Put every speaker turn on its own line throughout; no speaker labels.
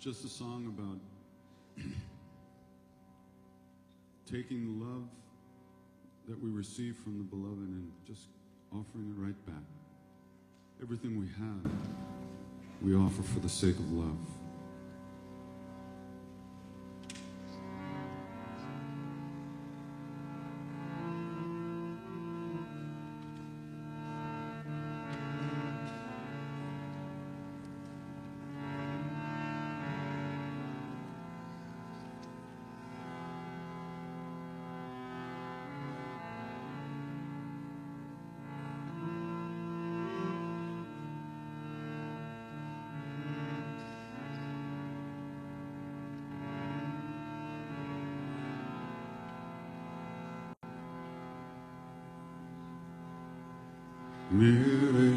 just a song about taking the love that we receive from the beloved and just offering it right back. Everything we have, we offer for the sake of love. मेरे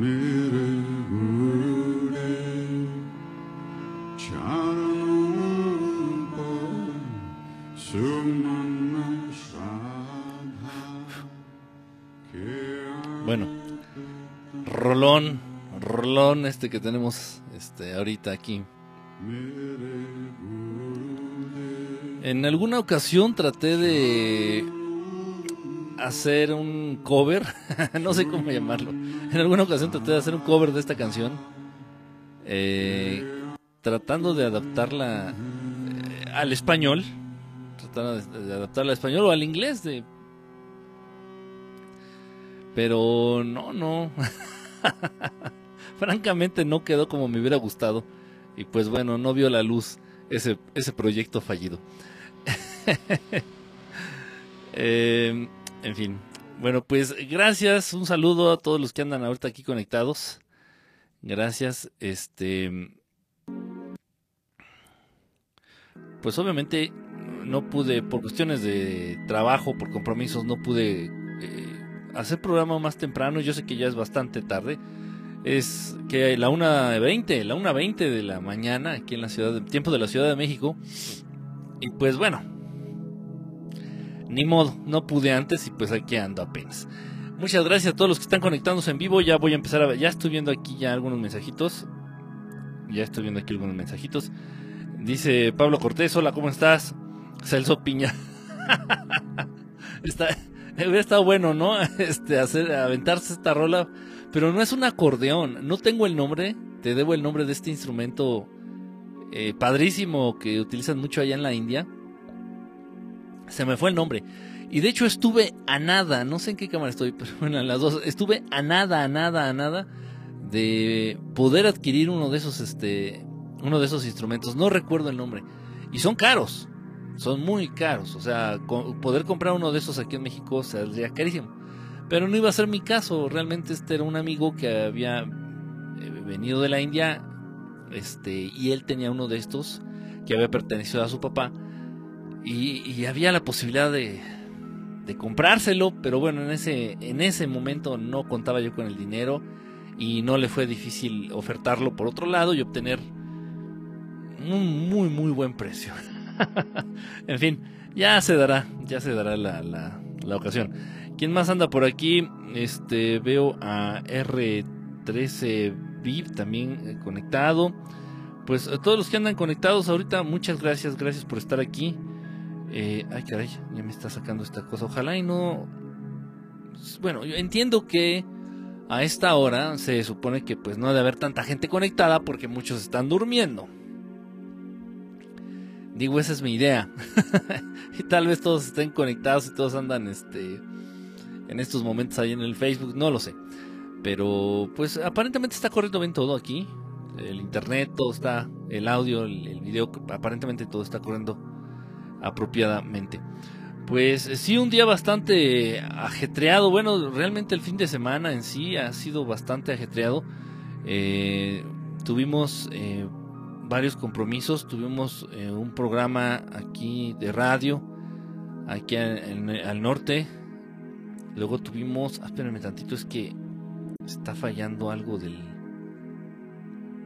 मेरे गुरुदेव चरणों पर सुमन श्रद्धा के
Bueno, rolón, rolón este que tenemos este ahorita aquí.
मेरे गुरुदेव
En alguna ocasión traté de hacer un cover, no sé cómo llamarlo. En alguna ocasión traté de hacer un cover de esta canción, eh, tratando de adaptarla eh, al español, tratando de, adaptarla al español o al inglés, de... pero no, no. Francamente no quedó como me hubiera gustado y pues bueno, no vio la luz ese, ese proyecto fallido. Eh, en fin. Bueno, pues gracias. Un saludo a todos los que andan ahorita aquí conectados. Gracias. Este. pues obviamente no pude, por cuestiones de trabajo, por compromisos, no pude eh, hacer programa más temprano. Yo sé que ya es bastante tarde. Es que la 1.20, la 1.20 de la mañana, aquí en la ciudad, tiempo de la Ciudad de México. Y pues bueno, ni modo, no pude antes y pues aquí ando apenas. Muchas gracias a todos los que están conectándose en vivo. Ya voy a empezar a ver, ya estoy viendo aquí ya algunos mensajitos. Ya estoy viendo aquí algunos mensajitos. Dice Pablo Cortés, hola, ¿cómo estás? Celso Piña. Está, hubiera estado bueno, ¿no? Este, hacer, aventarse esta rola. Pero no es un acordeón. No tengo el nombre. Te debo el nombre de este instrumento eh, padrísimo que utilizan mucho allá en la India. Se me fue el nombre. Y de hecho estuve a nada, no sé en qué cámara estoy, pero bueno, las dos, estuve a nada, a nada, a nada de poder adquirir uno de esos, este, uno de esos instrumentos. No recuerdo el nombre. Y son caros, son muy caros. O sea, poder comprar uno de esos aquí en México saldría carísimo. Pero no iba a ser mi caso. Realmente este era un amigo que había eh, venido de la India, este, y él tenía uno de estos que había pertenecido a su papá. Y había la posibilidad de, comprárselo, pero bueno, en ese, en ese momento no contaba yo con el dinero y no le fue difícil ofertarlo por otro lado y obtener un muy muy buen precio. en fin, ya se dará, ya se dará la, la, la ocasión. ¿Quién más anda por aquí? Este veo a R13 VIP también eh, conectado. Pues a todos los que andan conectados ahorita, muchas gracias, gracias por estar aquí. Eh, ay, caray, ya me está sacando esta cosa. Ojalá y no. Bueno, yo entiendo que a esta hora se supone que pues no debe haber tanta gente conectada porque muchos están durmiendo. Digo, esa es mi idea. y tal vez todos estén conectados y todos andan este en estos momentos ahí en el Facebook, no lo sé. Pero pues aparentemente está corriendo bien todo aquí. El internet, todo está, el audio, el video, aparentemente todo está corriendo apropiadamente. Pues eh, sí, un día bastante ajetreado. Bueno, realmente el fin de semana en sí ha sido bastante ajetreado. Eh, tuvimos eh, varios compromisos. Tuvimos un programa aquí de radio, aquí al norte. Luego tuvimos. Ah, espérenme tantito, es que está fallando algo del.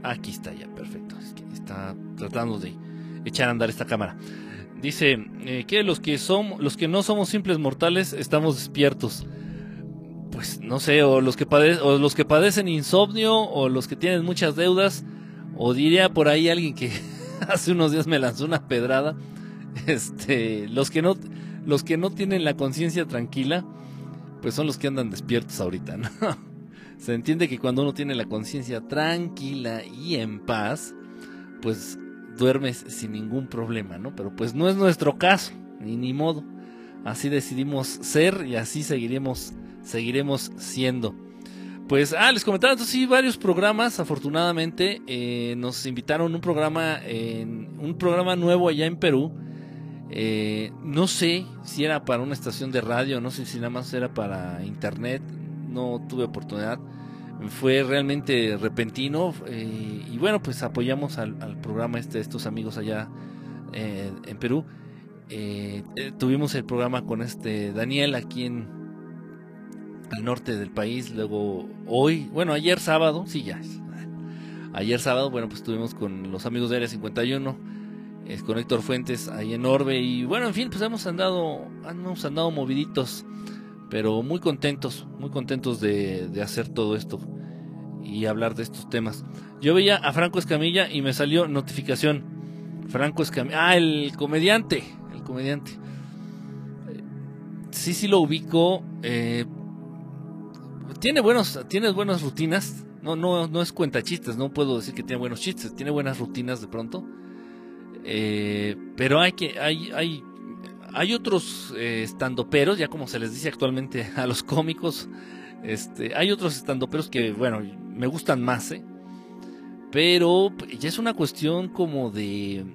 Aquí está ya, perfecto. Está tratando de echar a andar esta cámara. Dice eh, que los que son, los que no somos simples mortales estamos despiertos. Pues no sé, o los que o los que padecen insomnio, o los que tienen muchas deudas, o diría por ahí alguien que hace unos días me lanzó una pedrada. Este, los que no, los que no tienen la conciencia tranquila, pues son los que andan despiertos ahorita, ¿no? Se entiende que cuando uno tiene la conciencia tranquila y en paz, pues duermes sin ningún problema, ¿no? Pero pues no es nuestro caso, ni ni modo. Así decidimos ser y así seguiremos, seguiremos siendo. Pues, ah, les comentaba, entonces sí, varios programas, afortunadamente, eh, nos invitaron un programa, un programa nuevo allá en Perú. Eh, no sé si era para una estación de radio, no sé si nada más era para internet, no tuve oportunidad fue realmente repentino eh, y bueno pues apoyamos al, programa este estos amigos allá eh, en Perú. Eh, tuvimos el programa con este Daniel aquí en al norte del país luego hoy bueno ayer sábado sí ya. Ayer sábado bueno pues estuvimos con los amigos de Área 51 con Héctor Fuentes ahí en Orbe y bueno en fin pues hemos andado hemos andado moviditos pero muy contentos, muy contentos de, hacer todo esto y hablar de estos temas. Yo veía a Franco Escamilla y me salió notificación. Franco Escamilla, ah, el comediante, el comediante. Sí, sí lo ubico. Eh, tiene buenos, tiene buenas rutinas. No, no, no es cuenta chistes, no puedo decir que tiene buenos chistes, tiene buenas rutinas de pronto. Eh, pero hay que, hay, hay hay otros eh, estandoperos, ya como se les dice actualmente a los cómicos, este, hay otros estandoperos que, bueno, me gustan más, ¿eh? Pero ya es una cuestión como de...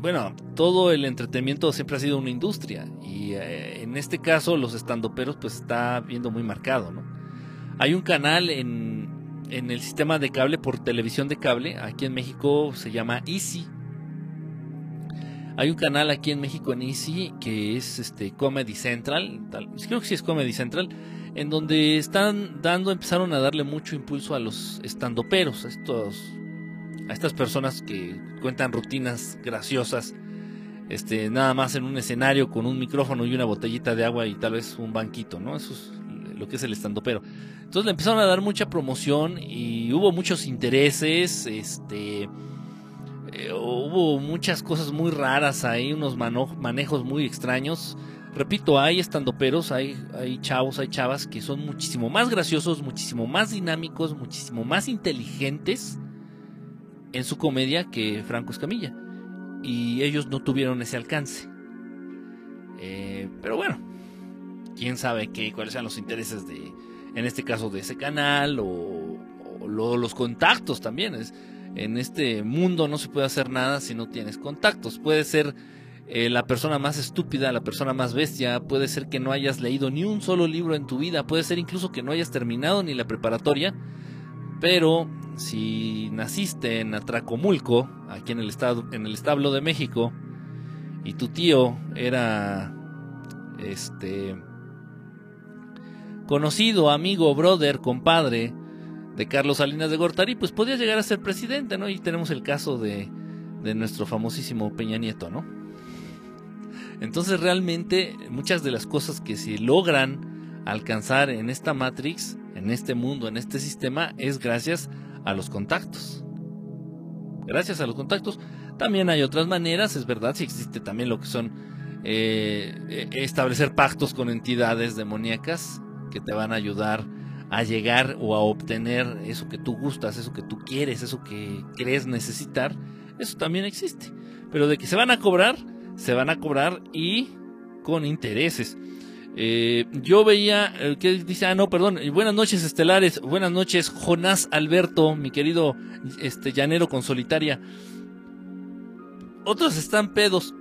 Bueno, todo el entretenimiento siempre ha sido una industria y eh, en este caso los estandoperos pues está viendo muy marcado, ¿no? Hay un canal en, en el sistema de cable por televisión de cable, aquí en México se llama Easy Hay un canal aquí en México en Easy que es este Comedy Central, creo que sí es Comedy Central, en donde están dando, empezaron a darle mucho impulso a los estandoperos, a estos, a estas personas que cuentan rutinas graciosas, este, nada más en un escenario con un micrófono y una botellita de agua y tal vez un banquito, ¿no? Eso es lo que es el estandopero. Entonces le empezaron a dar mucha promoción y hubo muchos intereses, este eh, hubo muchas cosas muy raras ahí, unos manejos muy extraños. Repito, hay estandoperos, hay, hay chavos, hay chavas que son muchísimo más graciosos, muchísimo más dinámicos, muchísimo más inteligentes en su comedia que Franco Escamilla. Y ellos no tuvieron ese alcance. Eh, pero bueno, quién sabe qué, cuáles sean los intereses de, en este caso, de ese canal o, los contactos también. Es, en este mundo no se puede hacer nada si no tienes contactos. Puede ser eh, la persona más estúpida, la persona más bestia, puede ser que no hayas leído ni un solo libro en tu vida, puede ser incluso que no hayas terminado ni la preparatoria, pero si naciste en Atracomulco, aquí en el, estado, en el establo de México, y tu tío era este conocido, amigo, brother, compadre de Carlos Salinas de Gortari, pues podía llegar a ser presidente, ¿no? Y tenemos el caso de, de nuestro famosísimo Peña Nieto, ¿no? Entonces realmente muchas de las cosas que se logran alcanzar en esta Matrix, en este mundo, en este sistema, es gracias a los contactos. Gracias a los contactos. También hay otras maneras, es verdad, si existe también lo que son eh, establecer pactos con entidades demoníacas que te van a ayudar a llegar o a obtener eso que tú gustas, eso que tú quieres, eso que crees necesitar, eso también existe. Pero de que se van a cobrar, se van a cobrar y con intereses. Eh, yo veía el que dice, ah, no, perdón, buenas noches estelares, buenas noches Jonás Alberto, mi querido este llanero con solitaria. Otros están pedos.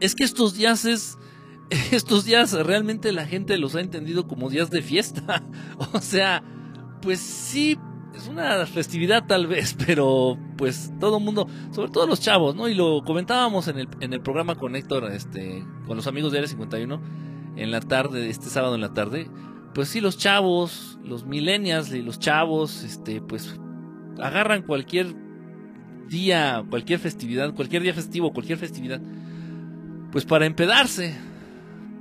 Es que estos días es estos días realmente la gente los ha entendido como días de fiesta. o sea, pues sí, es una festividad tal vez, pero pues todo mundo, sobre todo los chavos, ¿no? Y lo comentábamos en el, en el programa con Héctor, este, con los amigos de Área 51, en la tarde, este sábado en la tarde. Pues sí, los chavos, los millennials y los chavos, este, pues agarran cualquier día, cualquier festividad, cualquier día festivo, cualquier festividad, pues para empedarse,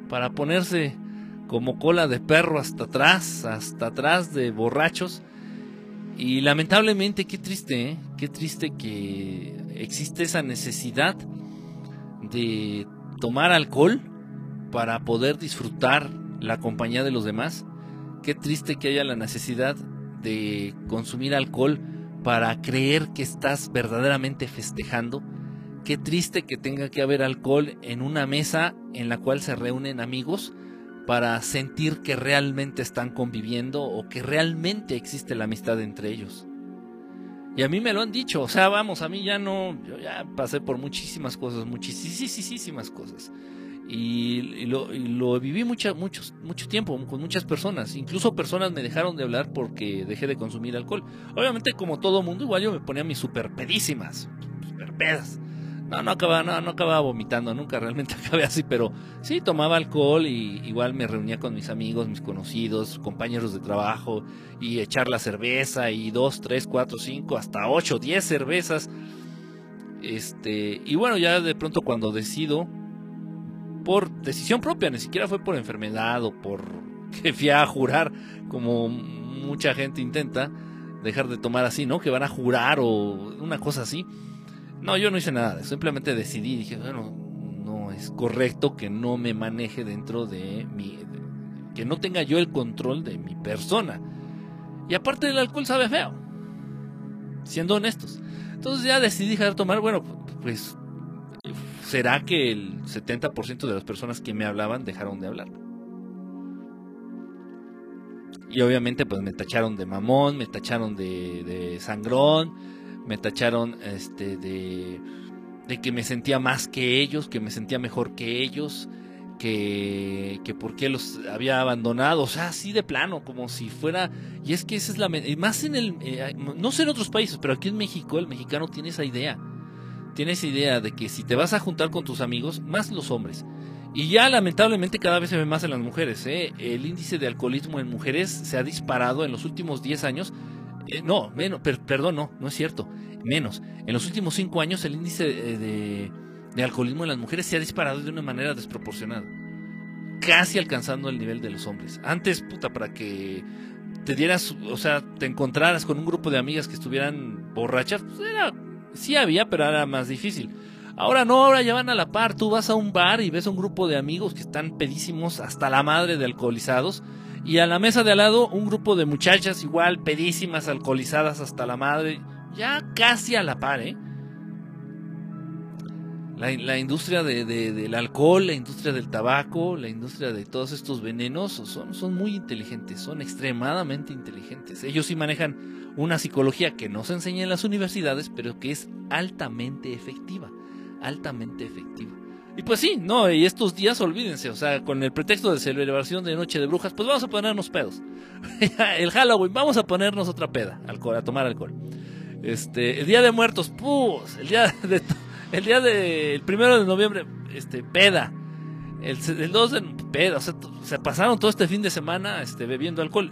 para ponerse como cola de perro hasta atrás, hasta atrás de borrachos. Y lamentablemente, qué triste, ¿eh? qué triste que existe esa necesidad de tomar alcohol para poder disfrutar la compañía de los demás. Qué triste que haya la necesidad de consumir alcohol para creer que estás verdaderamente festejando Qué triste que tenga que haber alcohol en una mesa en la cual se reúnen amigos para sentir que realmente están conviviendo o que realmente existe la amistad entre ellos. Y a mí me lo han dicho, o sea, vamos, a mí ya no, yo ya pasé por muchísimas cosas, muchísimas cosas. Y, lo, viví mucho tiempo con muchas personas. Incluso personas me dejaron de hablar porque dejé de consumir alcohol. Obviamente, como todo mundo, igual yo me ponía mis super pedísimas, super pedas. No, no acababa, no, no acababa vomitando, nunca realmente acabé así, pero sí tomaba alcohol y igual me reunía con mis amigos, mis conocidos, compañeros de trabajo y echar la cerveza y dos, tres, cuatro, cinco, hasta ocho, diez cervezas. Este, y bueno, ya de pronto cuando decido, por decisión propia, ni siquiera fue por enfermedad o por que fui a jurar, como mucha gente intenta, dejar de tomar así, ¿no? Que van a jurar o una cosa así no, yo no hice nada, simplemente decidí, dije, bueno, no es correcto que no me maneje dentro de mi... que no tenga yo el control de mi persona. Y aparte del alcohol sabe feo, siendo honestos. Entonces ya decidí dejar de tomar, bueno, pues será que el 70% de las personas que me hablaban dejaron de hablar. Y obviamente pues me tacharon de mamón, me tacharon de, de sangrón, me tacharon este de, de que me sentía más que ellos, que me sentía mejor que ellos, que, que por qué los había abandonado, o sea, así de plano, como si fuera, y es que esa es la, más en el, eh, no sé en otros países, pero aquí en México el mexicano tiene esa idea. Tienes idea de que si te vas a juntar con tus amigos, más los hombres, y ya lamentablemente cada vez se ve más en las mujeres, ¿eh? el índice de alcoholismo en mujeres se ha disparado en los últimos 10 años, no, menos, perdón, no, no es cierto, menos, en los últimos 5 años el índice de, de alcoholismo en las mujeres se ha disparado de una manera desproporcionada, casi alcanzando el nivel de los hombres. Antes, puta, para que te dieras, o sea, te encontraras con un grupo de amigas que estuvieran borrachas, pues era, sí había, pero era más difícil. Ahora no, ahora ya van a la par. Tú vas a un bar y ves a un grupo de amigos que están pedísimos hasta la madre de alcoholizados. Y a la mesa de al lado un grupo de muchachas igual pedísimas, alcoholizadas hasta la madre. Ya casi a la par, ¿eh? La, industria del alcohol, la industria del tabaco, la industria de todos estos venenos son, son muy inteligentes, son extremadamente inteligentes. Ellos sí manejan una psicología que no se enseña en las universidades, pero que es altamente efectiva, altamente efectiva. Y pues sí, no, y estos días olvídense, o sea, con el pretexto de celebración de Noche de Brujas, pues vamos a ponernos pedos. el Halloween, vamos a ponernos otra peda, alcohol, a tomar alcohol. Este, el Día de Muertos, pues, el día de el día del primero de noviembre, este, peda. El, el 2 de peda, o sea, se pasaron todo este fin de semana este, bebiendo alcohol.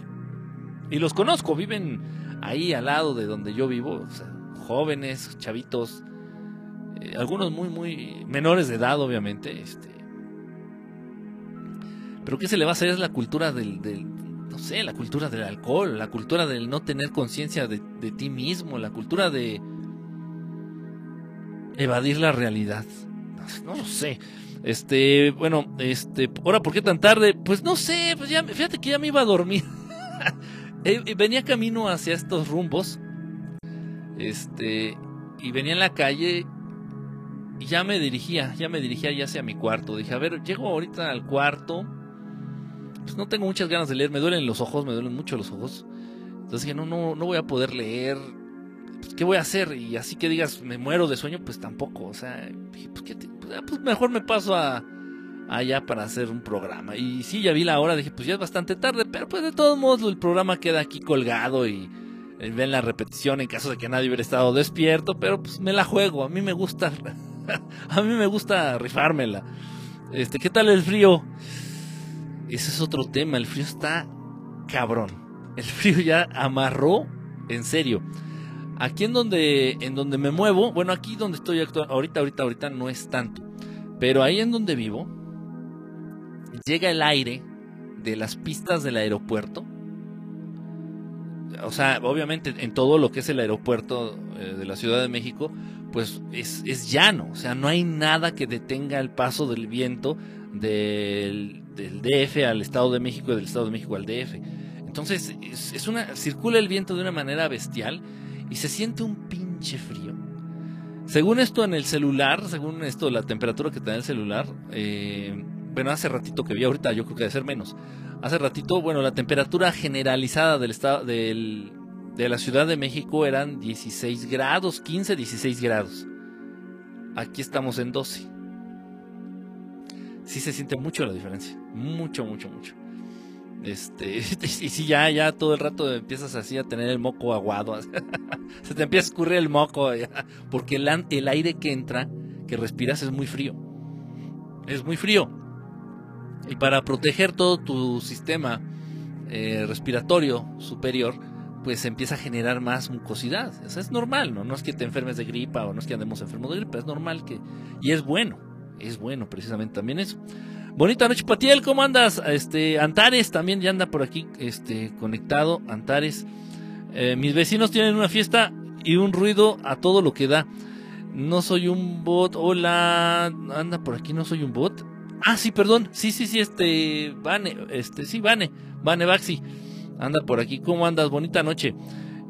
Y los conozco, viven ahí al lado de donde yo vivo, jóvenes, chavitos, algunos muy, muy menores de edad, obviamente. Este. Pero ¿qué se le va a hacer? Es la cultura del, no sé, la cultura del alcohol, la cultura del no tener conciencia de, ti mismo, la cultura de evadir la realidad. No, lo sé. Este, bueno, este, ahora, ¿por qué tan tarde? Pues no sé, pues fíjate que ya me iba a dormir. Eh, eh, venía camino hacia estos rumbos. Este, y venía en la calle y ya me dirigía, ya me dirigía ya hacia mi cuarto. Dije, a ver, llego ahorita al cuarto. Pues no tengo muchas ganas de leer, me duelen los ojos, me duelen mucho los ojos. Entonces dije, no, no, no voy a poder leer pues, ¿qué voy a hacer? Y así que digas, me muero de sueño, pues tampoco. O sea, pues, pues, ah, pues, mejor me paso a allá para hacer un programa. Y sí, ya vi la hora, dije, pues ya es bastante tarde, pero pues de todos modos el programa queda aquí colgado y ven la repetición en caso de que nadie hubiera estado despierto, pero pues me la juego, a mí me gusta, a mí me gusta rifármela. Este, ¿qué tal el frío? Ese es otro tema, el frío está cabrón. El frío ya amarró, en serio. Aquí en donde, en donde me muevo, bueno, aquí donde estoy ahorita, ahorita, ahorita no es tanto. Pero ahí en donde vivo, llega el aire de las pistas del aeropuerto. O sea, obviamente en todo lo que es el aeropuerto eh, de la Ciudad de México, pues es, es, llano. O sea, no hay nada que detenga el paso del viento del, del DF al Estado de México y del Estado de México al DF. Entonces, es, una, circula el viento de una manera bestial y se siente un pinche frío. Según esto en el celular, según esto la temperatura que da el celular, eh, bueno, hace ratito que vi, ahorita yo creo que debe ser menos. Hace ratito, bueno, la temperatura generalizada del estado del, de la Ciudad de México eran 16 grados, 15, 16 grados. Aquí estamos en 12. Sí se siente mucho la diferencia, mucho, mucho, mucho. Este, y si ya, ya todo el rato empiezas así a tener el moco aguado, se te empieza a escurrir el moco, porque el, el aire que entra, que respiras, es muy frío. Es muy frío. Y para proteger todo tu sistema eh, respiratorio superior, pues empieza a generar más mucosidad. Eso es normal, ¿no? No es que te enfermes de gripa o no es que andemos enfermos de gripa, es normal que... Y es bueno, es bueno precisamente también eso. Bonita noche, Patiel, ¿cómo andas? Este, Antares también ya anda por aquí, este, conectado, Antares. Eh, mis vecinos tienen una fiesta y un ruido a todo lo que da. No soy un bot, hola, anda por aquí, no soy un bot. Ah, sí, perdón, sí, sí, sí, este, Vane, este, sí, Vane, Vane Baxi, anda por aquí, ¿cómo andas? Bonita noche.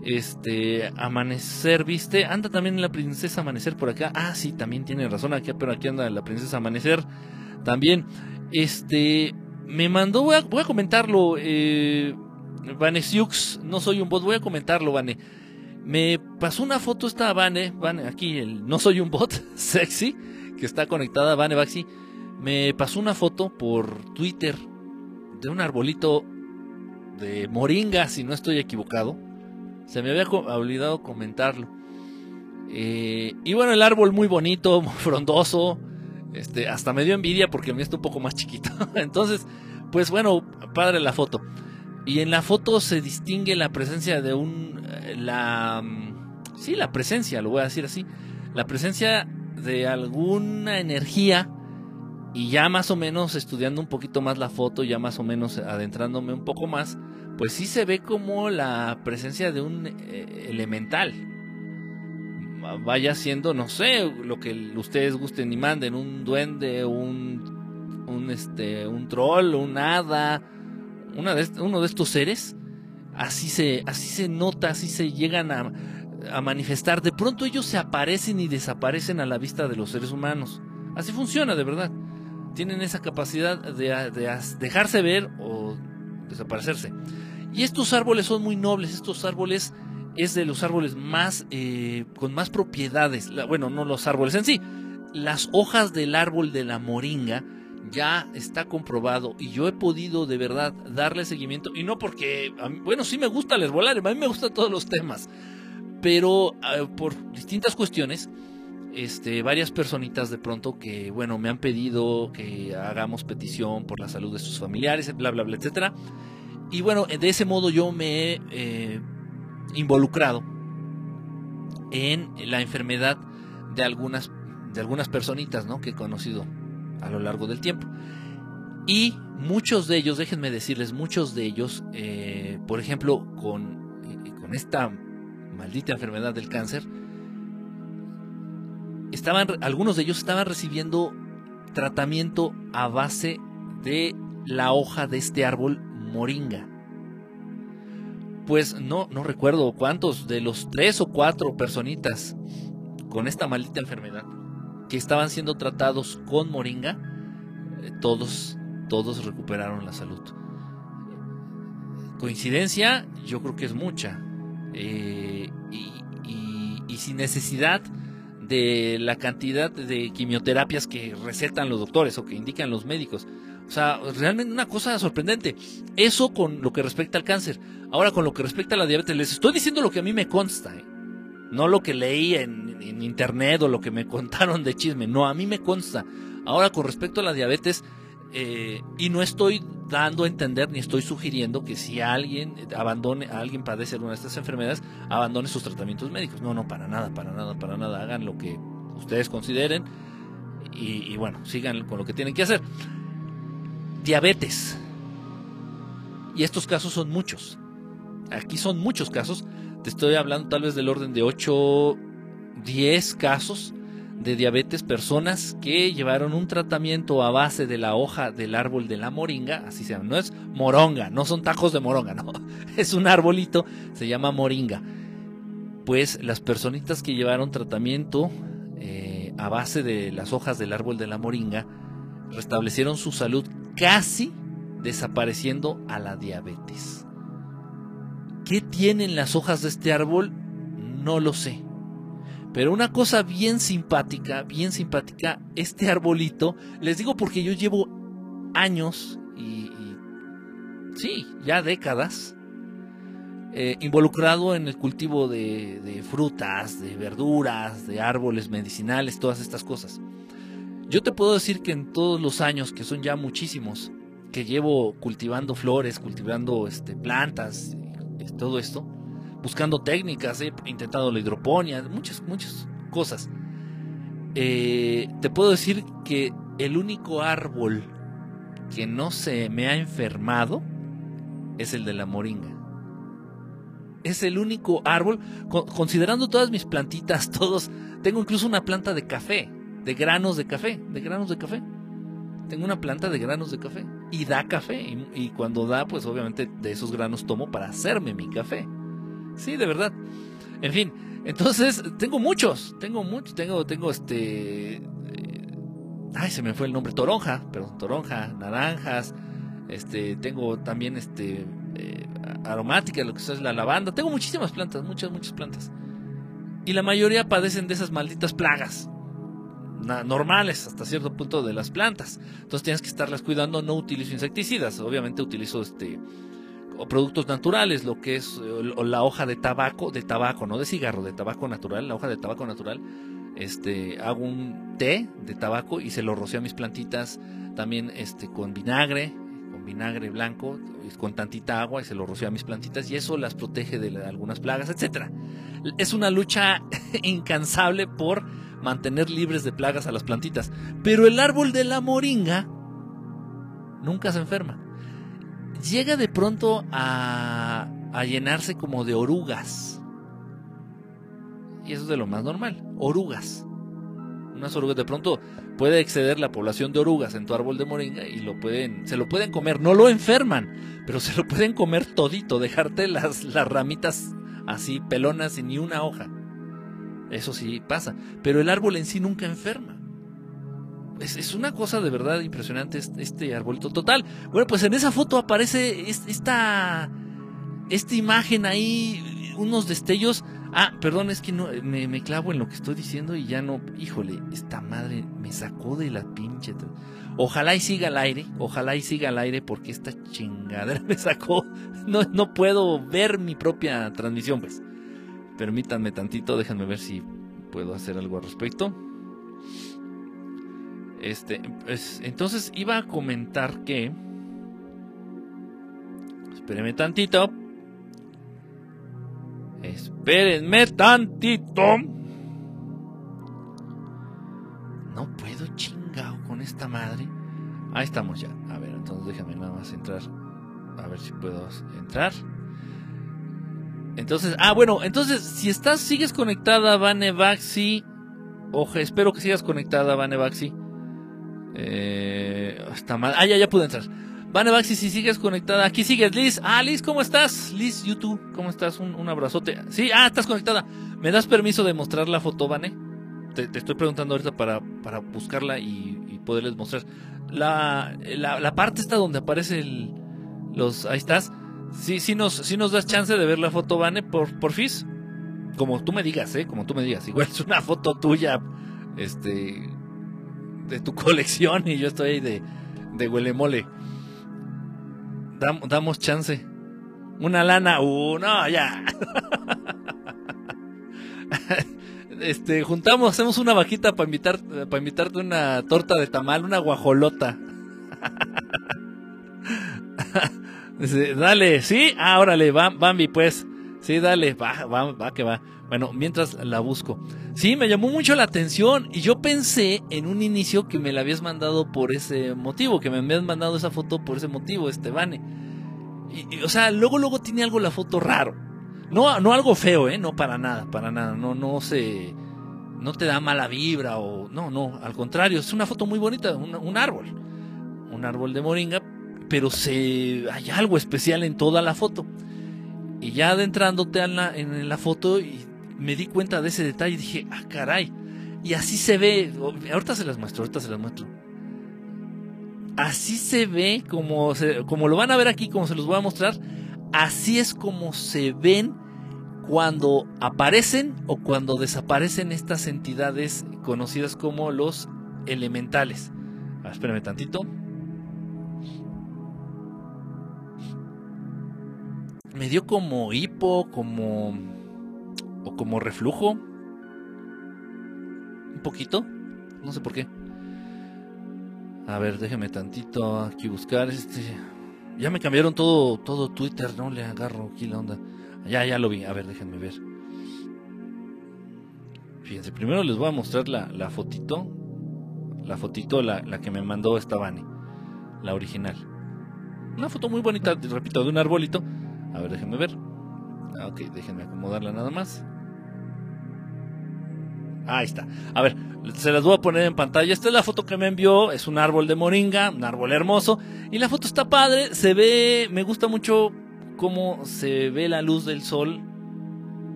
Este, Amanecer, ¿viste? Anda también la princesa Amanecer por acá. Ah, sí, también tiene razón, aquí, pero aquí anda la princesa Amanecer. También, este, me mandó, voy a, comentarlo, eh, Vane Siux, no soy un bot, voy a comentarlo, Vane. Me pasó una foto esta Vane, Vane, aquí el no soy un bot, sexy, que está conectada a Vane Baxi. Me pasó una foto por Twitter de un arbolito de moringa, si no estoy equivocado. Se me había olvidado comentarlo. Eh, y bueno, el árbol muy bonito, muy frondoso. Este, hasta me dio envidia porque el mío está un poco más chiquito. Entonces, pues bueno, padre la foto. Y en la foto se distingue la presencia de un. Eh, la. Mm, sí, la presencia, lo voy a decir así. La presencia de alguna energía. Y ya más o menos estudiando un poquito más la foto, ya más o menos adentrándome un poco más, pues sí se ve como la presencia de un eh, elemental. Vaya siendo, no sé, lo que ustedes gusten y manden, un duende, un, un, este, un troll, un hada, una de, uno de estos seres, así se, así se nota, así se llegan a, a manifestar. De pronto ellos se aparecen y desaparecen a la vista de los seres humanos. Así funciona, de verdad. Tienen esa capacidad de, de dejarse ver o desaparecerse. Y estos árboles son muy nobles. Estos árboles es de los árboles más eh, con más propiedades. bueno, no los árboles en sí. Las hojas del árbol de la moringa ya está comprobado y yo he podido de verdad darle seguimiento y no porque, bueno, sí me gusta les volar, a mí me gustan todos los temas, pero ah, por distintas cuestiones, este, varias personitas de pronto que, bueno, me han pedido que hagamos petición por la salud de sus familiares, bla, bla, bla, etcétera. Y bueno, de ese modo yo me he eh, involucrado en la enfermedad de algunas, de algunas personitas, ¿no? Que he conocido a lo largo del tiempo. Y muchos de ellos, déjenme decirles, muchos de ellos, eh, por ejemplo, con, eh, con esta maldita enfermedad del cáncer, estaban, algunos de ellos estaban recibiendo tratamiento a base de la hoja de este árbol moringa. Pues no, no recuerdo cuántos de los tres o cuatro personitas con esta maldita enfermedad que estaban siendo tratados con moringa, eh, todos, todos recuperaron la salud. Coincidencia, yo creo que es mucha. Eh, y, y sin necesidad de la cantidad de quimioterapias que recetan los doctores o que indican los médicos. O sea, realmente una cosa sorprendente. Eso con lo que respecta al cáncer. Ahora con lo que respecta a la diabetes, les estoy diciendo lo que a mí me consta. ¿eh? No lo que leí en, en, internet o lo que me contaron de chisme. No, a mí me consta. Ahora con respecto a la diabetes, eh, y no estoy dando a entender ni estoy sugiriendo que si alguien abandone, alguien padece alguna de estas enfermedades, abandone sus tratamientos médicos. No, no, para nada, para nada, para nada. Hagan lo que ustedes consideren y, bueno, sigan con lo que tienen que hacer. Diabetes. Y estos casos son muchos. Aquí son muchos casos. Te estoy hablando tal vez del orden de 8, 10 casos de diabetes, personas que llevaron un tratamiento a base de la hoja del árbol de la moringa, así se llama, no es moronga, no son tacos de moronga, no, es un arbolito, se llama moringa. Pues las personitas que llevaron tratamiento eh, a base de las hojas del árbol de la moringa restablecieron su salud casi desapareciendo a la diabetes. ¿Qué tienen las hojas de este árbol? No lo sé. Pero una cosa bien simpática, bien simpática, este arbolito, les digo porque yo llevo años y, sí, ya décadas, eh, involucrado en el cultivo de, de, frutas, de verduras, de árboles medicinales, todas estas cosas. Yo te puedo decir que en todos los años, que son ya muchísimos, que llevo cultivando flores, cultivando este, plantas, todo esto, buscando técnicas, he intentado la hidroponía, muchas, muchas cosas. Eh, te puedo decir que el único árbol que no se me ha enfermado es el de la moringa. Es el único árbol, considerando todas mis plantitas, todos, tengo incluso una planta de café, de granos de café, de granos de café. Tengo una planta de granos de café y da café y, y cuando da, pues obviamente de esos granos tomo para hacerme mi café. Sí, de verdad. En fin, entonces tengo muchos, tengo muchos, tengo, tengo este, eh, ay, se me fue el nombre, toronja, perdón, toronja, naranjas, este, tengo también este, eh, aromática, lo que es la lavanda, tengo muchísimas plantas, muchas, muchas plantas. Y la mayoría padecen de esas malditas plagas normales hasta cierto punto de las plantas. Entonces tienes que estarlas cuidando. No utilizo insecticidas. Obviamente utilizo este productos naturales, lo que es eh, la hoja de tabaco, de tabaco, no de cigarro, de tabaco natural, la hoja de tabaco natural. Este, hago un té de tabaco y se lo rocío a mis plantitas también este, con vinagre, con vinagre blanco, con tantita agua y se lo rocío a mis plantitas y eso las protege de algunas plagas, etcétera. Es una lucha incansable por mantener libres de plagas a las plantitas, pero el árbol de la moringa nunca se enferma. Llega de pronto a, a llenarse como de orugas. Y eso es de lo más normal, orugas. Unas orugas de pronto puede exceder la población de orugas en tu árbol de moringa y lo pueden, se lo pueden comer, no lo enferman, pero se lo pueden comer todito, dejarte las, las ramitas así pelonas y ni una hoja. Eso sí pasa, pero el árbol en sí nunca enferma. Es, una cosa de verdad impresionante este, este, arbolito. Total. Bueno, pues en esa foto aparece esta, esta imagen ahí, unos destellos. Ah, perdón, es que no, me, me, clavo en lo que estoy diciendo y ya no. Híjole, esta madre me sacó de la pinche. Ojalá y siga al aire, ojalá y siga al aire porque esta chingadera me sacó. No, no puedo ver mi propia transmisión, pues. Permítanme tantito, déjenme ver si puedo hacer algo al respecto. Este, pues, entonces iba a comentar que. Espérenme tantito. Espérenme tantito. No puedo chingado con esta madre. Ahí estamos ya. A ver, entonces déjame nada más entrar. A ver si puedo entrar. Entonces, ah, bueno, entonces, si estás, sigues conectada, Vanevaxi. Ojo, espero que sigas conectada, Vanevaxi. Eh, está mal. Ah, ya, ya pude entrar. Vanevaxi, si sigues conectada. Aquí sigues, Liz. Ah, Liz, ¿cómo estás? Liz, YouTube, ¿cómo estás? Un, abrazote. Sí, ah, estás conectada. ¿Me das permiso de mostrar la foto, Vane? Te, estoy preguntando ahorita para, para buscarla y, poderles mostrar. La, la, parte está donde aparece el, los. Ahí estás. Sí, sí nos, sí nos das chance de ver la foto, Vane, por, por FIS. Como tú me digas, ¿eh? Como tú me digas. Igual es una foto tuya, este, de tu colección y yo estoy ahí de, de huele mole. damos chance. Una lana, uh, ya. este, juntamos, hacemos una vaquita para invitar, para invitarte una torta de tamal, una guajolota. dale, sí, ah, órale, Bambi, pues. Sí, dale, va, va, va que va. Bueno, mientras la busco. Sí, me llamó mucho la atención y yo pensé en un inicio que me la habías mandado por ese motivo, que me habías mandado esa foto por ese motivo, Estebane. Y, o sea, luego, luego tiene algo la foto raro. No, no algo feo, ¿eh? No para nada, para nada. No, no se... No te da mala vibra o... No, no, al contrario, es una foto muy bonita, un árbol. Un árbol de moringa, pero se hay algo especial en toda la foto. Y ya adentrándote en la, foto y me di cuenta de ese detalle y dije, ah, caray. Y así se ve, ahorita se las muestro, ahorita se las muestro. Así se ve, como, como lo van a ver aquí, como se los voy a mostrar, así es como se ven cuando aparecen o cuando desaparecen estas entidades conocidas como los elementales. Ah, espérame tantito. Me dio como hipo, como. o como reflujo. Un poquito. No sé por qué. A ver, déjeme tantito aquí buscar. Este. Ya me cambiaron todo, todo Twitter, no le agarro aquí la onda. Ya, ya lo vi. A ver, déjenme ver. Fíjense, primero les voy a mostrar la, la fotito. La fotito, la, la que me mandó esta Vani. La original. Una foto muy bonita, repito, de un arbolito a ver, déjenme ver. Ah, ok, déjenme acomodarla nada más. Ahí está. A ver, se las voy a poner en pantalla. Esta es la foto que me envió. Es un árbol de moringa, un árbol hermoso. Y la foto está padre. Se ve, me gusta mucho cómo se ve la luz del sol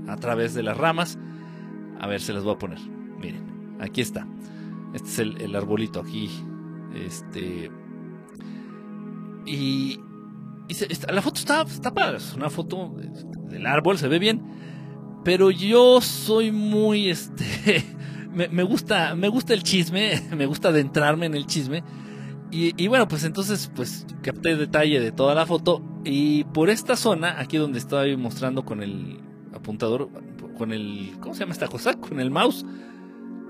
a través de las ramas. A ver, se las voy a poner. Miren, aquí está. Este es el, el arbolito aquí. Este. Y y la foto está, está padre, es una foto del árbol, se ve bien. Pero yo soy muy, este, me, gusta, me gusta el chisme, me gusta adentrarme en el chisme. Y, bueno, pues entonces, pues capté detalle de toda la foto. Y por esta zona, aquí donde estoy mostrando con el apuntador, con el. ¿Cómo se llama esta cosa? Con el mouse.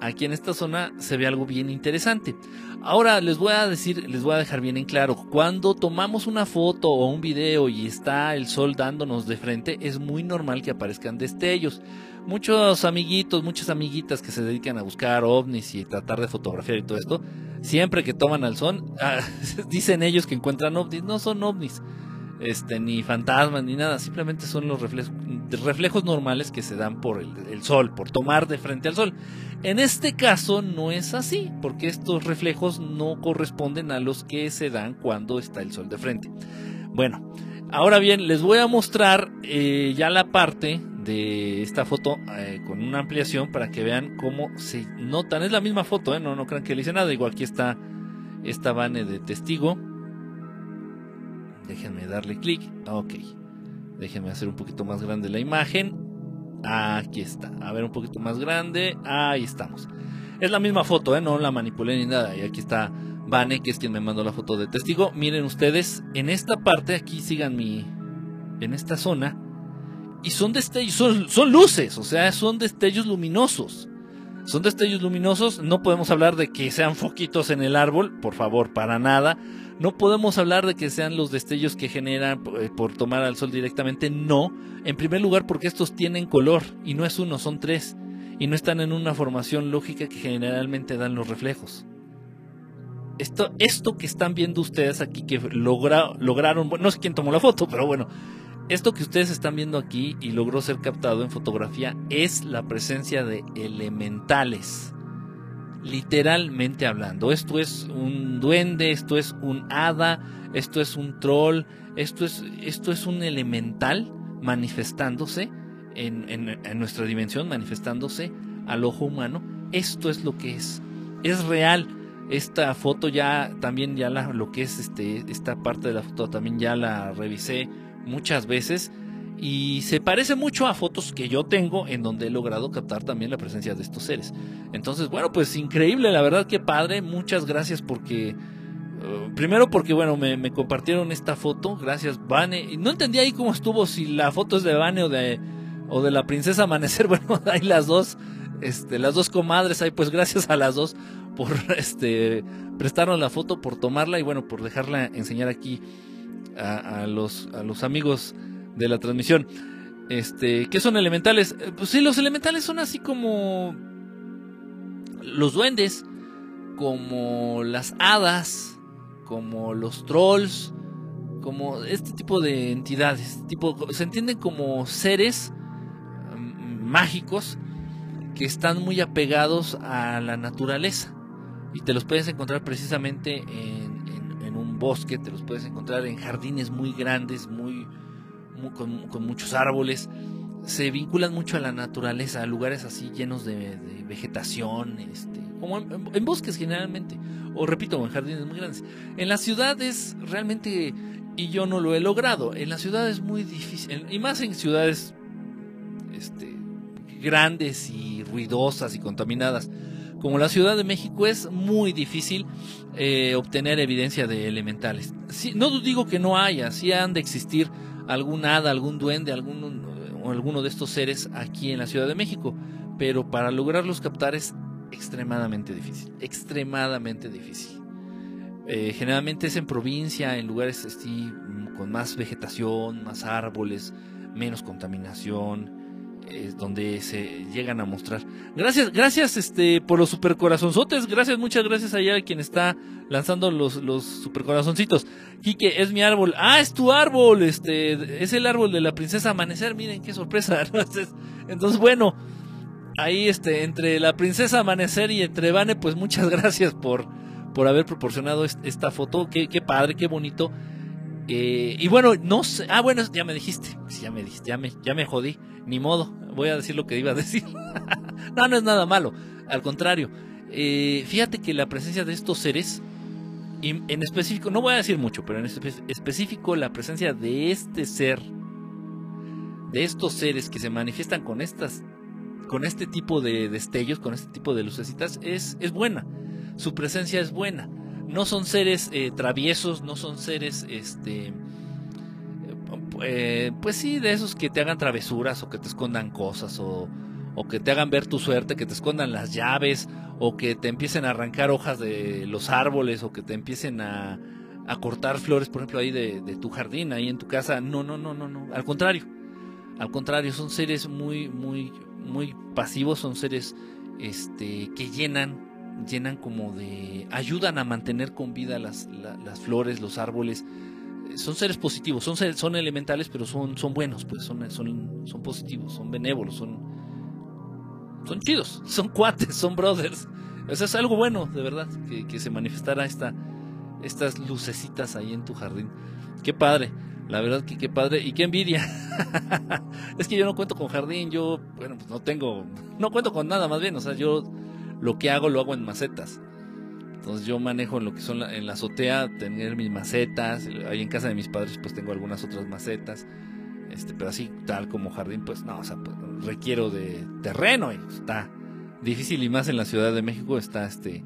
Aquí en esta zona se ve algo bien interesante. Ahora les voy a decir, les voy a dejar bien en claro, cuando tomamos una foto o un video y está el sol dándonos de frente, es muy normal que aparezcan destellos. Muchos amiguitos, muchas amiguitas que se dedican a buscar ovnis y tratar de fotografiar y todo esto, siempre que toman al sol, ah, dicen ellos que encuentran ovnis, no son ovnis, este, ni fantasmas ni nada, simplemente son los reflejos, normales que se dan por el sol, por tomar de frente al sol. En este caso no es así, porque estos reflejos no corresponden a los que se dan cuando está el sol de frente. Bueno, ahora bien, les voy a mostrar eh, ya la parte de esta foto eh, con una ampliación para que vean cómo se notan. Es la misma foto, ¿eh? no, no crean que le hice nada. Igual aquí está esta bane de testigo. Déjenme darle clic. Ok. Déjenme hacer un poquito más grande la imagen. Aquí está. A ver, un poquito más grande. Ahí estamos. Es la misma foto, ¿eh? No la manipulé ni nada. Y aquí está Vane, que es quien me mandó la foto de testigo. Miren ustedes, en esta parte, aquí sigan mi. En esta zona. Y son destellos, son, son luces, o sea, son destellos luminosos. Son destellos luminosos, no podemos hablar de que sean foquitos en el árbol, por favor, para nada. No podemos hablar de que sean los destellos que generan eh, por tomar al sol directamente, no. En primer lugar porque estos tienen color y no es uno, son tres. Y no están en una formación lógica que generalmente dan los reflejos. Esto, esto que están viendo ustedes aquí, que lograron, no sé quién tomó la foto, pero bueno, esto que ustedes están viendo aquí y logró ser captado en fotografía es la presencia de elementales literalmente hablando. Esto es un duende, esto es un hada, esto es un troll, esto es, esto es un elemental manifestándose en, en, nuestra dimensión, manifestándose al ojo humano. Esto es lo que es. Es real. Esta foto ya también ya la, lo que es este esta parte de la foto también ya la revisé muchas veces y se parece mucho a fotos que yo tengo en donde he logrado captar también la presencia de estos seres. Entonces, bueno, pues increíble, la verdad que padre, muchas gracias porque... Uh, primero porque, bueno, me, compartieron esta foto, gracias Vane. No entendí ahí cómo estuvo, si la foto es de Vane o de, o de la princesa Amanecer. Bueno, hay las dos, este, las dos comadres ahí, pues gracias a las dos por este, prestarnos la foto, por tomarla y bueno, por dejarla enseñar aquí a, los, a los amigos de la transmisión. Este, ¿qué son elementales? Eh, pues sí, los elementales son así como los duendes, como las hadas, como los trolls, como este tipo de entidades, tipo se entienden como seres mm, mágicos que están muy apegados a la naturaleza y te los puedes encontrar precisamente en, un bosque, te los puedes encontrar en jardines muy grandes, muy con, muchos árboles, se vinculan mucho a la naturaleza, a lugares así llenos de, vegetación, este, como en, bosques generalmente, o repito, en jardines muy grandes. En las ciudades realmente, y yo no lo he logrado, en las ciudades es muy difícil, y más en ciudades este, grandes y ruidosas y contaminadas, como la Ciudad de México es muy difícil eh, obtener evidencia de elementales. no digo que no haya, sí han de existir algún hada, algún duende, algún, o alguno de estos seres aquí en la Ciudad de México. Pero para lograrlos captar es extremadamente difícil, extremadamente difícil. Eh, generalmente es en provincia, en lugares así, con más vegetación, más árboles, menos contaminación es donde se llegan a mostrar. Gracias, gracias este por los super corazonzotes, gracias, muchas gracias allá a quien está lanzando los, los super corazoncitos. Quique, es mi árbol. Ah, es tu árbol, este, es el árbol de la princesa Amanecer, miren qué sorpresa. Entonces, bueno, ahí este, entre la princesa Amanecer y entre Vane, pues muchas gracias por, por haber proporcionado esta foto. Qué, qué padre, qué bonito. Eh, y bueno, no sé. Ah, bueno, ya me dijiste. ya me dijiste, ya me, ya me jodí. Ni modo, voy a decir lo que iba a decir. no, no es nada malo. Al contrario. Eh, fíjate que la presencia de estos seres, en específico, no voy a decir mucho, pero en específico la presencia de este ser, de estos seres que se manifiestan con estas, con este tipo de destellos, con este tipo de lucecitas, es, es buena. Su presencia es buena no son seres eh, traviesos, no son seres, este, eh, pues sí, de esos que te hagan travesuras o que te escondan cosas o, o que te hagan ver tu suerte, que te escondan las llaves o que te empiecen a arrancar hojas de los árboles o que te empiecen a, a cortar flores, por ejemplo, ahí de, de, tu jardín, ahí en tu casa. No, no, no, no, no. Al contrario. Al contrario, son seres muy, muy, muy pasivos, son seres este, que llenan, llenan como de. ayudan a mantener con vida las, las flores, los árboles. Son seres positivos, son, son elementales, pero son, son buenos, pues son, son, son positivos, son benévolos, son, son chidos, son cuates, son brothers. Eso es algo bueno, de verdad, que, que se manifestara esta, estas lucecitas ahí en tu jardín. Qué padre, la verdad que qué padre y qué envidia. es que yo no cuento con jardín, yo, bueno, pues no tengo, no cuento con nada más bien, o sea, yo lo que hago lo hago en macetas. Entonces yo manejo en lo que son en la azotea, tener mis macetas, ahí en casa de mis padres pues tengo algunas otras macetas. Este, pero así tal como jardín, pues no, o sea, pues, requiero de terreno y está difícil y más en la Ciudad de México está este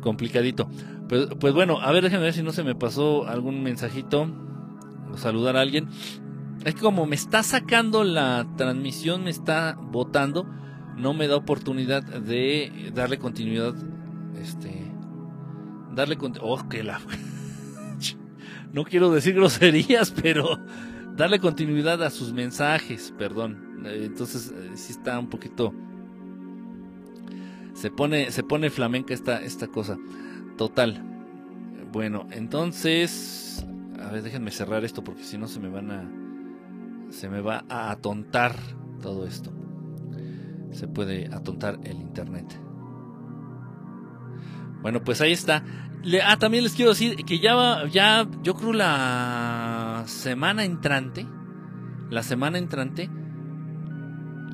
complicadito. Pues, pues bueno, a ver, déjenme ver si no se me pasó algún mensajito o saludar a alguien. Es que como me está sacando la transmisión, me está votando, no me da oportunidad de darle continuidad. Este. Darle continuidad. Oh, que la. no quiero decir groserías, pero darle continuidad a sus mensajes, perdón. Entonces, si está un poquito. Se pone, se pone flamenca esta, esta cosa. Total. Bueno, entonces. A ver, déjenme cerrar esto porque si no se me van a. Se me va a atontar todo esto. Se puede atontar el internet. Bueno, pues ahí está. Le, ah, también les quiero decir que ya, ya, yo creo la semana entrante, la semana entrante,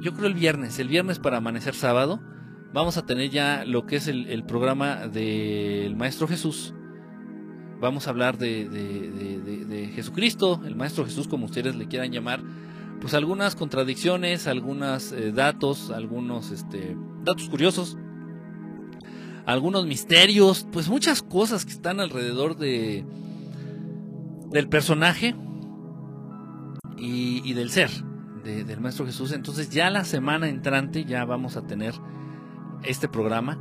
yo creo el viernes, el viernes para amanecer sábado, vamos a tener ya lo que es el, programa del Maestro Jesús. Vamos a hablar de, de, de, Jesucristo, el Maestro Jesús, como ustedes le quieran llamar. Pues algunas contradicciones, algunos eh, datos, algunos este, datos curiosos, algunos misterios, pues muchas cosas que están alrededor de del personaje y, y del ser de, del Maestro Jesús. Entonces ya la semana entrante ya vamos a tener este programa.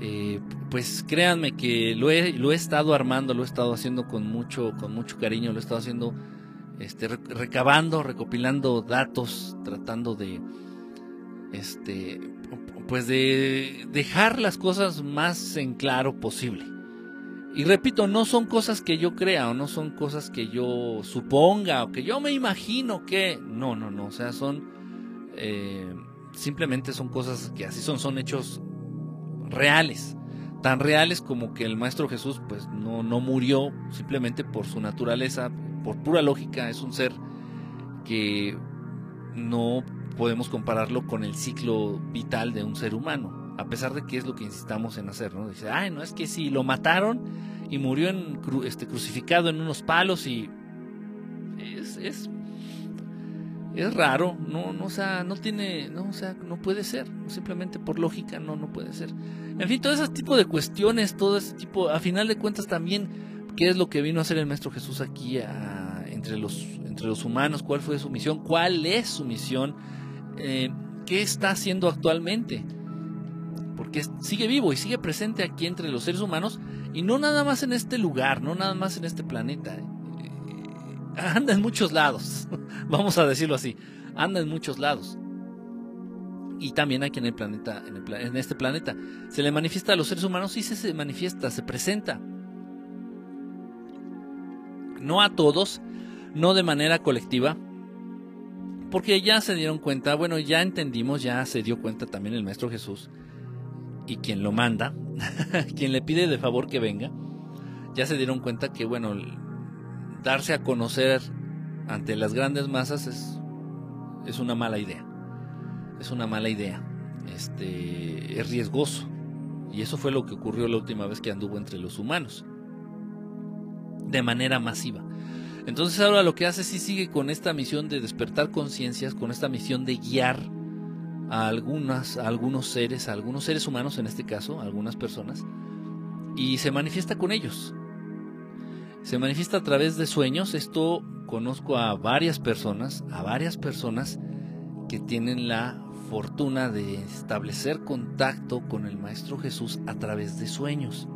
Eh, pues créanme que lo he, lo he estado armando, lo he estado haciendo con mucho, con mucho cariño, lo he estado haciendo, este, recabando, recopilando datos, tratando de, este, pues de dejar las cosas más en claro posible. Y repito, no son cosas que yo crea o no son cosas que yo suponga o que yo me imagino que... No, no, no. O sea, son... Eh, simplemente son cosas que así son, son hechos reales. Tan reales como que el Maestro Jesús pues no, no murió simplemente por su naturaleza, por pura lógica. Es un ser que no podemos compararlo con el ciclo vital de un ser humano a pesar de que es lo que insistamos en hacer, ¿no? Dice, ay, no, es que si lo mataron y murió en, este, crucificado en unos palos y es, es, es raro, no, no, o sea, no tiene, no, o sea, no puede ser, simplemente por lógica no, no puede ser. En fin, todo ese tipo de cuestiones, todo ese tipo, a final de cuentas también, ¿qué es lo que vino a hacer el Maestro Jesús aquí entre, los, entre los humanos? ¿Cuál fue su misión? ¿Cuál es su misión? Eh, ¿Qué está haciendo actualmente? porque sigue vivo y sigue presente aquí entre los seres humanos y no nada más en este lugar, no nada más en este planeta. Eh, anda en muchos lados, vamos a decirlo así, anda en muchos lados. Y también aquí en el planeta, en, este planeta, se le manifiesta a los seres humanos y se manifiesta, se presenta. No a todos, no de manera colectiva, porque ya se dieron cuenta, bueno, ya entendimos, ya se dio cuenta también el Maestro Jesús, y quien lo manda, quien le pide de favor que venga, ya se dieron cuenta que, bueno, darse a conocer ante las grandes masas es, es una mala idea. Es una mala idea. Este, es riesgoso. Y eso fue lo que ocurrió la última vez que anduvo entre los humanos. De manera masiva. Entonces ahora lo que hace sí sigue con esta misión de despertar conciencias, con esta misión de guiar a algunas, a algunos seres, a algunos seres humanos en este caso, a algunas personas, y se manifiesta con ellos. Se manifiesta a través de sueños. Esto conozco a varias personas, a varias personas que tienen la fortuna de establecer contacto con el Maestro Jesús a través de sueños.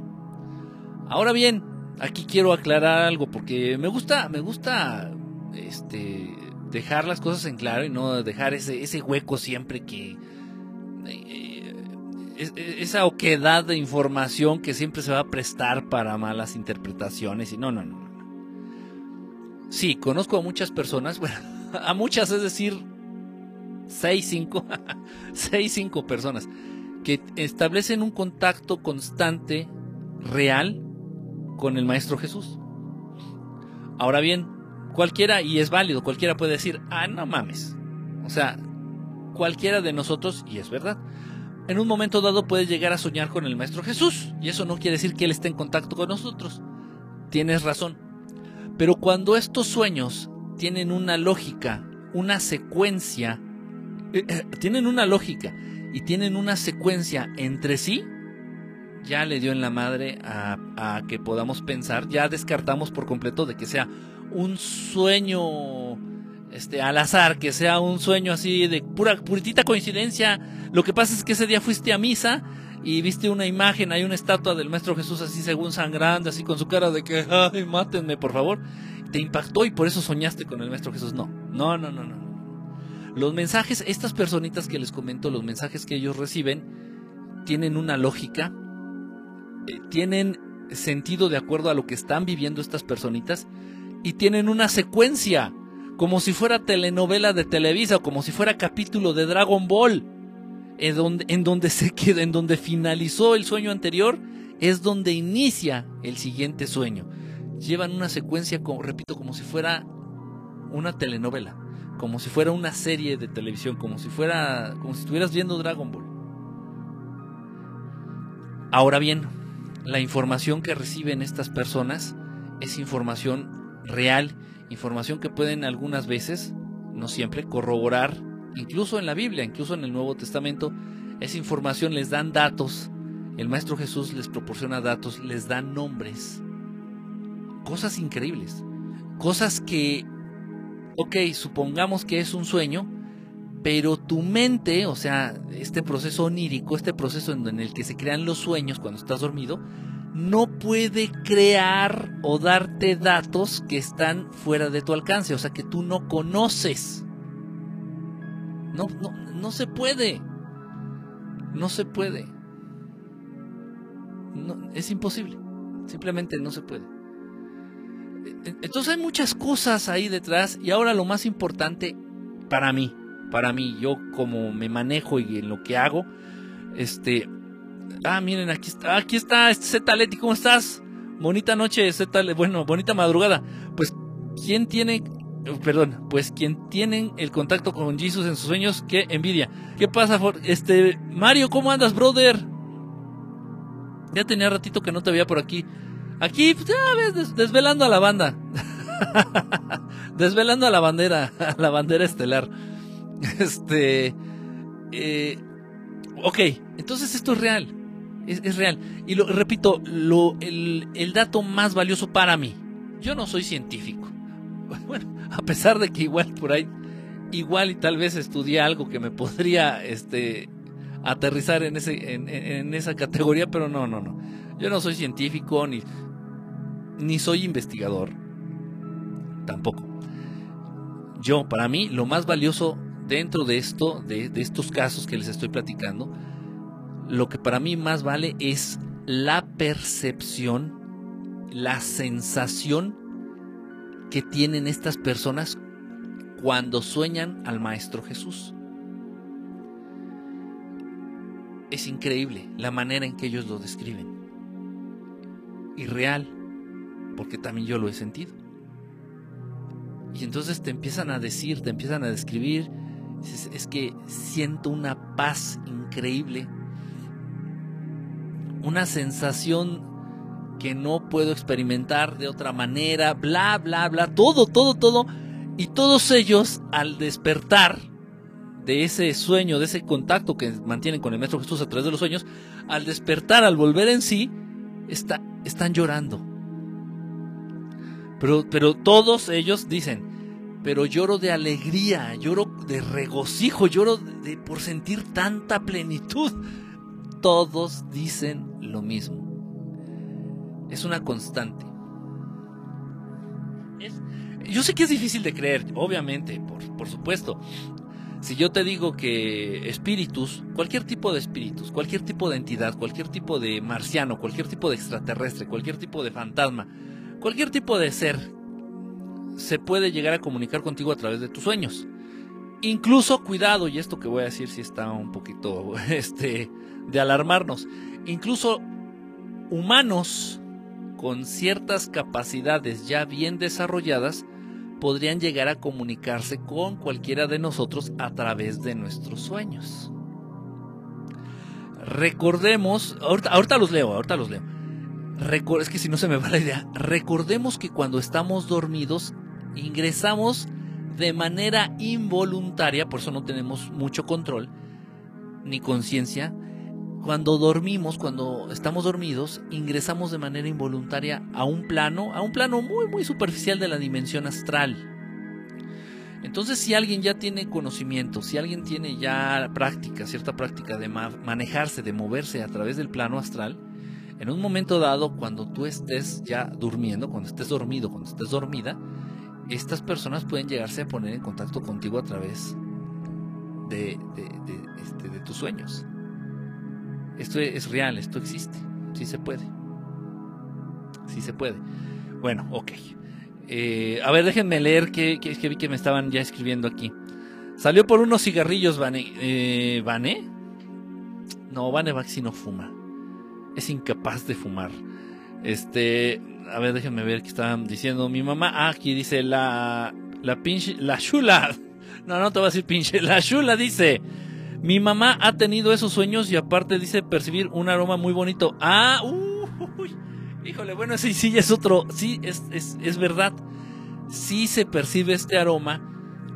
Ahora bien, aquí quiero aclarar algo porque me gusta, me gusta este, dejar las cosas en claro y no dejar ese, ese hueco siempre que eh, esa oquedad de información que siempre se va a prestar para malas interpretaciones y no, no, no. Sí, conozco a muchas personas, bueno, a muchas, es decir, 6, 5, 6, 5 personas que establecen un contacto constante, real, con el Maestro Jesús. Ahora bien, cualquiera, y es válido, cualquiera puede decir, ah, no mames. O sea, cualquiera de nosotros, y es verdad, en un momento dado puede llegar a soñar con el Maestro Jesús, y eso no quiere decir que Él esté en contacto con nosotros. Tienes razón. Pero cuando estos sueños tienen una lógica, una secuencia, eh, eh, tienen una lógica y tienen una secuencia entre sí, ya le dio en la madre a, que podamos pensar, ya descartamos por completo de que sea un sueño este, al azar, que sea un sueño así de pura, puritita coincidencia. Lo que pasa es que ese día fuiste a misa y viste una imagen, hay una estatua del Maestro Jesús así según sangrando, así con su cara de que, ay, mátenme, por favor. Te impactó y por eso soñaste con el Maestro Jesús. No, no, no, no, no. Los mensajes, estas personitas que les comento, los mensajes que ellos reciben, tienen una lógica, tienen sentido de acuerdo a lo que están viviendo estas personitas y tienen una secuencia, como si fuera telenovela de Televisa o como si fuera capítulo de Dragon Ball, en donde, en donde se queda, en donde finalizó el sueño anterior, es donde inicia el siguiente sueño. Llevan una secuencia, como, repito, como si fuera una telenovela como si fuera una serie de televisión, como si fuera, como si estuvieras viendo Dragon Ball. Ahora bien, la información que reciben estas personas es información real, información que pueden algunas veces, no siempre, corroborar, incluso en la Biblia, incluso en el Nuevo Testamento, esa información les dan datos, el Maestro Jesús les proporciona datos, les da nombres, cosas increíbles, cosas que ok, supongamos que es un sueño, pero tu mente, o sea, este proceso onírico, este proceso en el que se crean los sueños cuando estás dormido, no puede crear o darte datos que están fuera de tu alcance, o sea, que tú no conoces. No, no, no se puede. No se puede. Es imposible. Simplemente no se puede. Entonces hay muchas cosas ahí detrás y ahora lo más importante para mí, para mí, yo como me manejo y en lo que hago, este, ah, miren, aquí está, aquí está, este Z Leti, ¿cómo estás? Bonita noche, Z, bueno, bonita madrugada. Pues, ¿quién tiene, perdón, pues quien tiene el contacto con Jesus en sus sueños, qué envidia. ¿Qué pasa, este, Mario, ¿cómo andas, brother? Ya tenía ratito que no te veía por aquí. Aquí, pues, ya ves, desvelando a la banda. desvelando a la bandera, a la bandera estelar. Este. Eh, ok, entonces esto es real. Es, real. Y lo repito, lo, el, el dato más valioso para mí. Yo no soy científico. Bueno, a pesar de que igual por ahí, igual y tal vez estudié algo que me podría este, aterrizar en, ese, en, en, esa categoría, pero no, no, no. Yo no soy científico, ni ni soy investigador. Tampoco. Yo, para mí, lo más valioso dentro de esto, de, estos casos que les estoy platicando, lo que para mí más vale es la percepción, la sensación que tienen estas personas cuando sueñan al Maestro Jesús. Es increíble la manera en que ellos lo describen. Irreal, porque también yo lo he sentido. Y entonces te empiezan a decir, te empiezan a describir, es, que siento una paz increíble, una sensación que no puedo experimentar de otra manera, bla, bla, bla, todo, todo, todo. Y todos ellos, al despertar de ese sueño, de ese contacto que mantienen con el Maestro Jesús a través de los sueños, al despertar, al volver en sí, está, están llorando. Pero, pero todos ellos dicen, pero lloro de alegría, lloro de regocijo, lloro de, por sentir tanta plenitud. Todos dicen lo mismo. Es una constante. yo sé que es difícil de creer, obviamente, por, por supuesto. Si yo te digo que espíritus, cualquier tipo de espíritus, cualquier tipo de entidad, cualquier tipo de marciano, cualquier tipo de extraterrestre, cualquier tipo de fantasma, cualquier tipo de ser, se puede llegar a comunicar contigo a través de tus sueños. Incluso, cuidado, y esto que voy a decir si está un poquito este, de alarmarnos, incluso humanos con ciertas capacidades ya bien desarrolladas, podrían llegar a comunicarse con cualquiera de nosotros a través de nuestros sueños. Recordemos, ahorita, los leo, ahorita los leo. es que si no se me va la idea. Recordemos que cuando estamos dormidos ingresamos de manera involuntaria, por eso no tenemos mucho control ni conciencia, cuando dormimos, cuando estamos dormidos, ingresamos de manera involuntaria a un plano, a un plano muy, muy superficial de la dimensión astral. Entonces, si alguien ya tiene conocimiento, si alguien tiene ya práctica, cierta práctica de manejarse, de moverse a través del plano astral, en un momento dado, cuando tú estés ya durmiendo, cuando estés dormido, cuando estés dormida, estas personas pueden llegarse a poner en contacto contigo a través de, este, de tus sueños. Esto es real, esto existe. Sí se puede. Sí se puede. Bueno, ok. Eh, a ver, déjenme leer que, que, vi que me estaban ya escribiendo aquí. Salió por unos cigarrillos, Vane. Eh, ¿Vane? No, Vane Baxi no fuma. Es incapaz de fumar. Este, a ver, déjenme ver qué estaban diciendo. Mi mamá, ah, aquí dice la, la pinche, la chula. No, no te voy a decir pinche. La chula dice, mi mamá ha tenido esos sueños y aparte dice percibir un aroma muy bonito. Ah, uy, híjole, bueno, ese sí es otro, sí, es, es, es verdad. Sí se percibe este aroma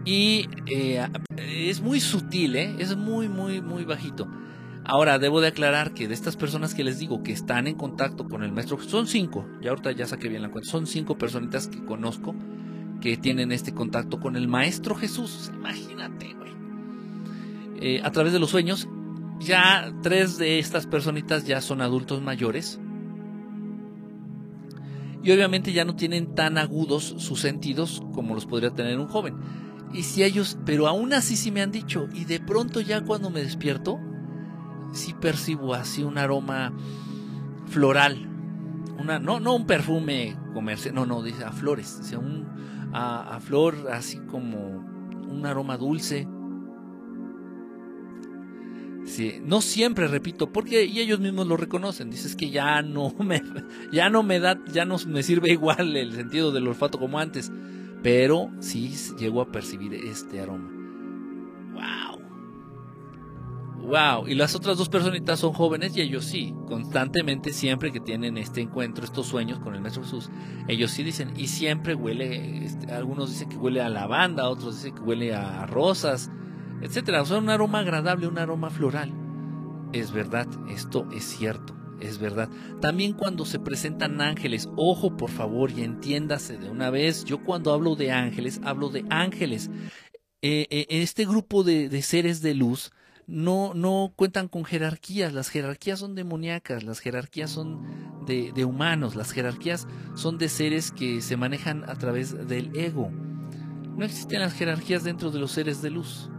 y eh, es muy sutil, ¿eh? es muy, muy, muy bajito. Ahora, debo de aclarar que de estas personas que les digo que están en contacto con el maestro, son cinco, ya ahorita ya saqué bien la cuenta, son cinco personitas que conozco que tienen este contacto con el maestro Jesús. Imagínate, eh, a través de los sueños. Ya tres de estas personitas ya son adultos mayores. Y obviamente ya no tienen tan agudos sus sentidos como los podría tener un joven. Y si ellos, pero aún así sí me han dicho, y de pronto ya cuando me despierto, sí percibo así un aroma floral. Una, no, no un perfume comercial, no, no, dice a flores, sea, un, a, flor así como un aroma dulce, no siempre, repito, porque y ellos mismos lo reconocen. Dices que ya no me, ya no me da, ya no me sirve igual el sentido del olfato como antes, pero sí llego a percibir este aroma. Wow. Y las otras dos personitas son jóvenes y ellos sí, constantemente, siempre que tienen este encuentro, estos sueños con el Maestro Jesús, ellos sí dicen, y siempre huele, este, algunos dicen que huele a lavanda, otros dicen que huele a rosas etcétera. O sea, un aroma agradable, un aroma floral. Es verdad, esto es cierto, es verdad. También cuando se presentan ángeles, ojo por favor y entiéndase de una vez, yo cuando hablo de ángeles, hablo de ángeles. Eh, eh, este grupo de, seres de luz no, no cuentan con jerarquías, las jerarquías son demoníacas, las jerarquías son de, humanos, las jerarquías son de seres que se manejan a través del ego. No existen las jerarquías dentro de los seres de luz.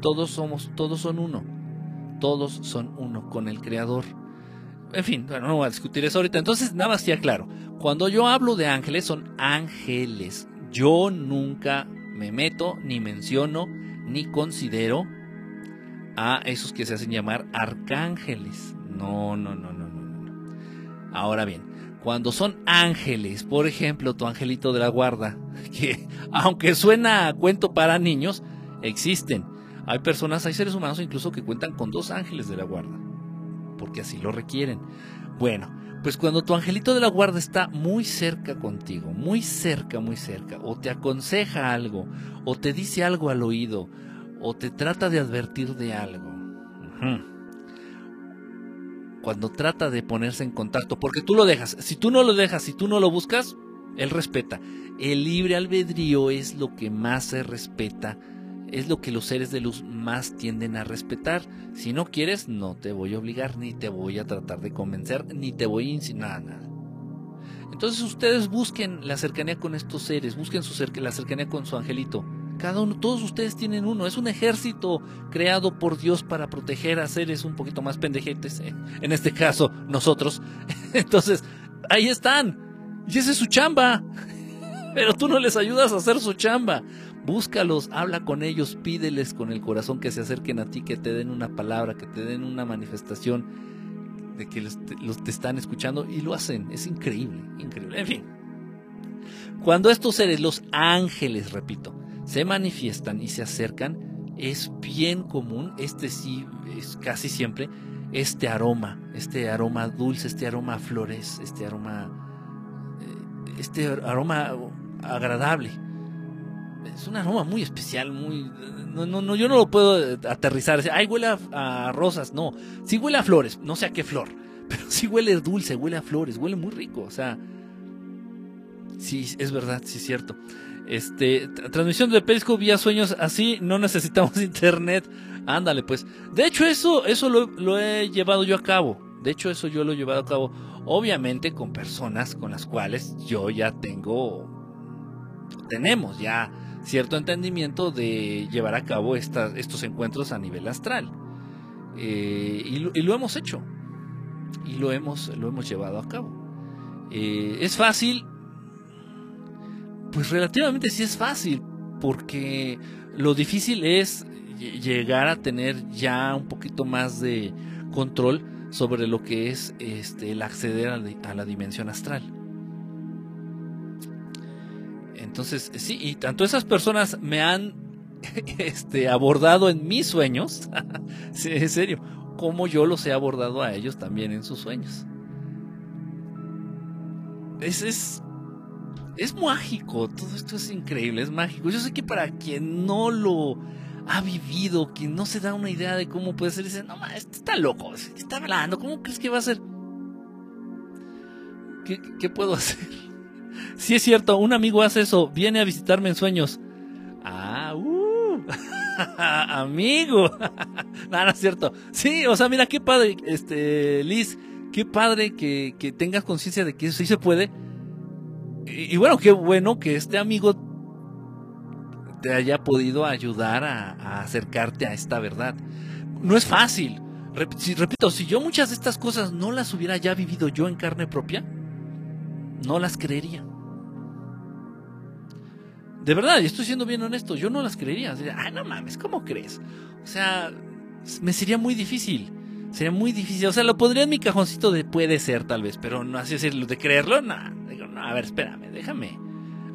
Todos somos, todos son uno. Todos son uno con el Creador. En fin, bueno, no voy a discutir eso ahorita. Entonces, nada más ya claro. Cuando yo hablo de ángeles, son ángeles. Yo nunca me meto, ni menciono, ni considero a esos que se hacen llamar arcángeles. No, no, no, no, no, no. Ahora bien, cuando son ángeles, por ejemplo, tu angelito de la guarda, que aunque suena a cuento para niños, existen. Hay personas, hay seres humanos incluso que cuentan con dos ángeles de la guarda, porque así lo requieren. Bueno, pues cuando tu angelito de la guarda está muy cerca contigo, muy cerca, muy cerca, o te aconseja algo, o te dice algo al oído, o te trata de advertir de algo. cuando trata de ponerse en contacto, porque tú lo dejas, si tú no lo dejas, si tú no lo buscas, él respeta. El libre albedrío es lo que más se respeta, es lo que los seres de luz más tienden a respetar. Si no quieres, no te voy a obligar, ni te voy a tratar de convencer, ni te voy a insinuar nada. Entonces ustedes busquen la cercanía con estos seres, busquen su la cercanía con su angelito. Cada uno, todos ustedes tienen uno. Es un ejército creado por Dios para proteger a seres un poquito más pendejetes. En este caso, nosotros. Entonces, ahí están. Y esa es su chamba. Pero tú no les ayudas a hacer su chamba. Búscalos, habla con ellos, pídeles con el corazón que se acerquen a ti, que te den una palabra, que te den una manifestación de que los, te están escuchando y lo hacen. Es increíble, increíble. En fin. Cuando estos seres, los ángeles, repito, se manifiestan y se acercan, es bien común, este sí es casi siempre, este aroma, este aroma dulce, este aroma a flores, este aroma, eh, este aroma agradable. Es un aroma muy especial, muy... No, no, yo no lo puedo aterrizar. Ay, huele a, rosas. No, sí huele a flores. No sé a qué flor. Pero sí huele dulce, huele a flores. Huele muy rico. O sea... Sí, es verdad, sí es cierto. Este, transmisión de Periscope vía sueños, así no necesitamos internet. Ándale, pues. De hecho, eso, eso lo, he llevado yo a cabo. De hecho, eso yo lo he llevado a cabo. Obviamente con personas con las cuales yo ya tengo. Tenemos ya cierto entendimiento de llevar a cabo estos encuentros a nivel astral. Eh, y, lo, hemos hecho. Y lo hemos, lo hemos llevado a cabo. Eh, es fácil, pues relativamente sí es fácil, porque lo difícil es llegar a tener ya un poquito más de control sobre lo que es este, el acceder a la, dimensión astral. Entonces, sí, y tanto esas personas me han este, abordado en mis sueños, en serio, como yo los he abordado a ellos también en sus sueños. Es, es es mágico, todo esto es increíble, es mágico. Yo sé que para quien no lo ha vivido, quien no se da una idea de cómo puede ser, dice, no, este está loco, está hablando, ¿cómo crees que va a ser? ¿Qué, puedo hacer? Si es cierto, un amigo hace eso, viene a visitarme en sueños. Ah, uh, amigo. no, no es cierto. Sí, o sea, mira qué padre, este, Liz, qué padre que, que tengas conciencia de que eso sí se puede y, bueno, qué bueno que este amigo te haya podido ayudar a, acercarte a esta verdad. No es fácil. repito, si yo muchas de estas cosas no las hubiera ya vivido yo en carne propia, no las creería. De verdad, y estoy siendo bien honesto, yo no las creería. ah, no mames, ¿cómo crees? O sea, me sería muy difícil. Sería muy difícil. O sea, lo podría en mi cajoncito de puede ser, tal vez, pero no así decirlo, de creerlo, no. No, a ver, espérame, déjame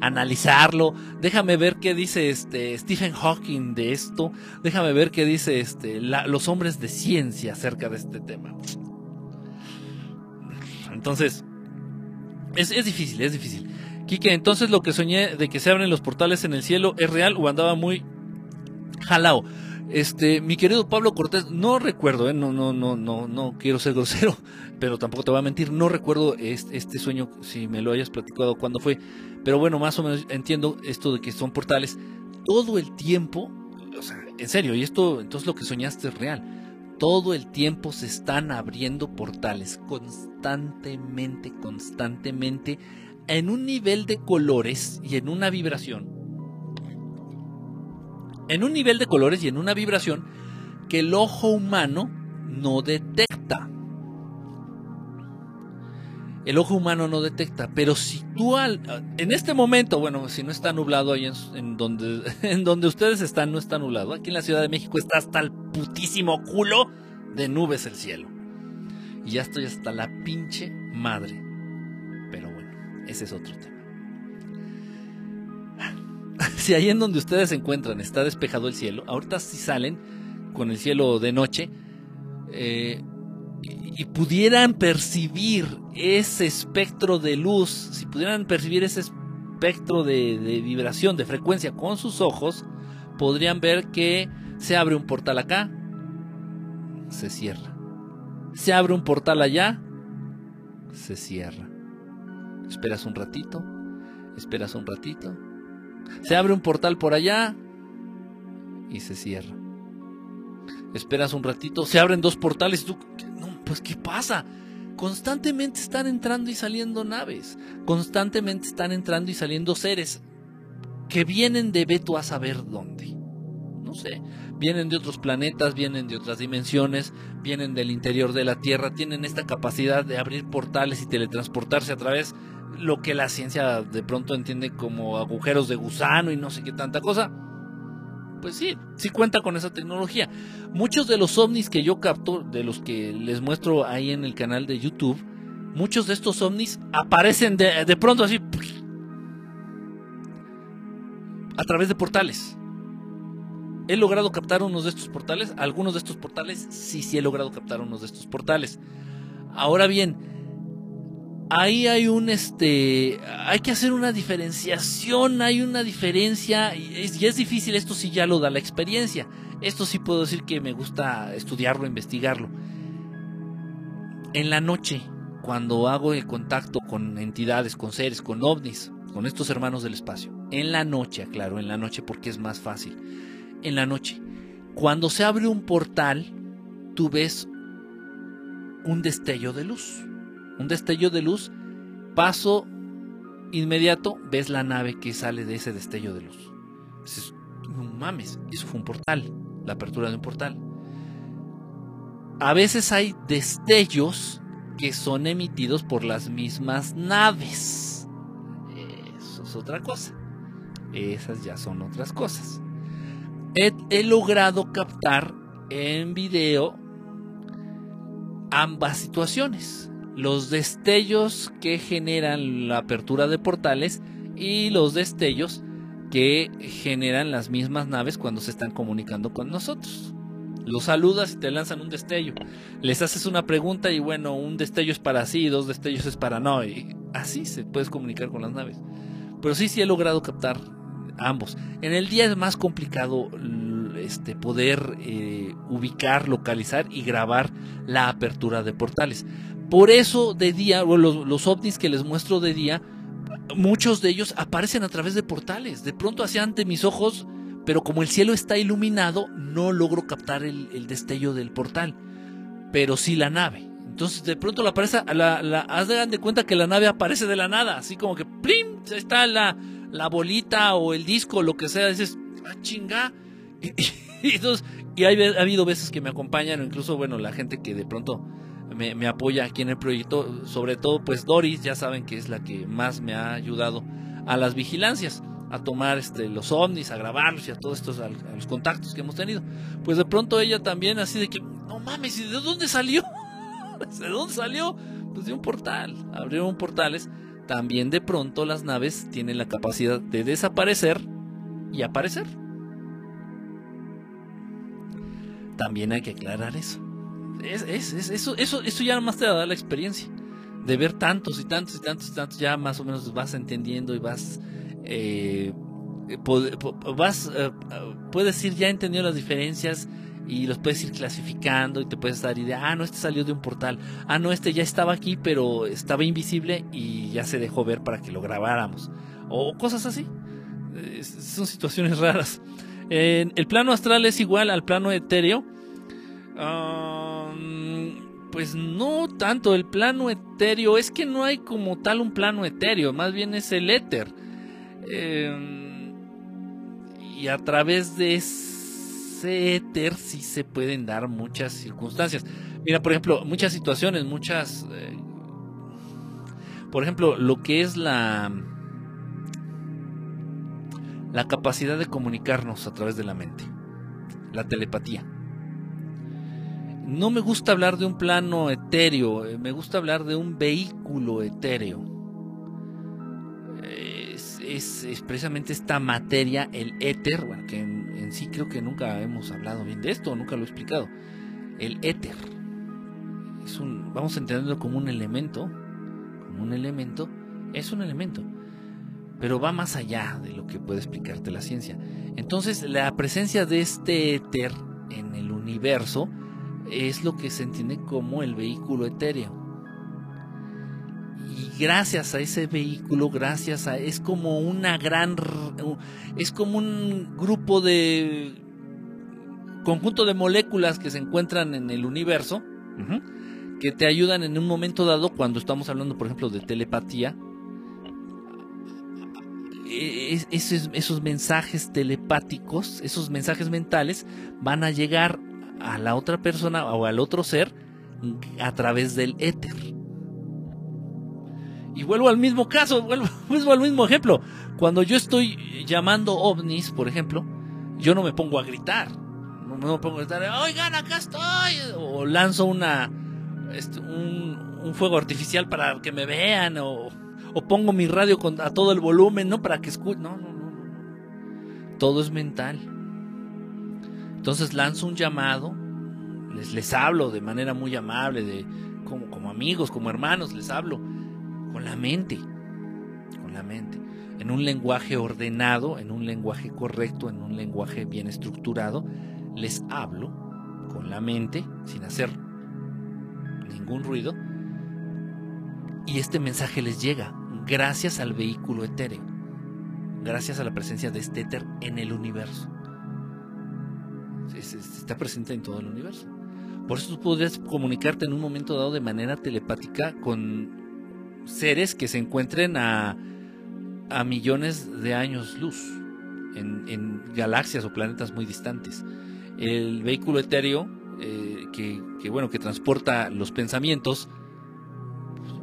analizarlo, déjame ver qué dice este Stephen Hawking de esto, déjame ver qué dice este los hombres de ciencia acerca de este tema. Entonces, es, es difícil, es difícil. Quique, entonces lo que soñé de que se abren los portales en el cielo es real o andaba muy jalao. Este, mi querido Pablo Cortés, no recuerdo, ¿eh? no, no, no, no, no quiero ser grosero, pero tampoco te voy a mentir, no recuerdo este, sueño, si me lo hayas platicado cuándo fue, pero bueno, más o menos entiendo esto de que son portales. Todo el tiempo, o sea, en serio, y esto, entonces lo que soñaste es real. Todo el tiempo se están abriendo portales, constantemente, constantemente, en un nivel de colores y en una vibración en un nivel de colores y en una vibración que el ojo humano no detecta. El ojo humano no detecta, pero si tú al, en este momento, bueno, si no está nublado ahí en, donde, en donde ustedes están, no está nublado. Aquí en la Ciudad de México está hasta el putísimo culo de nubes el cielo. Y ya estoy hasta la pinche madre. Pero bueno, ese es otro tema. si ahí en donde ustedes se encuentran está despejado el cielo, ahorita si salen con el cielo de noche eh, y, pudieran percibir ese espectro de luz, si pudieran percibir ese espectro de, de vibración, de frecuencia con sus ojos, podrían ver que se abre un portal acá, se cierra, Se abre un portal allá, se cierra. Esperas un ratito, esperas un ratito. Se abre un portal por allá y se cierra. Esperas un ratito, se abren dos portales y tú, pues ¿qué pasa? Constantemente están entrando y saliendo naves, constantemente están entrando y saliendo seres que vienen de Beto a saber dónde. No sé, vienen de otros planetas, vienen de otras dimensiones, vienen del interior de la Tierra, tienen esta capacidad de abrir portales y teletransportarse a través lo que la ciencia de pronto entiende como agujeros de gusano y no sé qué tanta cosa. Pues sí, sí cuenta con esa tecnología. Muchos de los ovnis que yo capto, de los que les muestro ahí en el canal de YouTube, muchos de estos ovnis aparecen de, de pronto así a través de portales. He logrado captar unos de estos portales, algunos de estos portales, sí, sí he logrado captar unos de estos portales. Ahora bien, ahí hay un este hay que hacer una diferenciación hay una diferencia y es, difícil esto sí ya lo da la experiencia. Esto sí puedo decir que me gusta estudiarlo investigarlo. En la noche cuando hago el contacto con entidades con seres con ovnis con estos hermanos del espacio en la noche claro en la noche porque es más fácil. En la noche cuando se abre un portal tú ves un destello de luz un destello de luz, paso inmediato, ves la nave que sale de ese destello de luz. Dices, no mames, eso fue un portal, la apertura de un portal. A veces hay destellos que son emitidos por las mismas naves. Eso es otra cosa. Esas ya son otras cosas. He, he logrado captar en video ambas situaciones los destellos que generan la apertura de portales y los destellos que generan las mismas naves cuando se están comunicando con nosotros. Los saludas y te lanzan un destello. Les haces una pregunta y bueno, un destello es para sí, dos destellos es para no. Y así se puedes comunicar con las naves. Pero sí, sí he logrado captar ambos. En el día es más complicado este, poder eh, ubicar, localizar y grabar la apertura de portales. Por eso de día, los, los ovnis que les muestro de día, muchos de ellos aparecen a través de portales. De pronto hacia ante mis ojos, pero como el cielo está iluminado, no logro captar el, destello del portal. Pero sí la nave. Entonces de pronto la aparece, la, la, haz de cuenta que la nave aparece de la nada, así como que ¡plim! está la, la bolita o el disco, lo que sea, dices, ¡ah, chinga! Y, y, ha habido veces que me acompañan, o incluso, bueno, la gente que de pronto me, apoya aquí en el proyecto, sobre todo pues Doris, ya saben que es la que más me ha ayudado a las vigilancias, a tomar este, los ovnis, a grabarlos y a todos estos, los contactos que hemos tenido. Pues de pronto ella también así de que, no mames, ¿y de dónde salió? ¿De dónde salió? Pues de un portal, abrieron portales. También de pronto las naves tienen la capacidad de desaparecer y aparecer. También hay que aclarar eso es, es, eso, eso, eso ya más te da la experiencia de ver tantos y tantos y tantos y tantos, ya más o menos vas entendiendo y vas, eh, vas eh, puedes ir ya entendiendo las diferencias y los puedes ir clasificando y te puedes dar idea, ah, no, este salió de un portal, ah, no, este ya estaba aquí, pero estaba invisible y ya se dejó ver para que lo grabáramos, o cosas así. son situaciones raras. el plano astral es igual al plano etéreo. Um, pues no tanto el plano etéreo, es que no hay como tal un plano etéreo, más bien es el éter. Eh, y a través de ese éter sí se pueden dar muchas circunstancias. Mira, por ejemplo, muchas situaciones, muchas... Eh, por ejemplo, lo que es la la capacidad de comunicarnos a través de la mente, la telepatía no me gusta hablar de un plano etéreo, eh, me gusta hablar de un vehículo etéreo. Es, precisamente esta materia, el éter, bueno, que en, sí creo que nunca hemos hablado bien de esto, nunca lo he explicado. El éter. Es un, vamos a entenderlo como un elemento, como un elemento, es un elemento, pero va más allá de lo que puede explicarte la ciencia. Entonces, la presencia de este éter en el universo, es lo que se entiende como el vehículo etéreo. Y gracias a ese vehículo, gracias a es como una gran es como un grupo de conjunto de moléculas que se encuentran en el universo que te ayudan en un momento dado cuando estamos hablando, por ejemplo, de telepatía. E, esos, esos mensajes telepáticos, esos mensajes mentales van a llegar a la otra persona o al otro ser a través del éter. Y vuelvo al mismo caso, vuelvo, al mismo ejemplo. Cuando yo estoy llamando ovnis, por ejemplo, yo no me pongo a gritar. No me pongo a gritar, oigan, acá estoy. O lanzo una, este, un, fuego artificial para que me vean. O, pongo mi radio con, a todo el volumen, ¿no? Para que escuchen. No, no, no, no. Todo es mental. Entonces lanzo un llamado, les, les hablo de manera muy amable, de, como, como amigos, como hermanos, les hablo con la mente, con la mente, en un lenguaje ordenado, en un lenguaje correcto, en un lenguaje bien estructurado, les hablo con la mente, sin hacer ningún ruido, y este mensaje les llega gracias al vehículo etéreo, gracias a la presencia de este éter en el universo está presente en todo el universo. Por eso tú podrías comunicarte en un momento dado de manera telepática con seres que se encuentren a, a millones de años luz, en, galaxias o planetas muy distantes. El vehículo etéreo, eh, que, que, bueno, que transporta los pensamientos,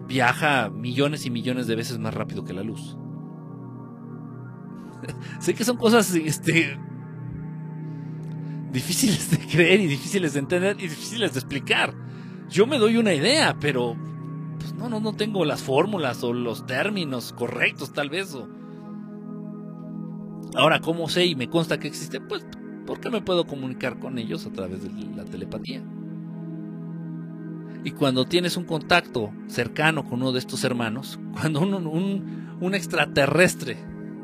viaja millones y millones de veces más rápido que la luz. sé que son cosas este, difíciles de creer y difíciles de entender y difíciles de explicar. Yo me doy una idea, pero pues no, no, no tengo las fórmulas o los términos correctos tal vez. Ahora, ¿cómo sé y me consta que existe? Pues porque me puedo comunicar con ellos a través de la telepatía. Y cuando tienes un contacto cercano con uno de estos hermanos, cuando un, un, un extraterrestre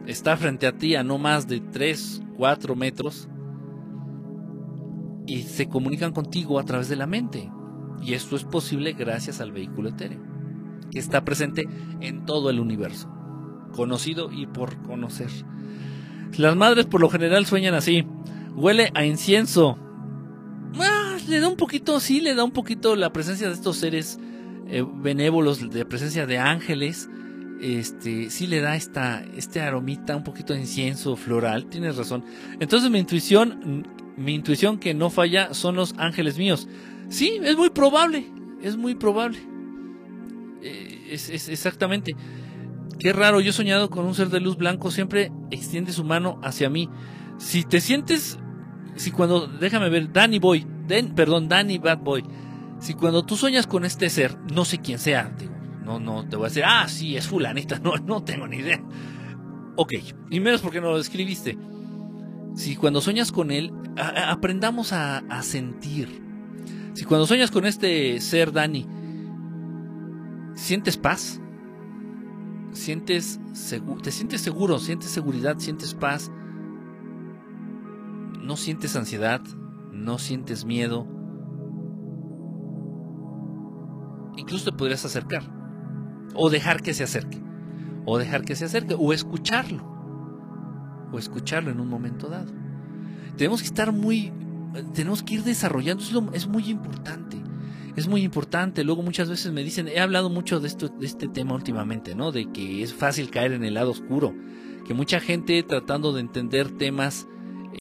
está frente a ti a no más de 3, 4 metros, y se comunican contigo a través de la mente. Y esto es posible gracias al vehículo etéreo, que está presente en todo el universo, conocido y por conocer. Las madres por lo general sueñan así, huele a incienso. Ah, le da un poquito, sí, le da un poquito la presencia de estos seres eh, benévolos, de presencia de ángeles. Este, sí le da esta, este aromita, un poquito de incienso floral, tienes razón. Entonces mi intuición mi intuición que no falla son los ángeles míos. Sí, es muy probable, es muy probable. Eh, es, exactamente. Qué raro, yo he soñado con un ser de luz blanco, siempre extiende su mano hacia mí. Si te sientes, si cuando, déjame ver, Danny Boy, perdón, Danny Bad Boy, si cuando tú sueñas con este ser, no sé quién sea, no, no te voy a decir, ah, sí, es fulanita, no, no tengo ni idea. Ok, y menos porque no lo describiste. Si cuando sueñas con él, aprendamos a, sentir. Si cuando sueñas con este ser, Dani, sientes paz, sientes te sientes seguro, sientes seguridad, sientes paz, no sientes ansiedad, no sientes miedo, incluso te podrías acercar, o dejar que se acerque, o dejar que se acerque, o escucharlo o escucharlo en un momento dado. Tenemos que estar muy, tenemos que ir desarrollando, es muy importante. Es muy importante. Luego muchas veces me dicen, he hablado mucho de, esto, de este tema últimamente, ¿no? De que es fácil caer en el lado oscuro. Que mucha gente tratando de entender temas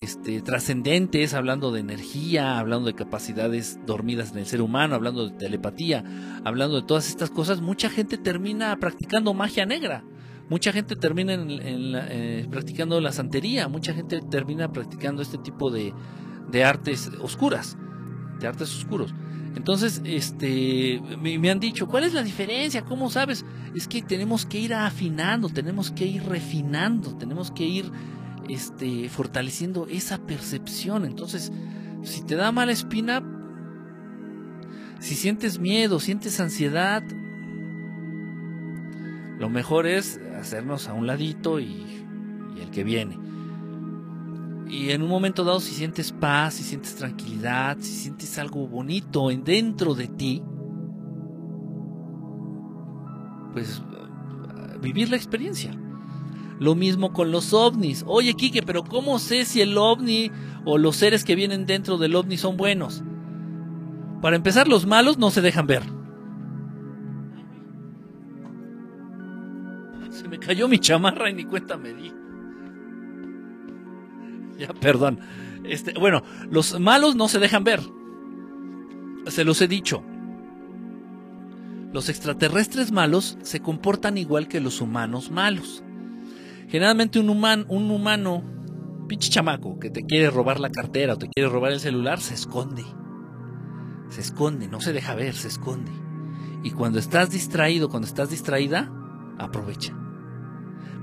este, trascendentes, hablando de energía, hablando de capacidades dormidas en el ser humano, hablando de telepatía, hablando de todas estas cosas, mucha gente termina practicando magia negra. Mucha gente termina eh, practicando la santería, mucha gente termina practicando este tipo de, artes oscuras, de artes oscuros. Entonces, este, me, han dicho, ¿cuál es la diferencia? ¿Cómo sabes? Es que tenemos que ir afinando, tenemos que ir refinando, tenemos que ir, este, fortaleciendo esa percepción. Entonces, si te da mala espina, si sientes miedo, sientes ansiedad, lo mejor es hacernos a un ladito y, el que viene. Y en un momento dado, si sientes paz, si sientes tranquilidad, si sientes algo bonito en dentro de ti, pues vivir la experiencia. Lo mismo con los ovnis. Oye, Kike, pero ¿cómo sé si el ovni o los seres que vienen dentro del ovni son buenos? Para empezar, los malos no se dejan ver. Cayó mi chamarra y ni cuenta me di. Ya, perdón. Este, bueno, los malos no se dejan ver. Se los he dicho. Los extraterrestres malos se comportan igual que los humanos malos. Generalmente un, humano, un humano, pinche chamaco, que te quiere robar la cartera o te quiere robar el celular, se esconde. Se esconde, no se deja ver, se esconde. Y cuando estás distraído, cuando estás distraída, aprovecha.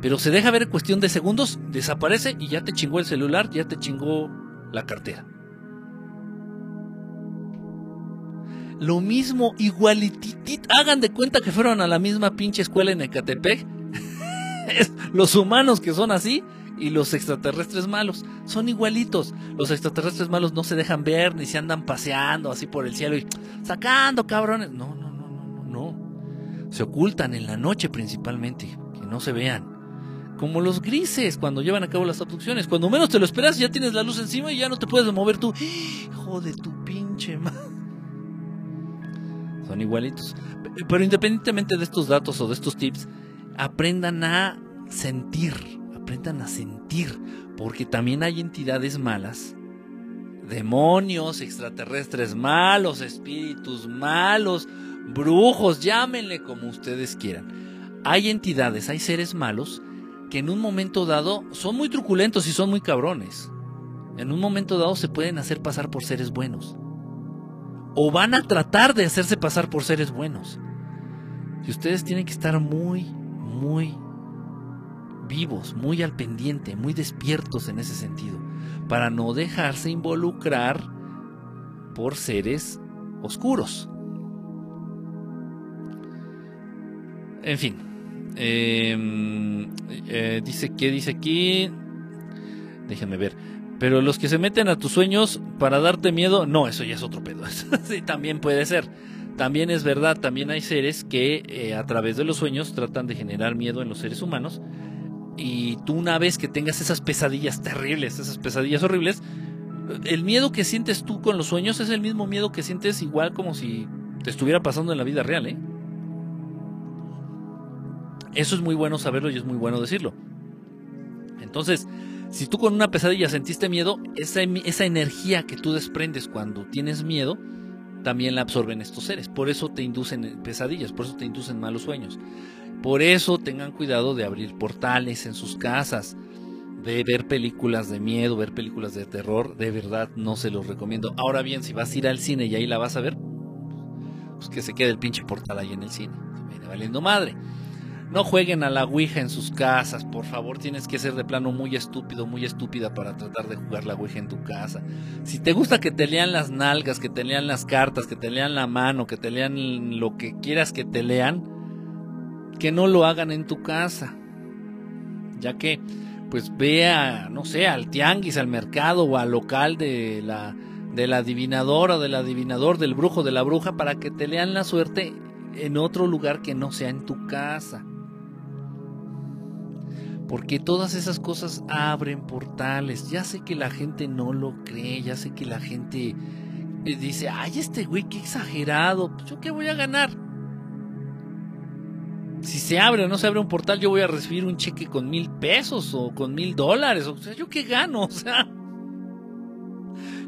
Pero se deja ver en cuestión de segundos, desaparece y ya te chingó el celular, ya te chingó la cartera. Lo mismo, igualititit. Hagan de cuenta que fueron a la misma pinche escuela en Ecatepec. los humanos que son así y los extraterrestres malos son igualitos. Los extraterrestres malos no se dejan ver ni se andan paseando así por el cielo y sacando cabrones. No, no, no, no, no. Se ocultan en la noche principalmente, que no se vean. Como los grises cuando llevan a cabo las abducciones. Cuando menos te lo esperas ya tienes la luz encima y ya no te puedes mover tú. Hijo de tu pinche madre. Son igualitos. Pero independientemente de estos datos o de estos tips, aprendan a sentir, aprendan a sentir, porque también hay entidades malas, demonios, extraterrestres malos, espíritus malos, brujos, llámenle como ustedes quieran. Hay entidades, hay seres malos que en un momento dado son muy truculentos y son muy cabrones. En un momento dado se pueden hacer pasar por seres buenos. O van a tratar de hacerse pasar por seres buenos. Y ustedes tienen que estar muy, muy vivos, muy al pendiente, muy despiertos en ese sentido, para no dejarse involucrar por seres oscuros. En fin, em, eh, dice que dice aquí, déjenme ver, pero los que se meten a tus sueños para darte miedo, no, eso ya es otro pedo. sí, también puede ser. También es verdad, también hay seres que eh, a través de los sueños tratan de generar miedo en los seres humanos. Y tú una vez que tengas esas pesadillas terribles, esas pesadillas horribles, el miedo que sientes tú con los sueños es el mismo miedo que sientes igual como si te estuviera pasando en la vida real, ¿eh? Eso es muy bueno saberlo y es muy bueno decirlo. Entonces, si tú con una pesadilla sentiste miedo, esa, esa energía que tú desprendes cuando tienes miedo, también la absorben estos seres. Por eso te inducen pesadillas, por eso te inducen malos sueños. Por eso tengan cuidado de abrir portales en sus casas, de ver películas de miedo, ver películas de terror. De verdad no se los recomiendo. Ahora bien, si vas a ir al cine y ahí la vas a ver, pues que se quede el pinche portal ahí en el cine. Viene valiendo madre. No jueguen a la Ouija en sus casas, por favor, tienes que ser de plano muy estúpido, muy estúpida para tratar de jugar la Ouija en tu casa. Si te gusta que te lean las nalgas, que te lean las cartas, que te lean la mano, que te lean lo que quieras que te lean, que no lo hagan en tu casa. Ya que, pues vea, no sé, al tianguis, al mercado o al local de la, de la adivinadora del adivinador, del brujo, de la bruja, para que te lean la suerte en otro lugar que no sea en tu casa porque todas esas cosas abren portales. Ya sé que la gente no lo cree, ya sé que la gente eh, dice, ay, este güey, qué exagerado, pues, ¿yo qué voy a ganar? Si se abre o no se abre un portal, yo voy a recibir un cheque con mil pesos o con mil dólares. O sea, ¿yo qué gano? O sea,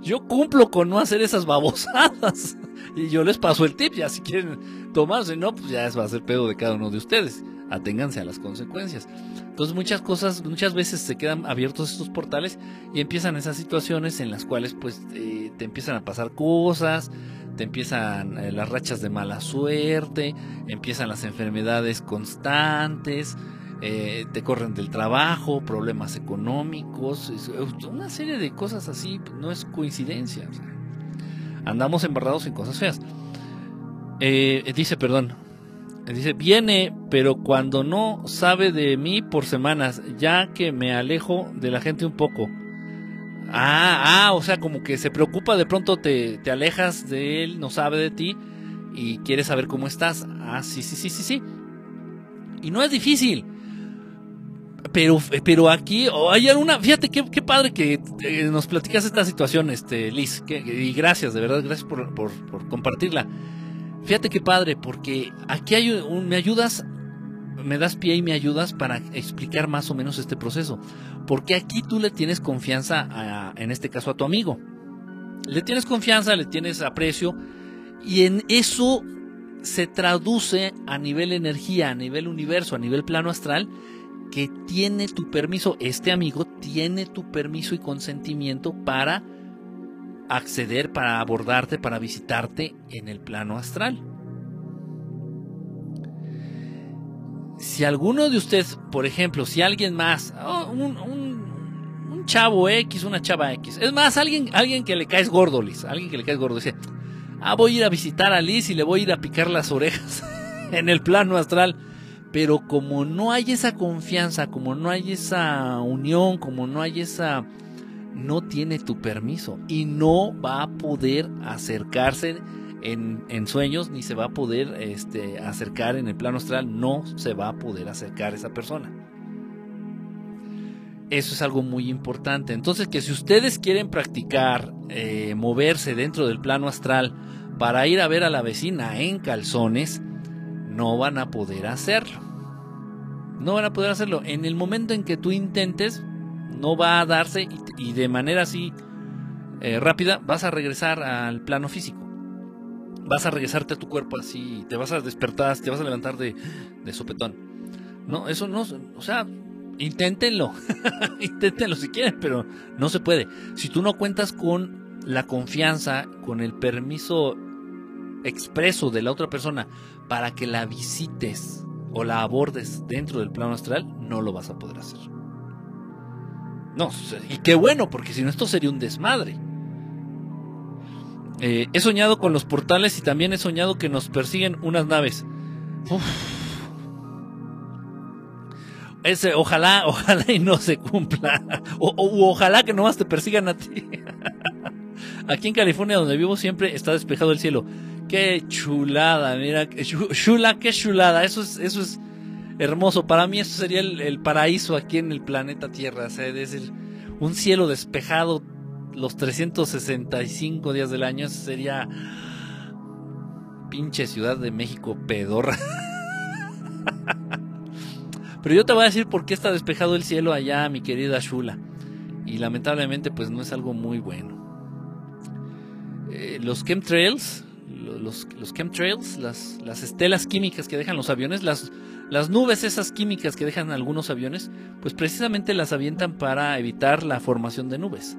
yo cumplo con no hacer esas babosadas. Y yo les paso el tip, ya si quieren tomarse, no, pues ya va a ser pedo de cada uno de ustedes. Aténganse a las consecuencias. Entonces muchas cosas, muchas veces se quedan abiertos estos portales y empiezan esas situaciones en las cuales pues eh, te empiezan a pasar cosas, te empiezan eh, las rachas de mala suerte, empiezan las enfermedades constantes, eh, te corren del trabajo, problemas económicos, una serie de cosas así, no es coincidencia. Andamos embarrados en cosas feas. dice, perdón, Dice, viene, pero cuando no sabe de mí por semanas, ya que me alejo de la gente un poco. Ah, ah, o sea, como que se preocupa, de pronto te, te alejas de él, no sabe de ti y quiere saber cómo estás. Ah, sí, sí, sí, sí, sí. Y no es difícil. Pero, pero aquí oh, hay alguna, fíjate qué, padre que eh, nos platicas esta situación, este, Liz, que, y gracias, de verdad, gracias por, por, por, compartirla. Fíjate qué padre, porque aquí hay un, me ayudas, me das pie y me ayudas para explicar más o menos este proceso. Porque aquí tú le tienes confianza, a, en este caso a tu amigo. Le tienes confianza, le tienes aprecio, y en eso se traduce a nivel energía, a nivel universo, a nivel plano astral, que tiene tu permiso, este amigo tiene tu permiso y consentimiento para acceder, para abordarte, para visitarte en el plano astral. Si alguno de ustedes, por ejemplo, si alguien más, oh, un, chavo X, una chava X, es más, alguien, alguien que le caes gordo, Liz, alguien que le caes gordo, dice, ah, voy a ir a visitar a Liz y le voy a ir a picar las orejas en el plano astral pero como no hay esa confianza, como no hay esa unión, como no hay esa... no tiene tu permiso y no va a poder acercarse en, en, sueños ni se va a poder este, acercar en el plano astral, no se va a poder acercar esa persona. Eso es algo muy importante. Entonces que si ustedes quieren practicar eh, moverse dentro del plano astral para ir a ver a la vecina en calzones, no van a poder hacerlo. No van a poder hacerlo. En el momento en que tú intentes, no va a darse y, de manera así eh, rápida vas a regresar al plano físico. Vas a regresarte a tu cuerpo así, te vas a despertar, te vas a levantar de, de sopetón. No, eso no, o sea, inténtenlo, inténtenlo si quieren, pero no se puede. Si tú no cuentas con la confianza, con el permiso expreso de la otra persona para que la visites o la abordes dentro del plano astral, no lo vas a poder hacer. No, y qué bueno, porque si no esto sería un desmadre. Eh, he soñado con los portales y también he soñado que nos persiguen unas naves. Ojalá, ojalá y no se cumpla. O, ojalá que nomás te persigan a ti. Aquí en California, donde vivo, siempre está despejado el cielo. Qué chulada, mira, chula, qué chulada. Eso es, eso es hermoso. Para mí eso sería el, paraíso aquí en el planeta Tierra. O sea, es decir, un cielo despejado los 365 días del año. Eso sería pinche Ciudad de México pedorra. Pero yo te voy a decir por qué está despejado el cielo allá, mi querida Shula. Y lamentablemente pues no es algo muy bueno. Eh, los chemtrails, los, los chemtrails, las, las, estelas químicas que dejan los aviones, las, las nubes esas químicas que dejan algunos aviones, pues precisamente las avientan para evitar la formación de nubes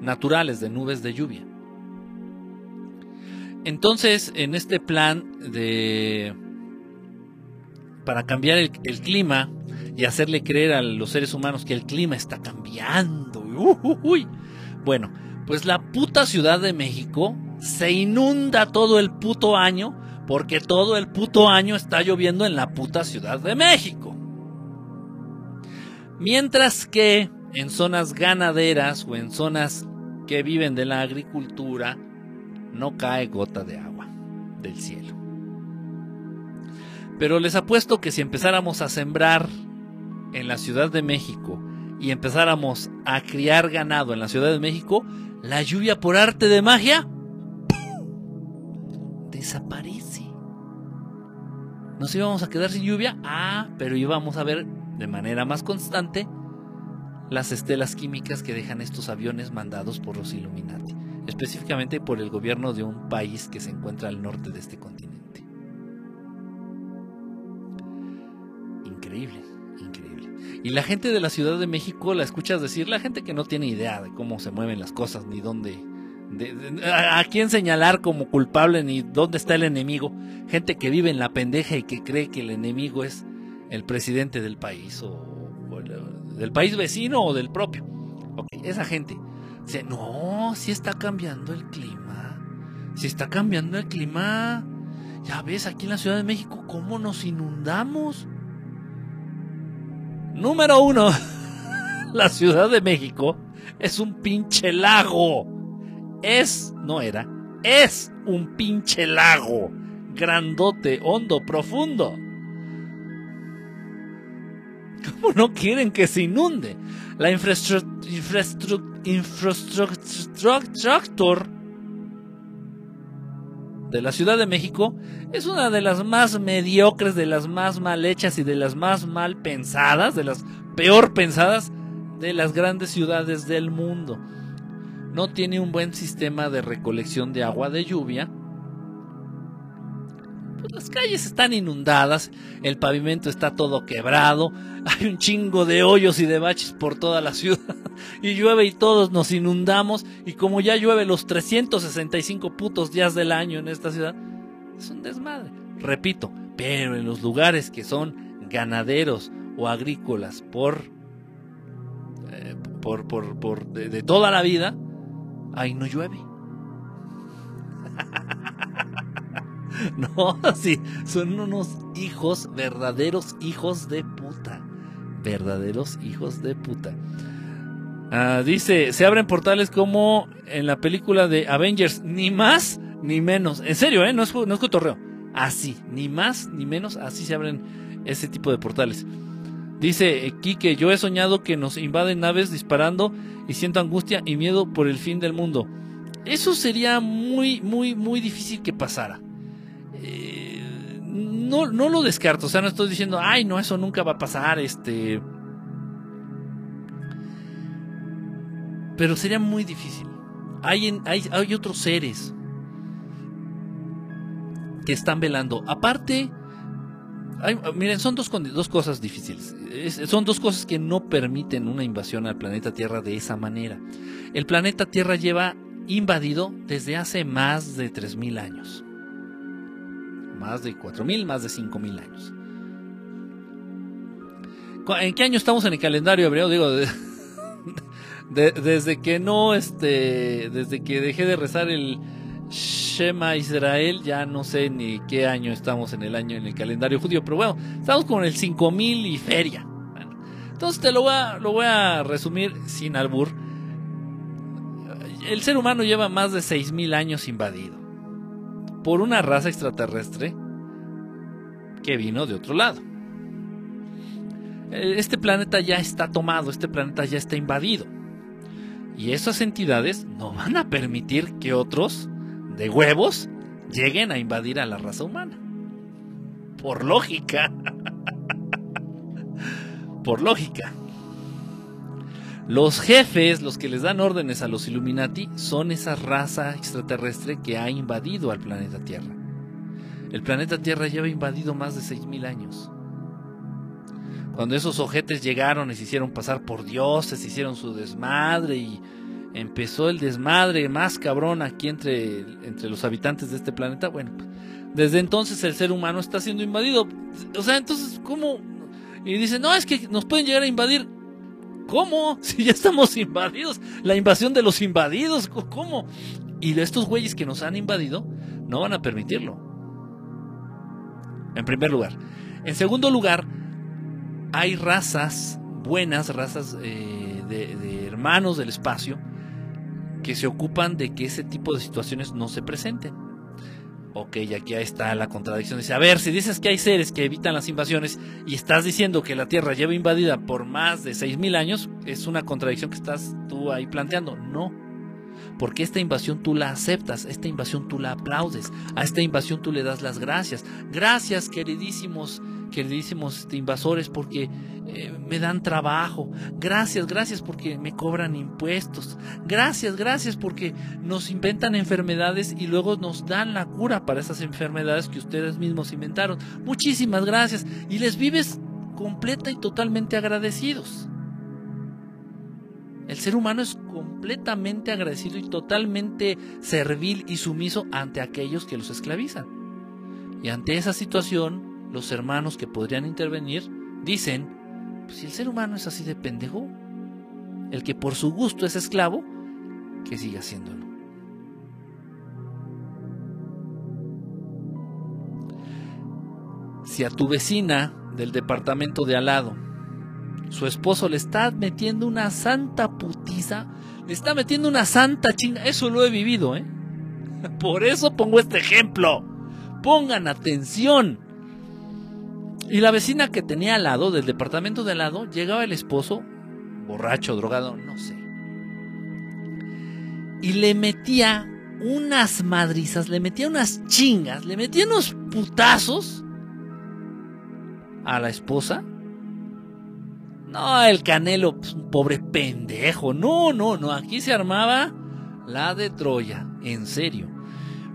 naturales, de nubes de lluvia. Entonces, en este plan de para cambiar el, clima y hacerle creer a los seres humanos que el clima está cambiando. Uy, Bueno, pues la puta Ciudad de México se inunda todo el puto año porque todo el puto año está lloviendo en la puta Ciudad de México. Mientras que en zonas ganaderas o en zonas que viven de la agricultura no cae gota de agua del cielo. Pero les apuesto que si empezáramos a sembrar en la Ciudad de México y empezáramos a criar ganado en la Ciudad de México, la lluvia por arte de magia desaparece. Nos íbamos a quedar sin lluvia, ah, pero íbamos a ver de manera más constante las estelas químicas que dejan estos aviones mandados por los Illuminati, específicamente por el gobierno de un país que se encuentra al norte de este continente. Increíble, increíble. Y la gente de la Ciudad de México la escuchas decir, la gente que no tiene idea de cómo se mueven las cosas ni dónde a, quién señalar como culpable ni dónde está el enemigo. Gente que vive en la pendeja y que cree que el enemigo es el presidente del país o, del país vecino o del propio. esa gente dice, no, si está cambiando el clima. Si está cambiando el clima. Ya ves, aquí en la Ciudad de México, cómo nos inundamos. Número uno, la Ciudad de México es un pinche lago. Es, no era, es un pinche lago. Grandote, hondo, profundo. ¿Cómo no quieren que se inunde? La infraestructura de la Ciudad de México es una de las más mediocres, de las más mal hechas y de las más mal pensadas, de las peor pensadas de las grandes ciudades del mundo. No tiene un buen sistema de recolección de agua de lluvia pues las calles están inundadas, el pavimento está todo quebrado, hay un chingo de hoyos y de baches por toda la ciudad, y llueve y todos nos inundamos, y como ya llueve los 365 putos días del año en esta ciudad, es un desmadre. Repito, pero en los lugares que son ganaderos o agrícolas por, eh, por, por, por de toda la vida, ahí no llueve. No, sí, son unos hijos, verdaderos hijos de puta. Verdaderos hijos de puta. Ah, dice, se abren portales como en la película de Avengers, ni más ni menos. En serio, ¿eh? No es, no es cotorreo. Así, ni más ni menos, así se abren ese tipo de portales. Dice Kike, yo he soñado que nos invaden naves disparando y siento angustia y miedo por el fin del mundo. Eso sería muy, muy, muy difícil que pasara. Eh, no, no lo descarto, o sea, no estoy diciendo, ay, no, eso nunca va a pasar, este... Pero sería muy difícil. Hay, hay, hay otros seres que están velando. Aparte, miren, son dos, cosas difíciles. son dos cosas que no permiten una invasión al planeta Tierra de esa manera. El planeta Tierra lleva invadido desde hace más de 3.000 años más de 4.000, más de 5.000 años. ¿En qué año estamos en el calendario hebreo? Digo, desde que no, este, desde que dejé de rezar el Shema Israel, ya no sé ni qué año estamos en el año en el calendario judío, pero bueno, estamos con el 5000 y feria. entonces te lo voy, a, lo voy a resumir sin albur. El ser humano lleva más de 6000 años invadido por una raza extraterrestre que vino de otro lado. Eh, este planeta ya está tomado, este planeta ya está invadido. Y esas entidades no van a permitir que otros de huevos lleguen a invadir a la raza humana. Por lógica. Por lógica. Los jefes, los que les dan órdenes a los Illuminati, son esa raza extraterrestre que ha invadido al planeta Tierra. El planeta Tierra lleva invadido más de 6.000 años. Cuando esos ojetes llegaron y se hicieron pasar por dioses, hicieron su desmadre y empezó el desmadre más cabrón aquí entre, entre los habitantes de este planeta, bueno, desde entonces el ser humano está siendo invadido. O sea, entonces, ¿cómo? Y dicen, no, es que nos pueden llegar a invadir. ¿Cómo? Si ya estamos invadidos. La invasión de los invadidos. ¿Cómo? Y estos güeyes que nos han invadido no van a permitirlo. En primer lugar. En segundo lugar, hay razas buenas, razas eh, de hermanos del espacio, que se ocupan de que ese tipo de situaciones no se presenten. Ok, aquí está la contradicción. Dice, a ver, si dices que hay seres que evitan las invasiones y estás diciendo que la Tierra lleva invadida por más de 6.000 años, es una contradicción que estás tú ahí planteando. No, porque esta invasión tú la aceptas, esta invasión tú la aplaudes, a esta invasión tú le das las gracias. Gracias, queridísimos queridísimos este, invasores, porque eh, me dan trabajo. Gracias, gracias porque me cobran impuestos. Gracias, gracias porque nos inventan enfermedades y luego nos dan la cura para esas enfermedades que ustedes mismos inventaron. Muchísimas gracias. Y les vives completa y totalmente agradecidos. El ser humano es completamente agradecido y totalmente servil y sumiso ante aquellos que los esclavizan. Y ante esa situación, los hermanos que podrían intervenir dicen, pues si el ser humano es así de pendejo, el que por su gusto es esclavo, que siga haciéndolo. Si a tu vecina del departamento de al lado, su esposo le está metiendo una santa putiza, Le está metiendo una santa chinga. Eso lo he vivido, ¿eh? Por eso pongo este ejemplo. Pongan atención. Y la vecina que tenía al lado, del departamento de al lado, llegaba el esposo, borracho, drogado, no sé. Y le metía unas madrizas, le metía unas chingas, le metía unos putazos a la esposa. No, el Canelo, pues, un pobre pendejo. No, no, no. Aquí se armaba la de Troya. En serio.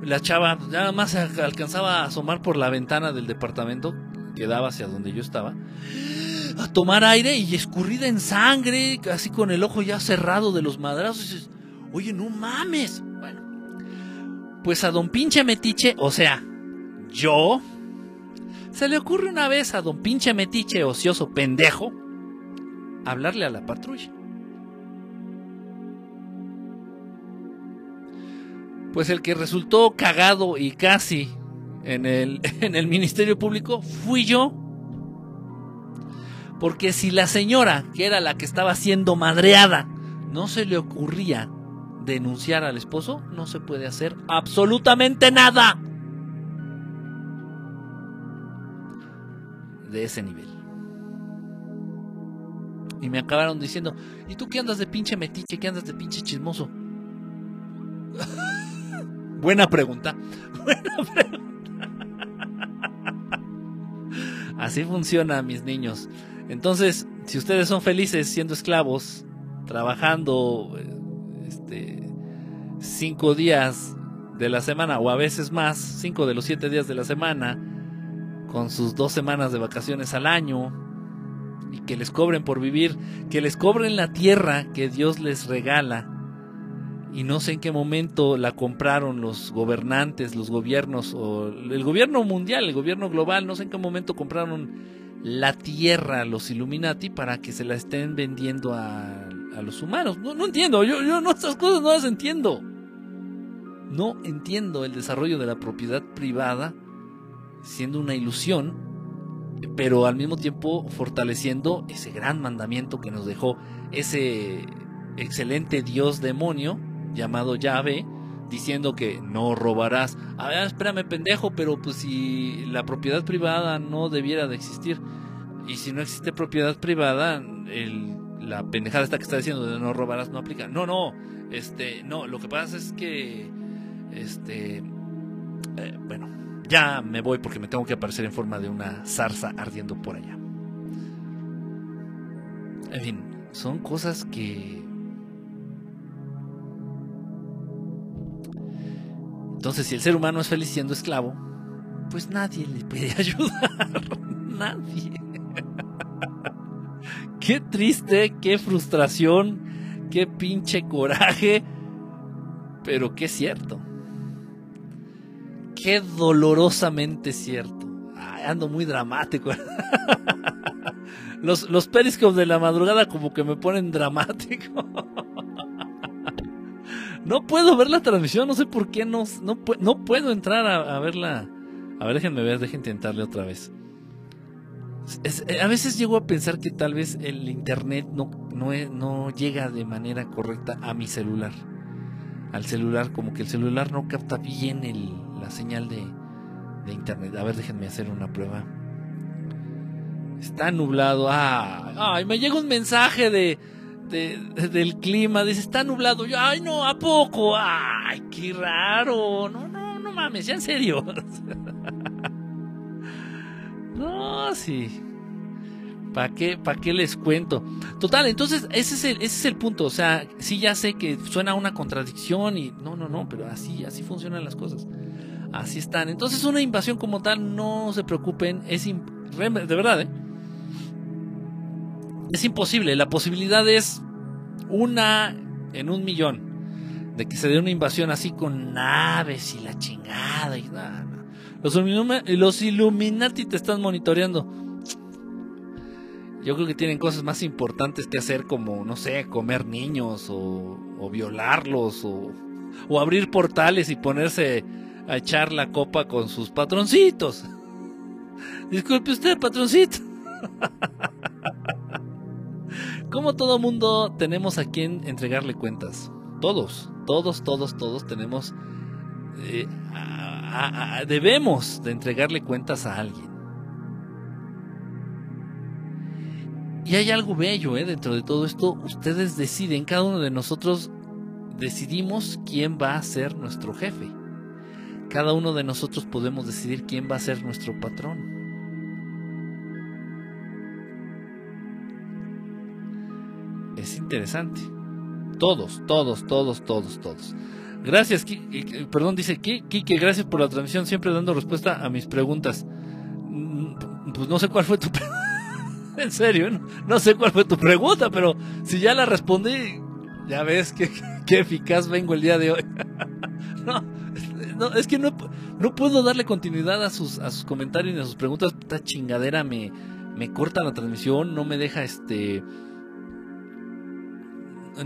La chava nada más alcanzaba a asomar por la ventana del departamento que daba hacia donde yo estaba. A tomar aire y escurrida en sangre, así con el ojo ya cerrado de los madrazos. Oye, no mames. Bueno, pues a don pinche metiche, o sea, yo, se le ocurre una vez a don pinche metiche ocioso pendejo hablarle a la patrulla. Pues el que resultó cagado y casi en el, en el Ministerio Público fui yo. Porque si la señora, que era la que estaba siendo madreada, no se le ocurría denunciar al esposo, no se puede hacer absolutamente nada. De ese nivel. Y me acabaron diciendo, ¿y tú qué andas de pinche metiche? ¿Qué andas de pinche chismoso? Buena pregunta. Buena pregunta. Así funciona, mis niños. Entonces, si ustedes son felices siendo esclavos, trabajando este, cinco días de la semana, o a veces más, cinco de los siete días de la semana, con sus dos semanas de vacaciones al año, y que les cobren por vivir, que les cobren la tierra que Dios les regala. Y no sé en qué momento la compraron los gobernantes, los gobiernos, o el gobierno mundial, el gobierno global, no sé en qué momento compraron la tierra, los Illuminati, para que se la estén vendiendo a, a los humanos. No, no entiendo, yo, yo no, estas cosas no las entiendo. No entiendo el desarrollo de la propiedad privada siendo una ilusión pero al mismo tiempo fortaleciendo ese gran mandamiento que nos dejó ese excelente dios demonio llamado Yahvé, diciendo que no robarás. A ver, espérame pendejo, pero pues si la propiedad privada no debiera de existir, y si no existe propiedad privada, el, la pendejada esta que está diciendo de no robarás no aplica. No, no, este, no, lo que pasa es que, este, eh, bueno, ya me voy porque me tengo que aparecer en forma de una zarza ardiendo por allá. En fin, son cosas que... Entonces, si el ser humano es feliz siendo esclavo, pues nadie le puede ayudar. nadie. qué triste, qué frustración, qué pinche coraje, pero qué cierto qué dolorosamente cierto. Ando muy dramático. los, los periscopes de la madrugada como que me ponen dramático. No puedo ver la transmisión, no sé por qué no, no, no puedo entrar a, verla. A ver, déjenme ver, déjenme intentarle otra vez. a veces llego a pensar que tal vez el internet no, no, no llega de manera correcta a mi celular. Al celular, como que el celular no capta bien el, la señal de, internet. A ver, déjenme hacer una prueba. Está nublado. Ah, ay, me llega un mensaje de, del clima. Dice, está nublado. Yo, ay, no, ¿a poco? Ay, qué raro. No, no, no mames, ya en serio. no, sí. ¿Para qué, ¿Para qué les cuento? Total, entonces ese es, el, ese es el punto. O sea, sí ya sé que suena una contradicción y no, no, no, pero así, así funcionan las cosas. Así están. Entonces una invasión como tal, no se preocupen, es de verdad, ¿eh? Es imposible. La posibilidad es una en un millón de que se dé una invasión así con naves y la chingada y nada. Los, los Illuminati te están monitoreando. Yo creo que tienen cosas más importantes que hacer como, no sé, comer niños o, o violarlos o, o abrir portales y ponerse a echar la copa con sus patroncitos. Disculpe usted, patroncito. como todo mundo tenemos a quien entregarle cuentas. Todos, todos, todos, todos tenemos... Eh, debemos de entregarle cuentas a alguien. Y hay algo bello ¿eh? dentro de todo esto. Ustedes deciden, cada uno de nosotros decidimos quién va a ser nuestro jefe. Cada uno de nosotros podemos decidir quién va a ser nuestro patrón. Es interesante. Todos, todos, todos, todos, todos. Gracias, perdón, dice Kike, gracias por la transmisión, siempre dando respuesta a mis preguntas. Mm, pues no sé cuál fue tu en serio, no, sé cuál fue tu pregunta, pero si ya la respondí, ya ves que, eficaz vengo el día de hoy. no, es que no, no puedo darle continuidad a sus, a sus comentarios ni a sus preguntas. Esta chingadera me, me corta la transmisión, no me deja este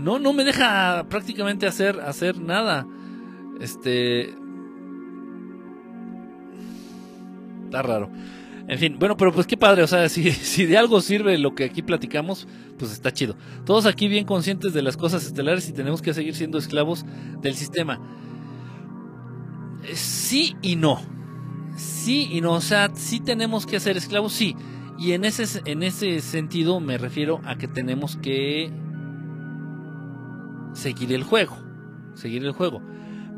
no, no me deja prácticamente hacer, hacer nada. Este. Está raro. En fin, bueno, pero pues qué padre, o sea, si, si de algo sirve lo que aquí platicamos, pues está chido. Todos aquí bien conscientes de las cosas estelares y tenemos que seguir siendo esclavos del sistema. Sí y no. Sí y no, o sea, sí tenemos que ser esclavos, sí. Y en ese, en ese sentido me refiero a que tenemos que seguir el juego, seguir el juego.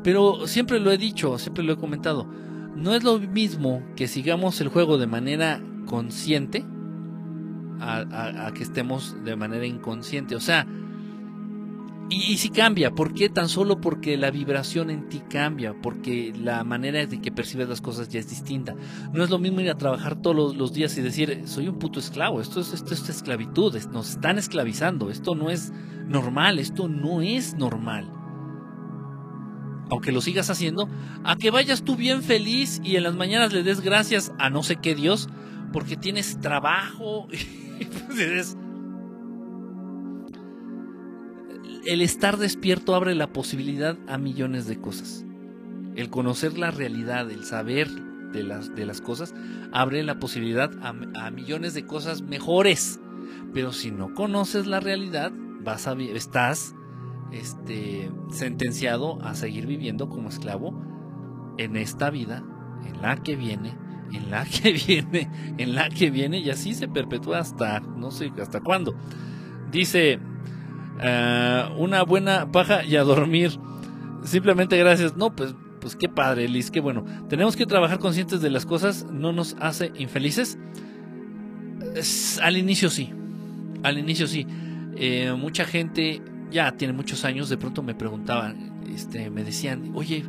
Pero siempre lo he dicho, siempre lo he comentado, no es lo mismo que sigamos el juego de manera consciente a, que estemos de manera inconsciente. O sea, y, si cambia, ¿por qué? Tan solo porque la vibración en ti cambia, porque la manera de que percibes las cosas ya es distinta. No es lo mismo ir a trabajar todos los, días y decir, soy un puto esclavo, esto es, esto es esclavitud, nos están esclavizando, esto no es normal, esto no es normal. Aunque lo sigas haciendo, a que vayas tú bien feliz y en las mañanas le des gracias a no sé qué Dios, porque tienes trabajo y pues eres el estar despierto abre la posibilidad a millones de cosas. El conocer la realidad, el saber de las, de las cosas, abre la posibilidad a, millones de cosas mejores. Pero si no conoces la realidad, vas a, estás este, sentenciado a seguir viviendo como esclavo en esta vida, en la que viene, en la que viene, en la que viene, y así se perpetúa hasta, no sé hasta cuándo. Dice eh, una buena paja y a dormir. Simplemente gracias. No, pues, pues qué padre, Liz, qué bueno. Tenemos que trabajar conscientes de las cosas, no nos hace infelices. al inicio sí, al inicio sí. Eh, mucha gente ya tiene muchos años, de pronto me preguntaban, este, me decían, oye,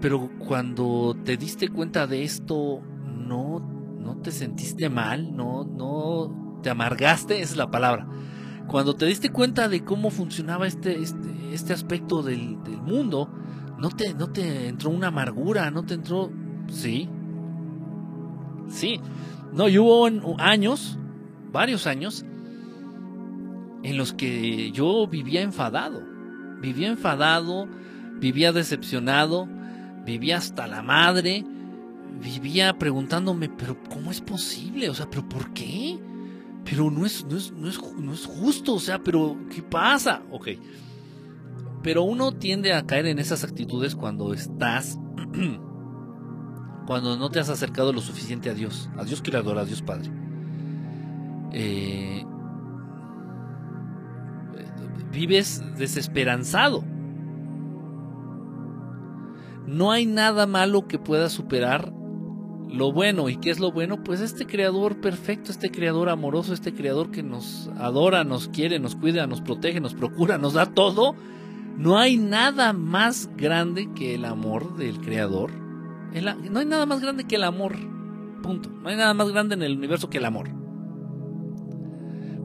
pero cuando te diste cuenta de esto, no, no te sentiste mal, no, no te amargaste, esa es la palabra cuando te diste cuenta de cómo funcionaba este, este, este aspecto del, mundo, no te, no te entró una amargura, no te entró... Sí. Sí. No, y hubo años, varios años, en los que yo vivía enfadado. Vivía enfadado, vivía decepcionado, vivía hasta la madre, vivía preguntándome, pero ¿cómo es posible? O sea, ¿pero por qué? Pero no es, no es, no es, no es justo, o sea, pero ¿qué pasa? Ok. Pero uno tiende a caer en esas actitudes cuando estás, cuando no te has acercado lo suficiente a Dios, a Dios Creador, a Dios Padre. Eh, vives desesperanzado. No hay nada malo que pueda superar lo bueno. ¿Y qué es lo bueno? Pues este creador perfecto, este creador amoroso, este creador que nos adora, nos quiere, nos cuida, nos protege, nos procura, nos da todo. No hay nada más grande que el amor del creador. no hay nada más grande que el amor. Punto. No hay nada más grande en el universo que el amor.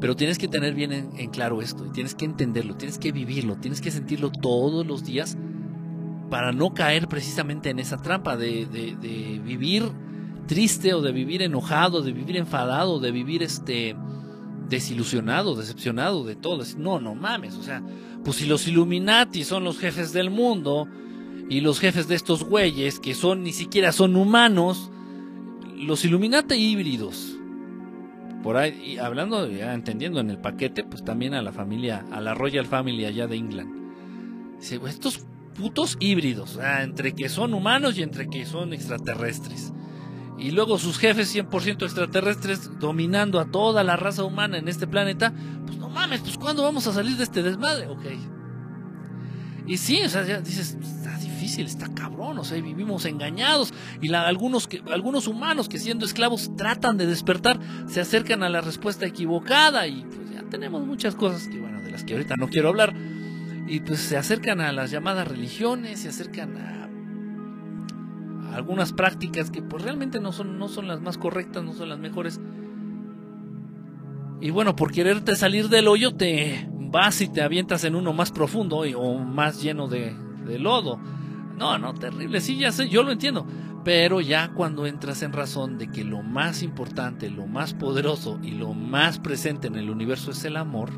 Pero tienes que tener bien en, claro esto, y tienes que entenderlo, tienes que vivirlo, tienes que sentirlo todos los días para no caer precisamente en esa trampa de, vivir triste o de vivir enojado, de vivir enfadado, de vivir este desilusionado, decepcionado de todo. No, no mames, o sea, pues si los Illuminati son los jefes del mundo y los jefes de estos güeyes que son ni siquiera son humanos, los Illuminati híbridos por ahí, y hablando, ya entendiendo en el paquete, pues también a la familia, a la Royal Family allá de England. Dice, "Güey, estos putos híbridos, entre que son humanos y entre que son extraterrestres. Y luego sus jefes 100% extraterrestres dominando a toda la raza humana en este planeta, pues no mames, pues ¿cuándo vamos a salir de este desmadre? Ok. Y sí, o sea, ya dices, está difícil, está cabrón, o sea, vivimos engañados. Y la- algunos, que, algunos humanos que siendo esclavos tratan de despertar, se acercan a la respuesta equivocada. Y pues ya tenemos muchas cosas que, bueno, de las que ahorita no quiero hablar. Y pues se acercan a las llamadas religiones, se acercan a, algunas prácticas que pues realmente no son, no son las más correctas, no son las mejores. Y bueno, por quererte salir del hoyo te vas y te avientas en uno más profundo y- o más lleno de, de lodo. No, no, terrible, sí, ya sé, yo lo entiendo. Pero ya cuando entras en razón de que lo más importante, lo más poderoso y lo más presente en el universo es el amor,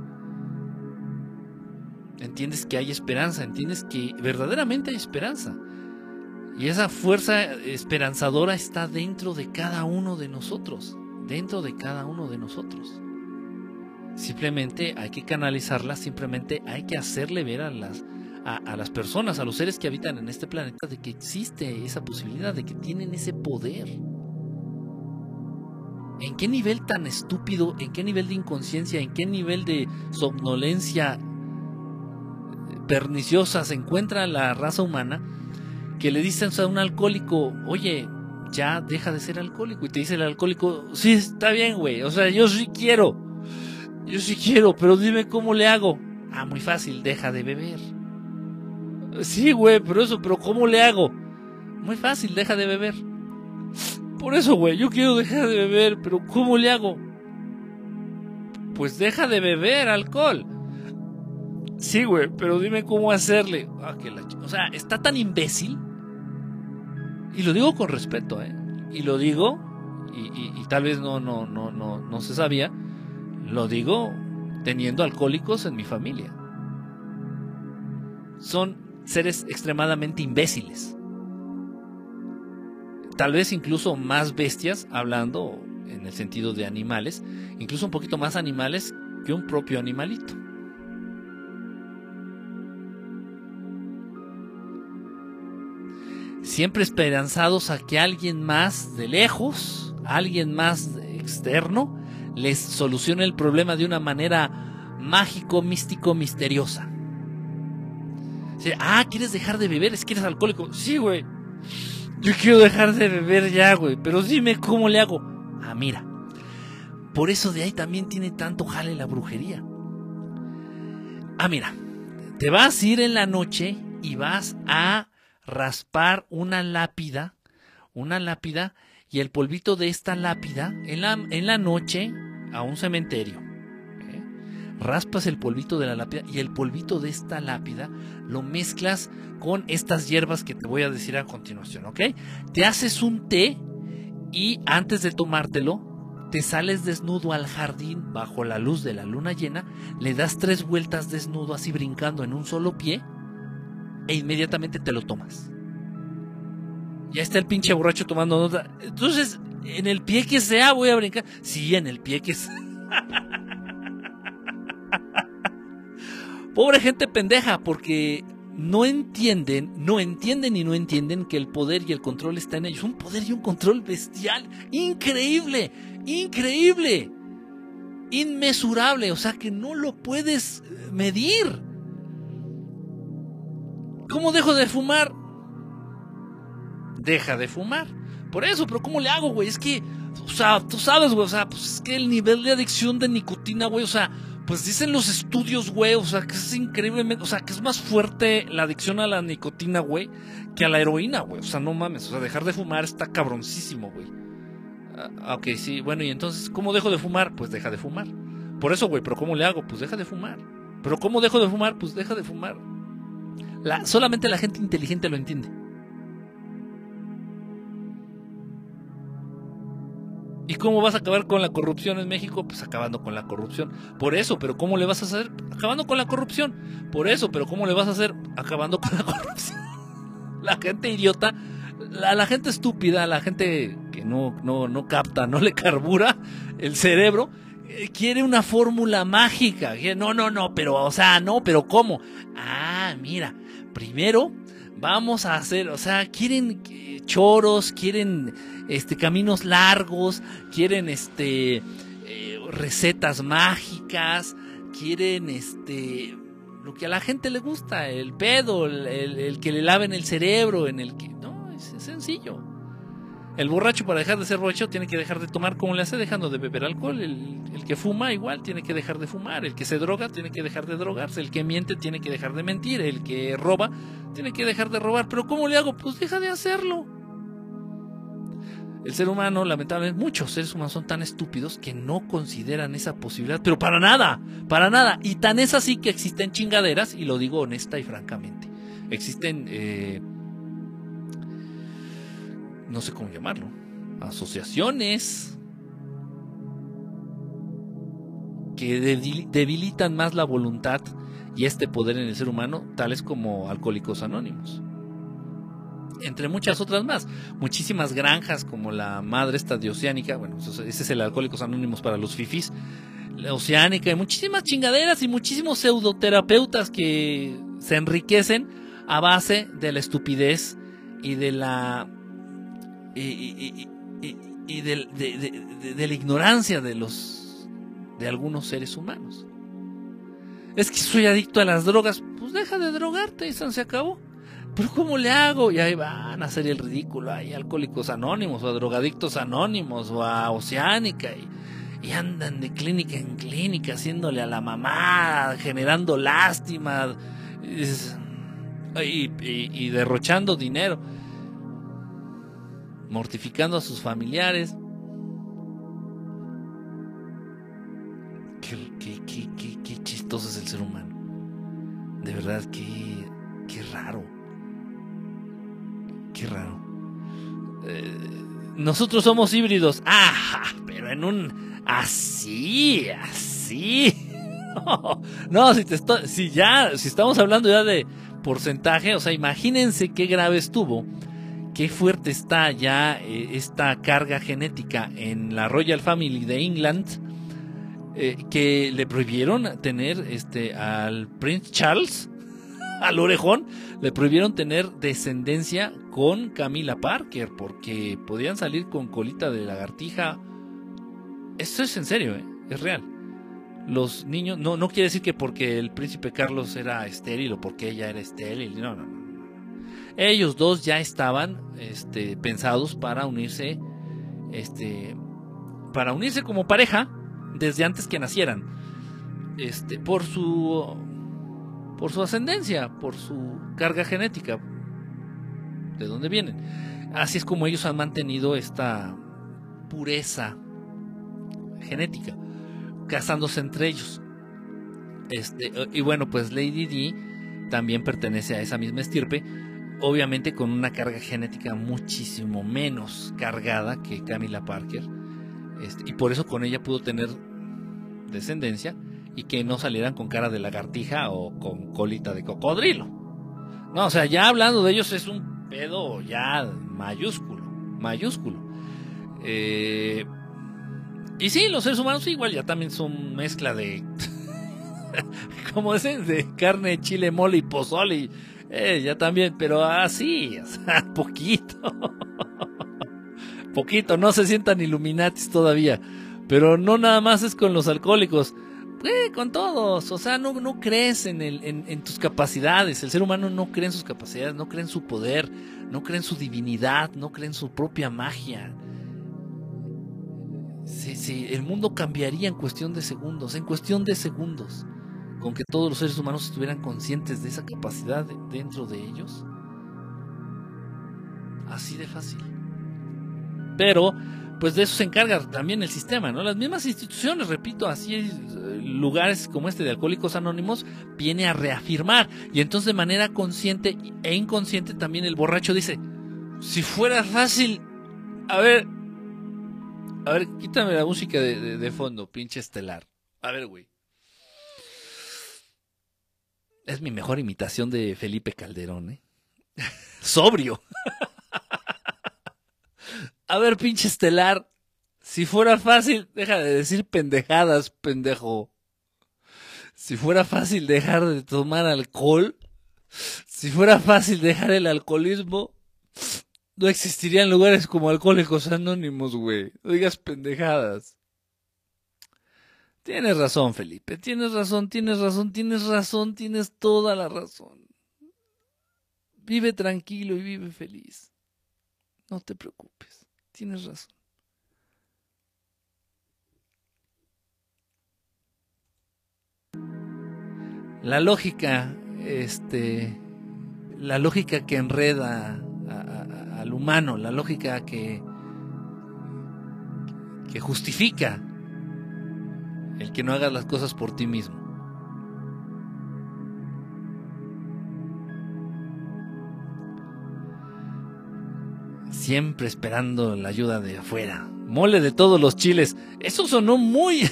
entiendes que hay esperanza, entiendes que verdaderamente hay esperanza. Y esa fuerza esperanzadora está dentro de cada uno de nosotros, dentro de cada uno de nosotros. Simplemente hay que canalizarla, simplemente hay que hacerle ver a las, a, las personas, a los seres que habitan en este planeta, de que existe esa posibilidad, de que tienen ese poder. ¿En qué nivel tan estúpido, en qué nivel de inconsciencia, en qué nivel de somnolencia perniciosa se encuentra la raza humana que le dicen a un alcohólico, oye, ya deja de ser alcohólico? Y te dice el alcohólico, sí, está bien, güey, o sea, yo sí quiero, yo sí quiero, pero dime cómo le hago. Ah, muy fácil, deja de beber. Sí, güey, pero eso, pero ¿cómo le hago? Muy fácil, deja de beber. Por eso, güey, yo quiero dejar de beber, pero ¿cómo le hago? Pues deja de beber alcohol. Sí, güey, pero dime cómo hacerle. Ah, O sea, está tan imbécil. Y lo digo con respeto, ¿eh? Y lo digo, y, y- y tal vez no, no, no, no, no se sabía, lo digo teniendo alcohólicos en mi familia. Son seres extremadamente imbéciles. Tal vez incluso más bestias, hablando en el sentido de animales, incluso un poquito más animales que un propio animalito. Siempre esperanzados a que alguien más de lejos, alguien más externo, les solucione el problema de una manera mágico, místico, misteriosa. Ah, ¿quieres dejar de beber? ¿Es que eres alcohólico? Sí, güey. Yo quiero dejar de beber ya, güey. Pero dime cómo le hago. Ah, mira. Por eso de ahí también tiene tanto jale la brujería. Ah, mira. Te vas a ir en la noche y vas a raspar una lápida. Una lápida. Y el polvito de esta lápida en la, en la noche a un cementerio. ¿eh? Raspas el polvito de la lápida y el polvito de esta lápida lo mezclas con estas hierbas que te voy a decir a continuación, ¿ok? Te haces un té y antes de tomártelo, te sales desnudo al jardín bajo la luz de la luna llena, le das tres vueltas desnudo así brincando en un solo pie e inmediatamente te lo tomas. Ya está el pinche borracho tomando nota. Entonces, en el pie que sea voy a brincar. Sí, en el pie que sea. Pobre gente pendeja, porque no entienden, no entienden y no entienden que el poder y el control está en ellos. Un poder y un control bestial, increíble, increíble, inmesurable, o sea que no lo puedes medir. ¿Cómo dejo de fumar? Deja de fumar. Por eso, pero ¿cómo le hago, güey? Es que, o sea, tú sabes, güey, o sea, pues es que el nivel de adicción de nicotina, güey, o sea, pues dicen los estudios, güey, o sea, que es increíblemente, o sea, que es más fuerte la adicción a la nicotina, güey, que a la heroína, güey. O sea, no mames, o sea, dejar de fumar está cabroncísimo, güey. Ah, ok, sí, bueno, y entonces, ¿cómo dejo de fumar? Pues deja de fumar. Por eso, güey, pero ¿cómo le hago? Pues deja de fumar. Pero ¿cómo dejo de fumar? Pues deja de fumar. La, solamente la gente inteligente lo entiende. ¿Y cómo vas a acabar con la corrupción en México? Pues acabando con la corrupción. Por eso, pero ¿cómo le vas a hacer? Acabando con la corrupción. Por eso, pero ¿cómo le vas a hacer? Acabando con la corrupción. La gente idiota, la, la gente estúpida, la gente que que no, no, no capta, no le carbura el cerebro, eh, quiere una fórmula mágica. No, no, no, pero, o sea, no, pero ¿cómo? Ah, mira, primero vamos a hacer, o sea, quieren eh, choros, quieren este caminos largos, quieren este eh, recetas mágicas, quieren este lo que a la gente le gusta, el pedo, el, que le laven el cerebro, en el que no, es sencillo. El borracho para dejar de ser borracho tiene que dejar de tomar como le hace dejando de beber alcohol. El, que fuma igual tiene que dejar de fumar. El que se droga tiene que dejar de drogarse. El que miente tiene que dejar de mentir. El que roba tiene que dejar de robar. Pero ¿cómo le hago? Pues deja de hacerlo. El ser humano, lamentablemente, muchos seres humanos son tan estúpidos que no consideran esa posibilidad. Pero para nada, para nada. Y tan es así que existen chingaderas, y lo digo honesta y francamente. Existen... Eh, no sé cómo llamarlo, asociaciones que debilitan más la voluntad y este poder en el ser humano, tales como Alcohólicos Anónimos. Entre muchas otras más. Muchísimas granjas como la madre esta de Oceánica, bueno, ese es el Alcohólicos Anónimos para los fifis, la Oceánica y muchísimas chingaderas y muchísimos pseudoterapeutas que se enriquecen a base de la estupidez y de la y, de, la ignorancia de los de algunos seres humanos. Es que soy adicto a las drogas, pues deja de drogarte y se acabó. Pero ¿cómo le hago? Y ahí van a hacer el ridículo, hay alcohólicos anónimos o a drogadictos anónimos o a Oceánica y, andan de clínica en clínica haciéndole a la mamá, generando lástima y derrochando dinero mortificando a sus familiares. Qué, chistoso es el ser humano. De verdad, qué, qué raro. Qué raro. Eh, nosotros somos híbridos. Ah, pero en un así, así. no, si te si ya, si estamos hablando ya de porcentaje, o sea, imagínense qué grave estuvo qué fuerte está ya eh, esta carga genética en la Royal Family de England eh, que le prohibieron tener este al Prince Charles al orejón le prohibieron tener descendencia con Camila Parker porque podían salir con colita de lagartija esto es en serio ¿eh? es real los niños no no quiere decir que porque el príncipe Carlos era estéril o porque ella era estéril no no no ellos dos ya estaban este, pensados para unirse, este, para unirse como pareja desde antes que nacieran, este, por su, por su ascendencia, por su carga genética, de dónde vienen. Así es como ellos han mantenido esta pureza genética, casándose entre ellos. Este, y bueno, pues Lady D también pertenece a esa misma estirpe, obviamente con una carga genética muchísimo menos cargada que Camila Parker. Este, y por eso con ella pudo tener descendencia y que no salieran con cara de lagartija o con colita de cocodrilo. No, o sea, ya hablando de ellos es un pedo ya mayúsculo, mayúsculo. Eh, y sí, los seres humanos igual ya también son mezcla de, como dicen, de carne, chile, mole y pozole. Ya también, pero así, poquito. poquito, no se sientan Illuminatis todavía. Pero no nada más es con los alcohólicos. Eh, con todos, o sea, no, no crees en, el, en, tus capacidades. El ser humano no cree en sus capacidades, no cree en su poder, no cree en su divinidad, no cree en su propia magia. Sí, sí, el mundo cambiaría en cuestión de segundos, en cuestión de segundos con que todos los seres humanos estuvieran conscientes de esa capacidad dentro de ellos. Así de fácil. Pero, pues de eso se encarga también el sistema, ¿no? Las mismas instituciones, repito, así eh, lugares como este de Alcohólicos Anónimos, viene a reafirmar. Y entonces de manera consciente e inconsciente también el borracho dice, si fuera fácil, a ver, a ver, quítame la música de, de fondo, pinche estelar. A ver, güey. Es mi mejor imitación de Felipe Calderón, ¿eh? Sobrio. A ver, pinche estelar. Si fuera fácil, deja de decir pendejadas, pendejo. Si fuera fácil dejar de tomar alcohol, si fuera fácil dejar el alcoholismo, no existirían lugares como Alcohólicos Anónimos, güey. No digas pendejadas. Tienes razón, Felipe. Tienes razón, tienes razón, tienes razón, tienes toda la razón. Vive tranquilo y vive feliz. No te preocupes. Tienes razón. La lógica, este, la lógica que enreda al humano, la lógica que, que justifica el que no hagas las cosas por ti mismo. Siempre esperando la ayuda de afuera. Mole de todos los chiles. Eso sonó muy...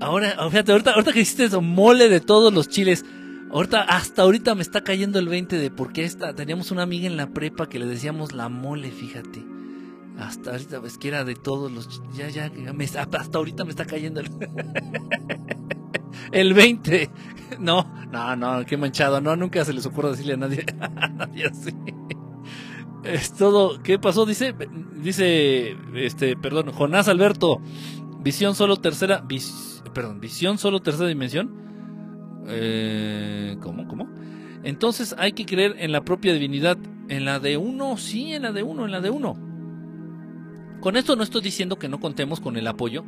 ahora, fíjate, ahorita, que hiciste eso, mole de todos los chiles. Ahorita, hasta ahorita me está cayendo el 20 de por qué esta. Teníamos una amiga en la prepa que le decíamos la mole, fíjate. Hasta ahorita, es que era de todos los. Ya, ya, hasta ahorita me está cayendo el. el 20. No, no, no, qué manchado. No, nunca se les ocurre decirle a nadie. A nadie así. Es todo. ¿Qué pasó? Dice, dice, este, perdón, Jonás Alberto. Visión solo tercera. perdón, visión solo tercera dimensión. Eh, ¿Cómo? ¿Cómo? Entonces hay que creer en la propia divinidad. En la de uno, sí, en la de uno, en la de uno. Con esto no estoy diciendo que no contemos con el apoyo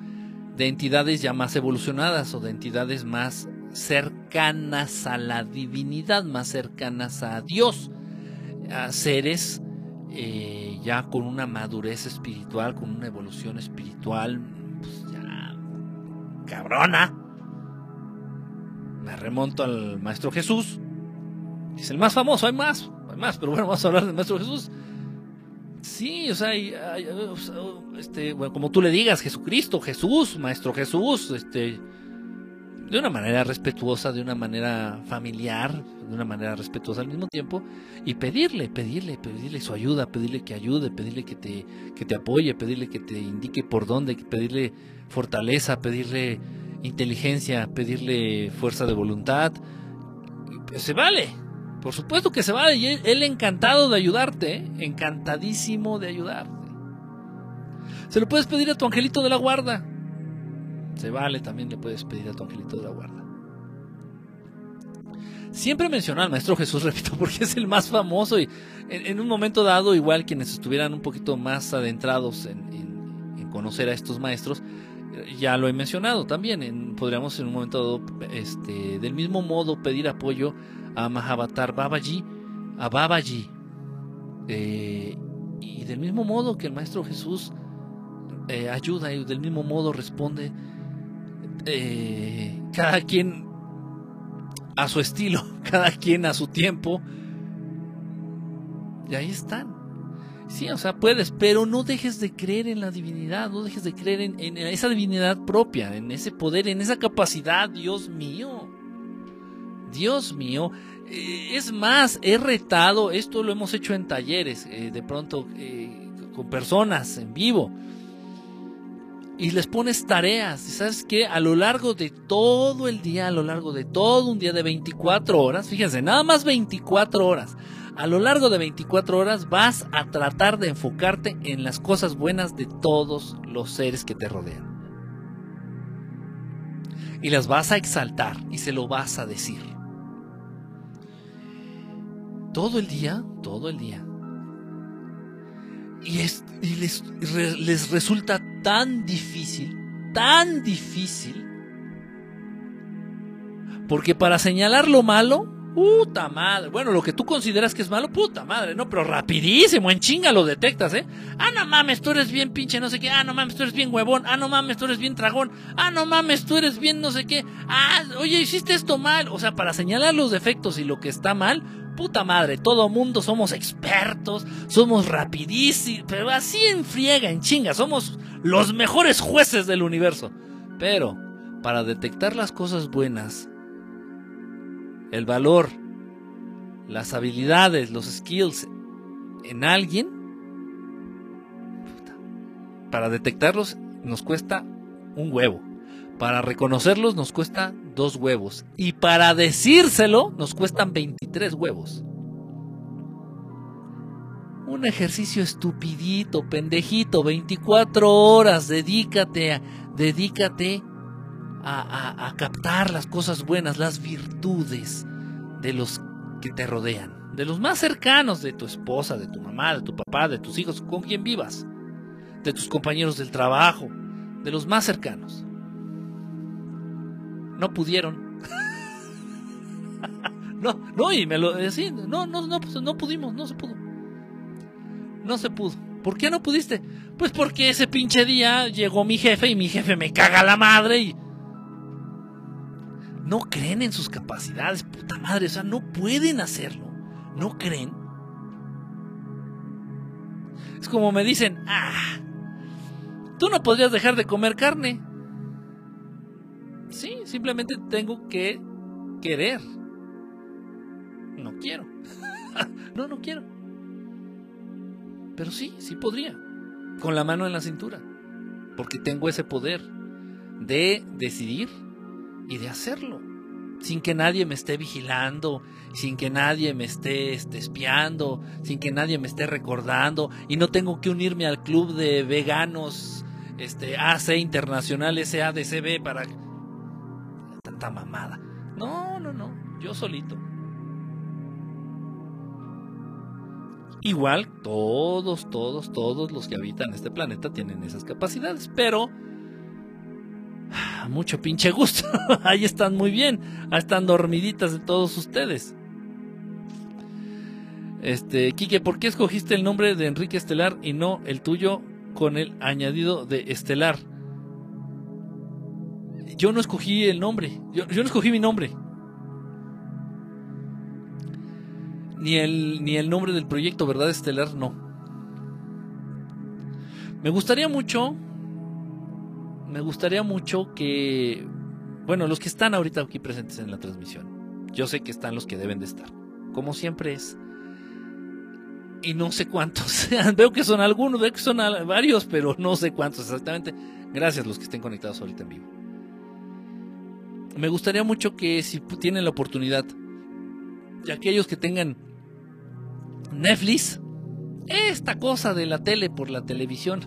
de entidades ya más evolucionadas o de entidades más cercanas a la divinidad, más cercanas a Dios, a seres eh, ya con una madurez espiritual, con una evolución espiritual, pues ya cabrona, me remonto al Maestro Jesús. Es el más famoso, hay más, hay más, pero bueno, vamos a hablar del Maestro Jesús. Sí, o sea, este, bueno, como tú le digas, Jesucristo, Jesús, Maestro Jesús, este, de una manera respetuosa, de una manera familiar, de una manera respetuosa al mismo tiempo, y pedirle, pedirle, pedirle su ayuda, pedirle que ayude, pedirle que te, que te apoye, pedirle que te indique por dónde, pedirle fortaleza, pedirle inteligencia, pedirle fuerza de voluntad. Se vale, por supuesto que se vale. Y él, encantado de ayudarte, encantadísimo de ayudarte. Se lo puedes pedir a tu angelito de la guarda. Se vale, también le puedes pedir a tu angelito de la guarda. Siempre menciona al Maestro Jesús, repito, porque es el más famoso y en, un momento dado, igual quienes estuvieran un poquito más adentrados en conocer a estos maestros, ya lo he mencionado también, podríamos en un momento dado, este, del mismo modo pedir apoyo a Mahavatar Babaji, a Babaji, eh, y del mismo modo que el Maestro Jesús eh, ayuda y del mismo modo responde, eh, cada quien a su estilo, cada quien a su tiempo, y ahí están. Sí, o sea, puedes, pero no dejes de creer en la divinidad, no dejes de creer en, esa divinidad propia, en ese poder, en esa capacidad, Dios mío. Dios mío. Eh, es más, he retado, esto lo hemos hecho en talleres, eh, de pronto eh, con personas en vivo. Y les pones tareas, ¿sabes qué? A lo largo de todo el día, a lo largo de todo un día de 24 horas, fíjense, nada más 24 horas a lo largo de 24 horas vas a tratar de enfocarte en las cosas buenas de todos los seres que te rodean. Y las vas a exaltar y se lo vas a decir. Todo el día, todo el día. Y, les, les resulta tan difícil, tan difícil, porque para señalar lo malo, Puta madre. Bueno, lo que tú consideras que es malo, puta madre, no, pero rapidísimo, en chinga lo detectas, ¿eh? Ah, no mames, tú eres bien pinche no sé qué. Ah, no mames, tú eres bien huevón. Ah, no mames, tú eres bien tragón. Ah, no mames, tú eres bien no sé qué. Ah, oye, hiciste esto mal. O sea, para señalar los defectos y lo que está mal, puta madre, todo mundo somos expertos, somos rapidísimos, pero así en friega, en chinga, somos los mejores jueces del universo. Pero, para detectar las cosas buenas el valor, las habilidades, los skills en alguien, para detectarlos nos cuesta un huevo. Para reconocerlos nos cuesta dos huevos. Y para decírselo nos cuestan 23 huevos. Un ejercicio estupidito, pendejito, 24 horas, dedícate dedícate a, a captar las cosas buenas, las virtudes de los que te rodean, de los más cercanos, de tu esposa, de tu mamá, de tu papá, de tus hijos, con quien vivas, de tus compañeros del trabajo, de los más cercanos. No pudieron. no, no, y me lo decían, eh, no, no, no, pues, no pudimos, no se pudo. No se pudo. ¿Por qué no pudiste? Pues porque ese pinche día llegó mi jefe y mi jefe me caga la madre y no creen en sus capacidades, puta madre, o sea, no pueden hacerlo. No creen. Es como me dicen, ah, tú no podrías dejar de comer carne. Sí, simplemente tengo que querer. No quiero. no, no quiero. Pero sí, sí podría. Con la mano en la cintura. Porque tengo ese poder de decidir y de hacerlo. Sin que nadie me esté vigilando, sin que nadie me esté, esté espiando, sin que nadie me esté recordando. Y no tengo que unirme al club de veganos este, AC Internacional SADCB para tanta mamada. No, no, no, yo solito. Igual, todos, todos, todos los que habitan este planeta tienen esas capacidades, pero mucho pinche gusto. Ahí están muy bien. Ahí están dormiditas de todos ustedes. Este, Quique, ¿por qué escogiste el nombre de Enrique Estelar y no el tuyo con el añadido de Estelar? Yo no escogí el nombre. Yo, yo no escogí mi nombre. Ni el, ni el nombre del proyecto, ¿verdad? Estelar, no. Me gustaría mucho me gustaría mucho que, bueno, los que están ahorita aquí presentes en la transmisión, yo sé que están los que deben de estar, como siempre es. Y no sé cuántos sean, veo que son algunos, veo que son varios, pero no sé cuántos exactamente. Gracias los que estén conectados ahorita en vivo. Me gustaría mucho que si tienen la oportunidad, y aquellos que tengan Netflix, esta cosa de la tele por la televisión,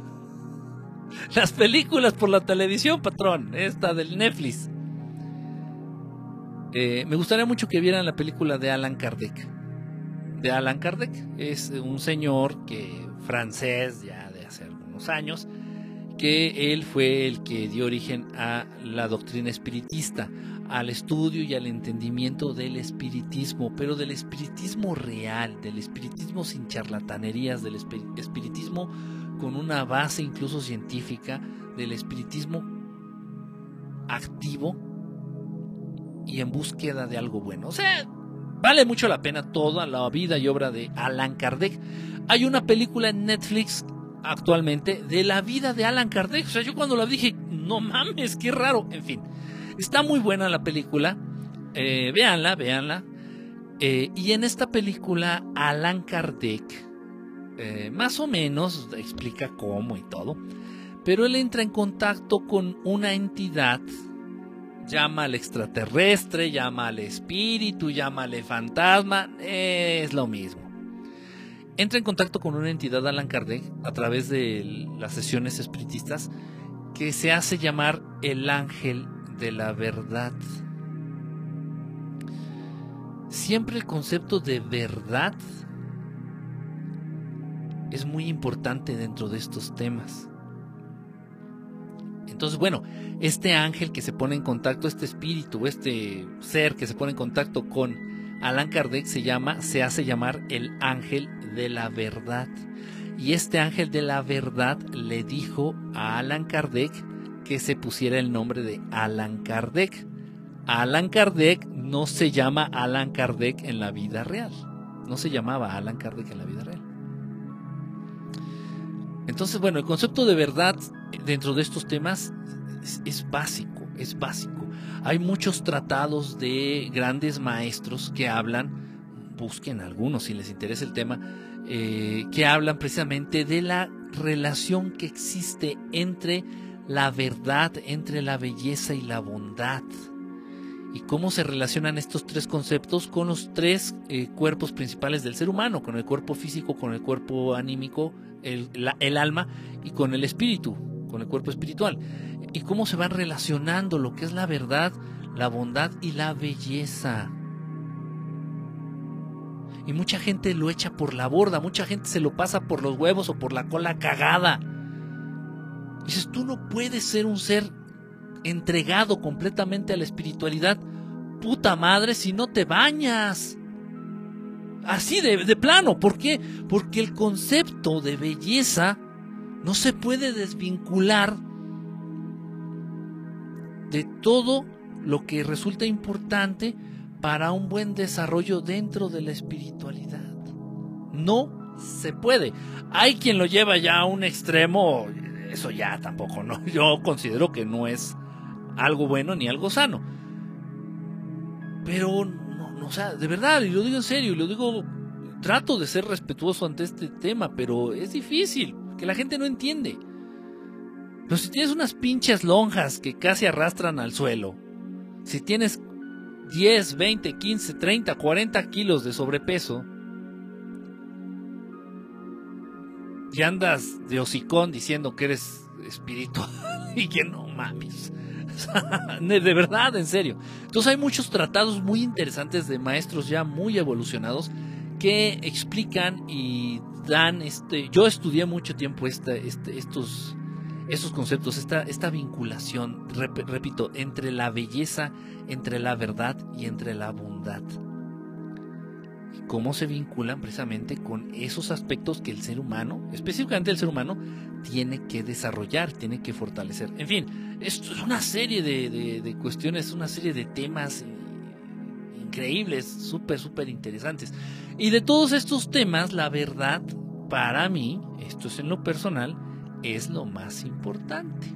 las películas por la televisión, patrón. Esta del Netflix. Eh, me gustaría mucho que vieran la película de Alan Kardec. De Alan Kardec. Es un señor que francés ya de hace algunos años. Que él fue el que dio origen a la doctrina espiritista, al estudio y al entendimiento del espiritismo, pero del espiritismo real, del espiritismo sin charlatanerías, del espiritismo con una base incluso científica del espiritismo activo y en búsqueda de algo bueno. O sea, vale mucho la pena toda la vida y obra de Alan Kardec. Hay una película en Netflix actualmente de la vida de Alan Kardec. O sea, yo cuando la dije, no mames, qué raro. En fin, está muy buena la película. Eh, véanla, véanla. Eh, y en esta película, Alan Kardec eh, más o menos explica cómo y todo, pero él entra en contacto con una entidad, llama al extraterrestre, llama al espíritu, llama al fantasma, es lo mismo. Entra en contacto con una entidad Alan Kardec a través de las sesiones espiritistas que se hace llamar el ángel de la verdad. Siempre el concepto de verdad es muy importante dentro de estos temas. Entonces, bueno, este ángel que se pone en contacto, este espíritu, este ser que se pone en contacto con Alan Kardec se llama, se hace llamar el ángel de la verdad. Y este ángel de la verdad le dijo a Alan Kardec que se pusiera el nombre de Alan Kardec. Alan Kardec no se llama Alan Kardec en la vida real. No se llamaba Alan Kardec en la vida real. Entonces, bueno, el concepto de verdad dentro de estos temas es, básico, es básico. Hay muchos tratados de grandes maestros que hablan, busquen algunos si les interesa el tema, eh, que hablan precisamente de la relación que existe entre la verdad, entre la belleza y la bondad. Y cómo se relacionan estos tres conceptos con los tres eh, cuerpos principales del ser humano, con el cuerpo físico, con el cuerpo anímico, el, el alma y con el espíritu, con el cuerpo espiritual. Y cómo se van relacionando lo que es la verdad, la bondad y la belleza. Y mucha gente lo echa por la borda, mucha gente se lo pasa por los huevos o por la cola cagada. Dices, tú no puedes ser un ser entregado completamente a la espiritualidad, puta madre, si no te bañas. Así de, de plano, ¿por qué? Porque el concepto de belleza no se puede desvincular de todo lo que resulta importante para un buen desarrollo dentro de la espiritualidad. No se puede. Hay quien lo lleva ya a un extremo, eso ya tampoco, ¿no? Yo considero que no es algo bueno ni algo sano. Pero, no, no, o sea, de verdad, y lo digo en serio, y lo digo, trato de ser respetuoso ante este tema, pero es difícil, que la gente no entiende. Pero si tienes unas pinches lonjas que casi arrastran al suelo, si tienes 10, 20, 15, 30, 40 kilos de sobrepeso, y andas de hocicón diciendo que eres espiritual y que no mames. de verdad, en serio. Entonces hay muchos tratados muy interesantes de maestros ya muy evolucionados que explican y dan este. Yo estudié mucho tiempo este, estos, estos conceptos, esta, esta vinculación, repito, entre la belleza, entre la verdad y entre la bondad. cómo se vinculan precisamente con esos aspectos que el ser humano, específicamente el ser humano, tiene que desarrollar, tiene que fortalecer. En fin, esto es una serie de, de cuestiones, una serie de temas increíbles, súper, súper interesantes. Y de todos estos temas, la verdad, para mí, esto es en lo personal, es lo más importante.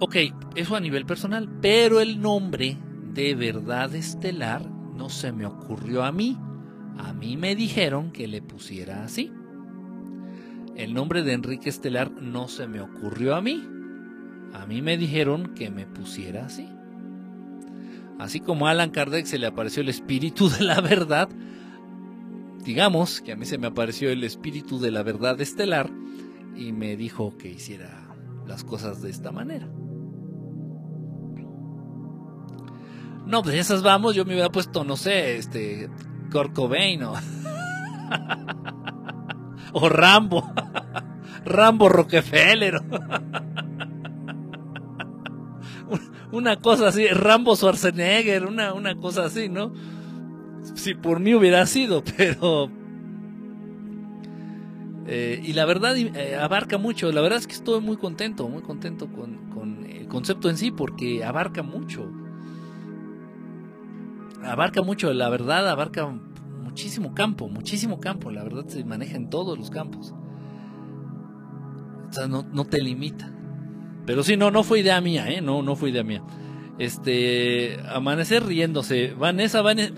Ok, eso a nivel personal, pero el nombre de verdad estelar no se me ocurrió a mí. A mí me dijeron que le pusiera así. El nombre de Enrique Estelar no se me ocurrió a mí. A mí me dijeron que me pusiera así. Así como a Alan Kardec se le apareció el espíritu de la verdad, digamos que a mí se me apareció el espíritu de la verdad estelar y me dijo que hiciera las cosas de esta manera. No, pues esas vamos, yo me hubiera puesto, no sé, este, Kurt Cobain o, o Rambo, Rambo Rockefeller. una cosa así, Rambo Schwarzenegger, una, una cosa así, ¿no? Si por mí hubiera sido, pero... Eh, y la verdad eh, abarca mucho, la verdad es que estoy muy contento, muy contento con, con, el concepto en sí, porque abarca mucho. Abarca mucho, la verdad abarca muchísimo campo, muchísimo campo, la verdad se maneja en todos los campos. O sea, no, no te limita. Pero sí, no, no fue idea mía, ¿eh? No, no fue idea mía. Este, amanecer riéndose. Vanessa, Vanessa,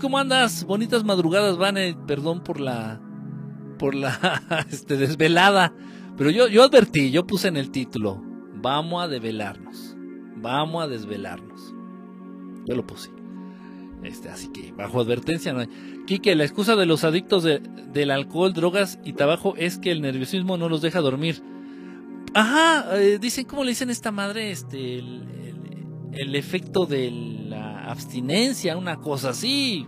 ¿cómo andas? Bonitas madrugadas, Vane. Perdón por la, por la, este, desvelada. Pero yo, yo advertí, yo puse en el título, vamos a develarnos. Vamos a desvelarnos. Yo lo puse. Este, así que bajo advertencia no hay. Quique, la excusa de los adictos del alcohol, drogas y tabaco es que el nerviosismo no los deja dormir. Ajá, eh, dicen, ¿cómo le dicen esta madre? Este, el efecto de la abstinencia, una cosa así.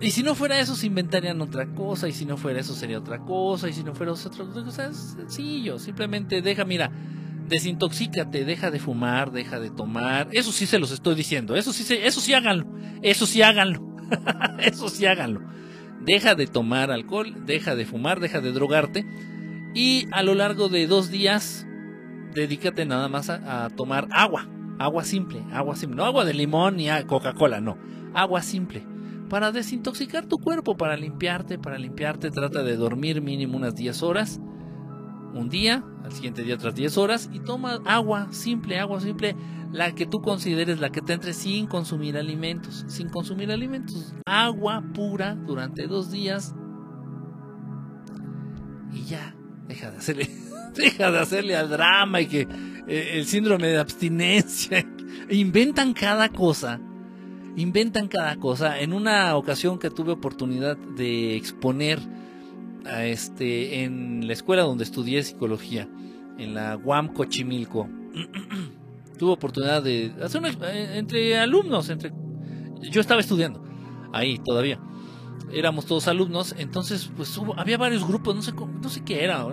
Y si no fuera eso, se inventarían otra cosa, y si no fuera eso, sería otra cosa, y si no fuera otra cosa, es sencillo. Simplemente deja, mira, desintoxícate, deja de fumar, deja de tomar. Eso sí se los estoy diciendo, eso sí, eso sí háganlo, eso sí háganlo, eso sí háganlo. Deja de tomar alcohol, deja de fumar, deja de drogarte, y a lo largo de dos días dedícate nada más a, tomar agua, agua simple, agua simple, no agua de limón ni Coca-Cola, no, agua simple, para desintoxicar tu cuerpo, para limpiarte, para limpiarte, trata de dormir mínimo unas 10 horas un día, al siguiente día otras 10 horas y toma agua simple, agua simple, la que tú consideres, la que te entre sin consumir alimentos, sin consumir alimentos, agua pura durante dos días y ya, deja de hacerle, deja de hacerle al drama y que eh, el síndrome de abstinencia, inventan cada cosa, inventan cada cosa. En una ocasión que tuve oportunidad de exponer a este en la escuela donde estudié psicología, en la UAM Cochimilco, tuve oportunidad de hacer una, eh, entre alumnos, entre yo estaba estudiando ahí todavía. Éramos todos alumnos, entonces pues hubo, había varios grupos, no sé, no sé qué era,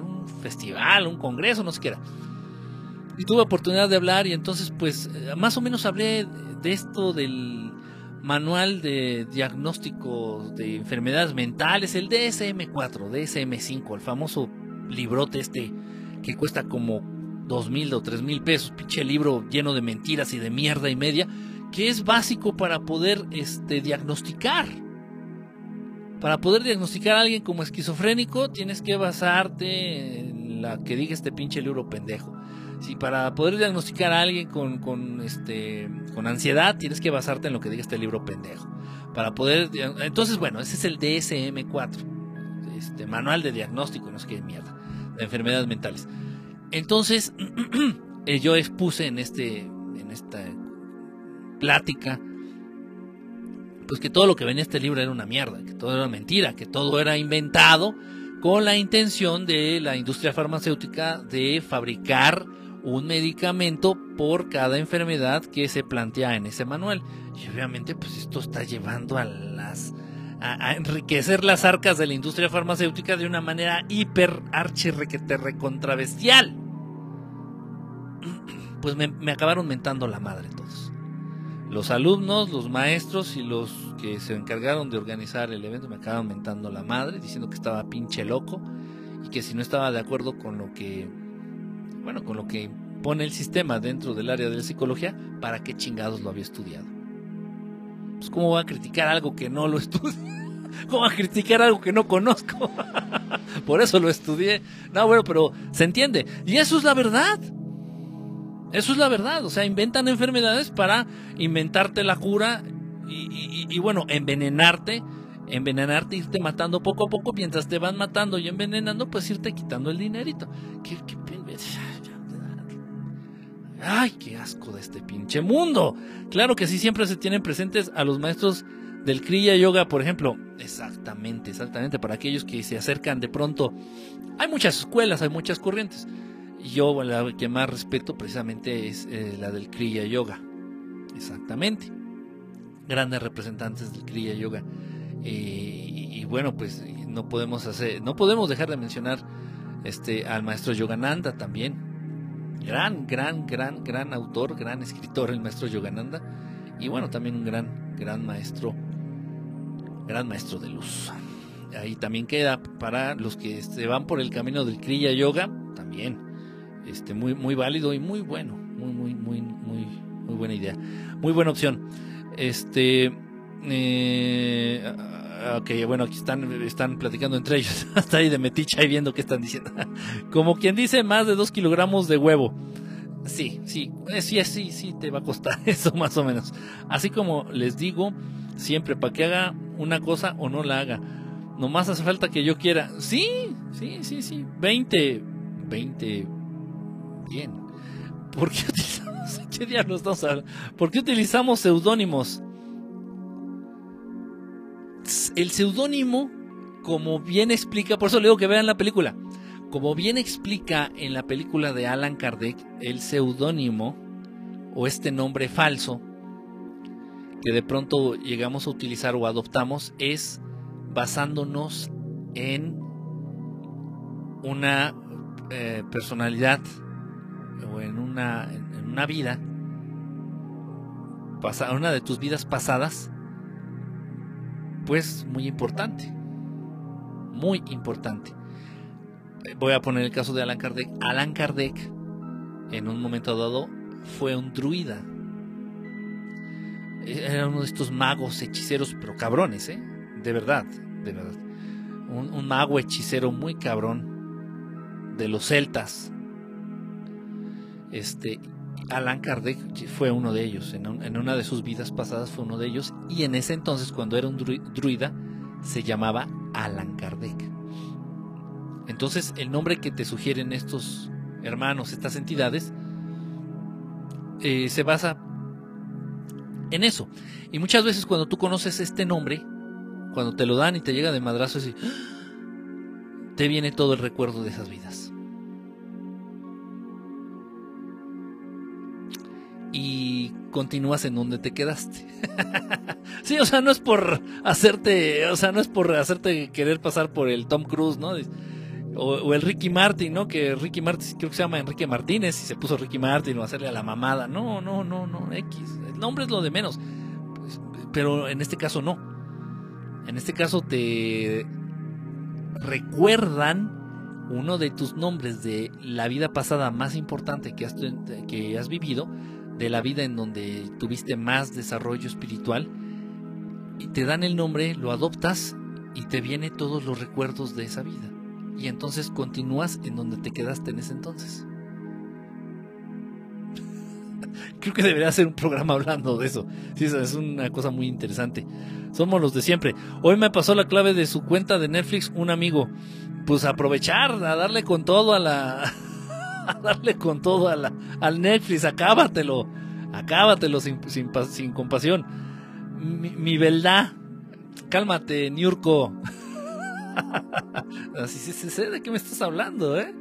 festival, un congreso, no sé qué era. Y tuve oportunidad de hablar y entonces pues más o menos hablé de esto del manual de diagnóstico de enfermedades mentales, el DSM4, DSM5, el famoso librote este que cuesta como dos mil o tres mil pesos, pinche libro lleno de mentiras y de mierda y media, que es básico para poder este, diagnosticar. Para poder diagnosticar a alguien como esquizofrénico, tienes que basarte en la que diga este pinche libro pendejo. Si para poder diagnosticar a alguien con, este, ansiedad, tienes que basarte en lo que diga este libro pendejo. Para poder. Entonces, bueno, ese es el DSM4, este, Manual de Diagnóstico, no sé qué mierda, de enfermedades mentales. Entonces, eh, yo expuse en, este, en esta plática, pues que todo lo que venía en este libro era una mierda, que todo era mentira, que todo era inventado con la intención de la industria farmacéutica de fabricar un medicamento por cada enfermedad que se plantea en ese manual. Y obviamente pues esto está llevando a las a, enriquecer las arcas de la industria farmacéutica de una manera hiper archi recontravestial. Pues me acabaron mentando la madre todos. Los alumnos, los maestros y los que se encargaron de organizar el evento me acabaron mentando la madre, diciendo que estaba pinche loco y que si no estaba de acuerdo con lo que bueno, con lo que pone el sistema dentro del área de la psicología, ¿para qué chingados lo había estudiado? Pues cómo va a criticar algo que no lo estudia. ¿Cómo va a criticar algo que no conozco? Por eso lo estudié. No, bueno, pero se entiende. Y eso es la verdad. Eso es la verdad. O sea, inventan enfermedades para inventarte la cura y, bueno, envenenarte envenenarte, irte matando poco a poco, mientras te van matando y envenenando, pues irte quitando el dinerito. ¿Qué, qué, Ay, qué asco de este pinche mundo. Claro que sí, siempre se tienen presentes a los maestros del Kriya Yoga, por ejemplo. Exactamente, exactamente. Para aquellos que se acercan de pronto. Hay muchas escuelas, hay muchas corrientes. Y yo la que más respeto precisamente es eh, la del Kriya Yoga. Exactamente. Grandes representantes del Kriya Yoga. Eh, y, bueno, pues no podemos hacer, no podemos dejar de mencionar este al maestro Yogananda también gran, gran, gran, gran autor, gran escritor, el maestro Yogananda, y bueno, también un gran, gran maestro, gran maestro de luz. Ahí también queda para los que se van por el camino del Kriya Yoga, también, este, muy, muy válido y muy bueno, muy, muy, muy, muy, muy buena idea, muy buena opción. Este, eh, Ok, bueno, aquí están, están platicando entre ellos. Hasta ahí de meticha y viendo qué están diciendo. Como quien dice, más de dos kilogramos de huevo. Sí, sí, eh, sí, sí, sí, te va a costar eso más o menos. Así como les digo, siempre para que haga una cosa o no la haga. Nomás hace falta que yo quiera. Sí, sí, sí, sí. 20, 20, bien. ¿Por qué utilizamos, qué diablos estamos? ¿Por qué utilizamos seudónimos? el seudónimo, como bien explica, por eso le digo que vean la película, como bien explica en la película de Alan Kardec, el seudónimo o este nombre falso que de pronto llegamos a utilizar o adoptamos es basándonos en una eh, o en una, en una vida, una de tus vidas pasadas, pues muy importante. Muy importante. Voy a poner el caso de Alan Kardec. Alan Kardec, en un momento dado, fue un druida. Era uno de estos magos hechiceros, pero cabrones, ¿eh? De verdad, de verdad. Un, mago hechicero muy cabrón. de los celtas. Este, Alan Kardec fue uno de ellos, en, una de sus vidas pasadas fue uno de ellos, y en ese entonces, cuando era un druida, se llamaba Alan Kardec. Entonces, el nombre que te sugieren estos hermanos, estas entidades, eh, se basa en eso. Y muchas veces cuando tú conoces este nombre, cuando te lo dan y te llega de madrazo, te viene todo el recuerdo de esas vidas. Y continúas en donde te quedaste. sí, o sea, no es por hacerte, o sea, no es por hacerte querer pasar por el Tom Cruise, ¿no? O, el Ricky Martin, ¿no? Que Ricky Martin creo que se llama Enrique Martínez y se puso Ricky Martin o hacerle a la mamada. No, no, no, no, X. El nombre es lo de menos. Pues, pero en este caso no. En este caso te recuerdan uno de tus nombres de la vida pasada más importante que has, que has vivido, de la vida en donde tuviste más desarrollo espiritual, y te dan el nombre, lo adoptas y te vienen todos los recuerdos de esa vida y entonces continúas en donde te quedaste en ese entonces. Creo que debería ser un programa hablando de eso. Sí, es una cosa muy interesante. Somos los de siempre. Hoy me pasó la clave de su cuenta de Netflix un amigo. Pues aprovechar, a darle con todo a la. a darle con todo a la, al Netflix. Acábatelo. Acábatelo sin, sin, sin compasión. Mi, mi verdad. Cálmate, Niurko. Así sí, sé de qué me estás hablando, ¿eh?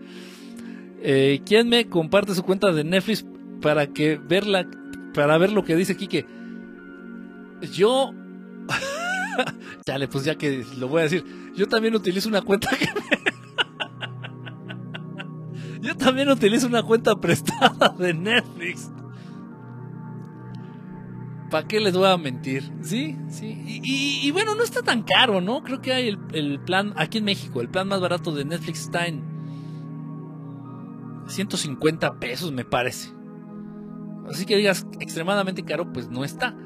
¿eh? ¿Quién me comparte su cuenta de Netflix para que verla, para ver lo que dice Kike? Yo, chale, pues ya que lo voy a decir, yo también utilizo una cuenta que Yo también utilizo una cuenta prestada de Netflix. ¿Para qué les voy a mentir? Sí, sí. Y, bueno, no está tan caro, ¿no? Creo que hay el, plan, aquí en México, el plan más barato de Netflix está en 150 pesos, me parece. Así que digas extremadamente caro, pues no está.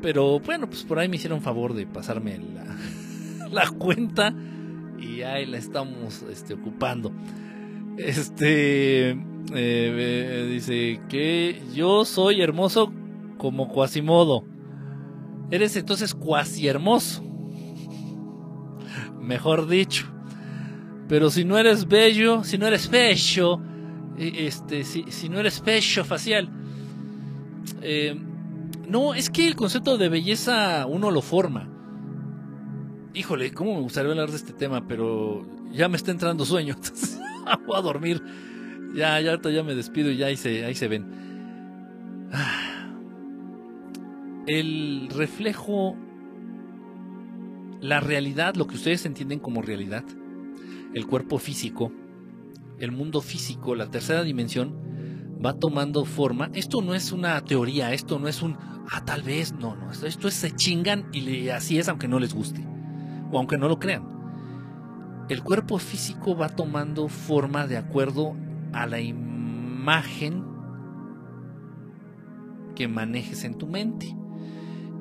Pero bueno, pues por ahí me hicieron favor de pasarme la, la cuenta y ahí la estamos este, ocupando. Este eh, dice que yo soy hermoso como Quasimodo. Eres entonces cuasi hermoso. Mejor dicho. Pero si no eres bello, si no eres pecho, este, si, no eres pecho facial. Eh, no, es que el concepto de belleza uno lo forma. Híjole, ¿cómo me gustaría hablar de este tema? Pero ya me está entrando sueño. Entonces voy a dormir. Ya, ya ya me despido y ya ahí se, ahí se ven. Ah el reflejo, la realidad, lo que ustedes entienden como realidad, el cuerpo físico, el mundo físico, la tercera dimensión, va tomando forma. Esto no es una teoría, esto no es un, ah, tal vez, no, no, esto, es se chingan y así es aunque no les guste, o aunque no lo crean. El cuerpo físico va tomando forma de acuerdo a la imagen que manejes en tu mente.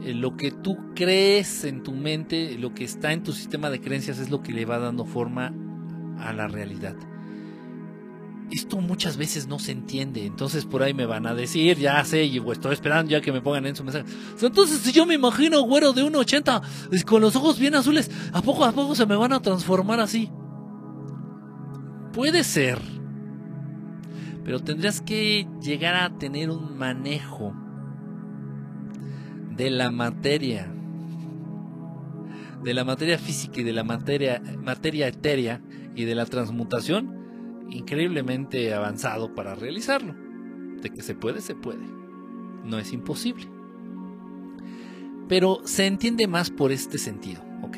Eh, lo que tú crees en tu mente, lo que está en tu sistema de creencias es lo que le va dando forma a la realidad. Esto muchas veces no se entiende, entonces por ahí me van a decir, ya sé, y estoy esperando ya que me pongan en su mensaje. Entonces, si yo me imagino güero de 1,80 con los ojos bien azules, ¿a poco a poco se me van a transformar así? Puede ser, pero tendrías que llegar a tener un manejo de la materia, de la materia física y de la materia, materia etérea y de la transmutación, increíblemente avanzado para realizarlo. De que se puede, se puede. No es imposible. Pero se entiende más por este sentido. Ok.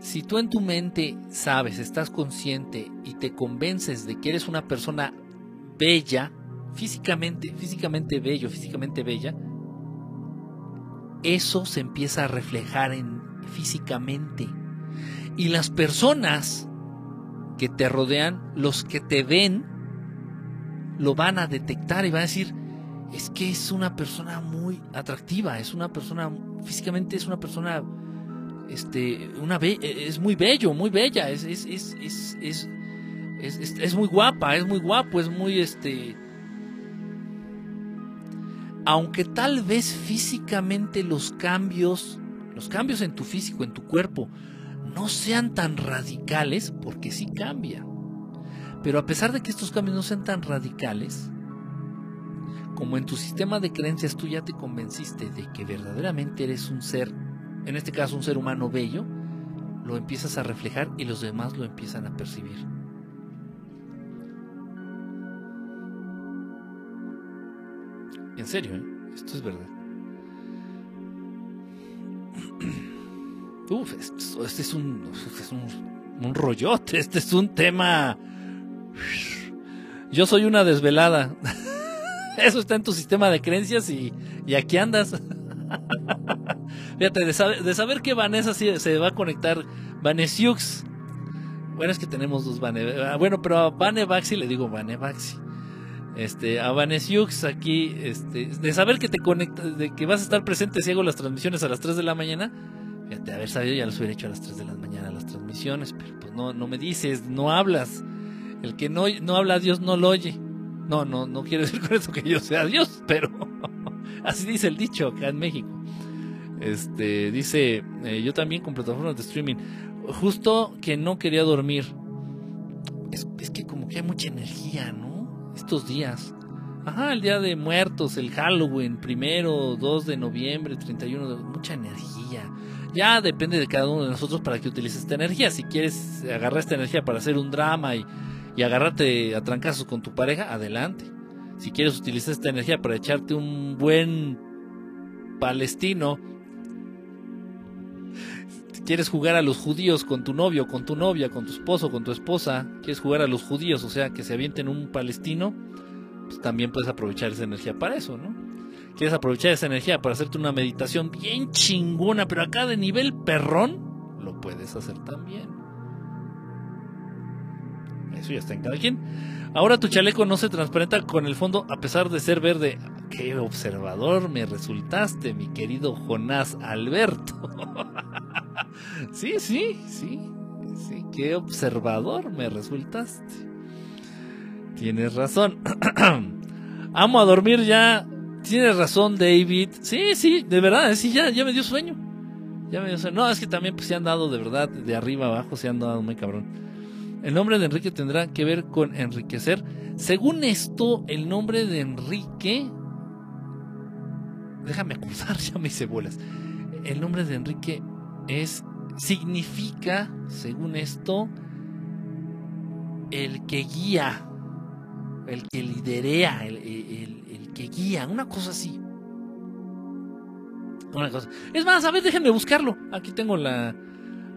Si tú en tu mente sabes, estás consciente y te convences de que eres una persona bella, físicamente, físicamente bello, físicamente bella, eso se empieza a reflejar en físicamente. Y las personas que te rodean, los que te ven, lo van a detectar y van a decir, es que es una persona muy atractiva, es una persona, físicamente es una persona, este, una es muy bello, muy bella, es, es, Es, es, es muy guapa, es muy guapo, es muy este... Aunque tal vez físicamente los cambios, los cambios en tu físico, en tu cuerpo, no sean tan radicales, porque sí cambia. Pero a pesar de que estos cambios no sean tan radicales, como en tu sistema de creencias tú ya te convenciste de que verdaderamente eres un ser, en este caso un ser humano bello, lo empiezas a reflejar y los demás lo empiezan a percibir. En serio, ¿eh? esto es verdad. Uf, esto, este es, un, un, un rollote, este es un tema... Yo soy una desvelada. Eso está en tu sistema de creencias y, y aquí andas. Fíjate, de saber, de saber que Vanessa se va a conectar. Vanessiux. Bueno, es que tenemos dos Vane. Ah, bueno, pero a Vane Baxi le digo Vane Baxi. Este, a Vanessiux aquí, este, de saber que te conectas, de que vas a estar presente si hago las transmisiones a las 3 de la mañana. Fíjate, a ver, sabido, ya los hubiera hecho a las 3 de la mañana las transmisiones, pero pues no, no me dices, no hablas. El que no, no habla a Dios no lo oye. No, no, no quiero decir con eso que yo sea Dios, pero así dice el dicho acá en México. Este, dice, eh, yo también con plataformas de streaming. Justo que no quería dormir. Es, es, que como que hay mucha energía, ¿no? Estos días. Ajá, el día de muertos, el Halloween, primero, 2 de noviembre, 31 de... Mucha energía. Ya depende de cada uno de nosotros para que utilices esta energía. Si quieres agarrar esta energía para hacer un drama y, agarrarte a trancazos con tu pareja, adelante. Si quieres utilizar esta energía para echarte un buen palestino, quieres jugar a los judíos con tu novio, con tu novia, con tu esposo, con tu esposa, quieres jugar a los judíos, o sea, que se avienten un palestino, pues también puedes aprovechar esa energía para eso, ¿no? Quieres aprovechar esa energía para hacerte una meditación bien chingona, pero acá de nivel perrón, lo puedes hacer también. Eso ya está en cada quien. Ahora tu chaleco no se transparenta con el fondo a pesar de ser verde. Qué observador me resultaste, mi querido Jonás Alberto. sí, sí, sí. Sí, qué observador me resultaste. Tienes razón. Amo a dormir ya. Tienes razón, David. Sí, sí, de verdad, sí, ya, ya me dio sueño. Ya me dio sueño. No, es que también pues, se han dado de verdad, de arriba abajo, se han dado muy cabrón. El nombre de Enrique tendrá que ver con enriquecer. Según esto, el nombre de Enrique. Déjame acusar, ya me hice bolas. El nombre de Enrique es. significa, según esto, el que guía. El que liderea, el, el, el que guía, una cosa así. Una cosa. Es más, a ver, déjenme buscarlo. Aquí tengo la.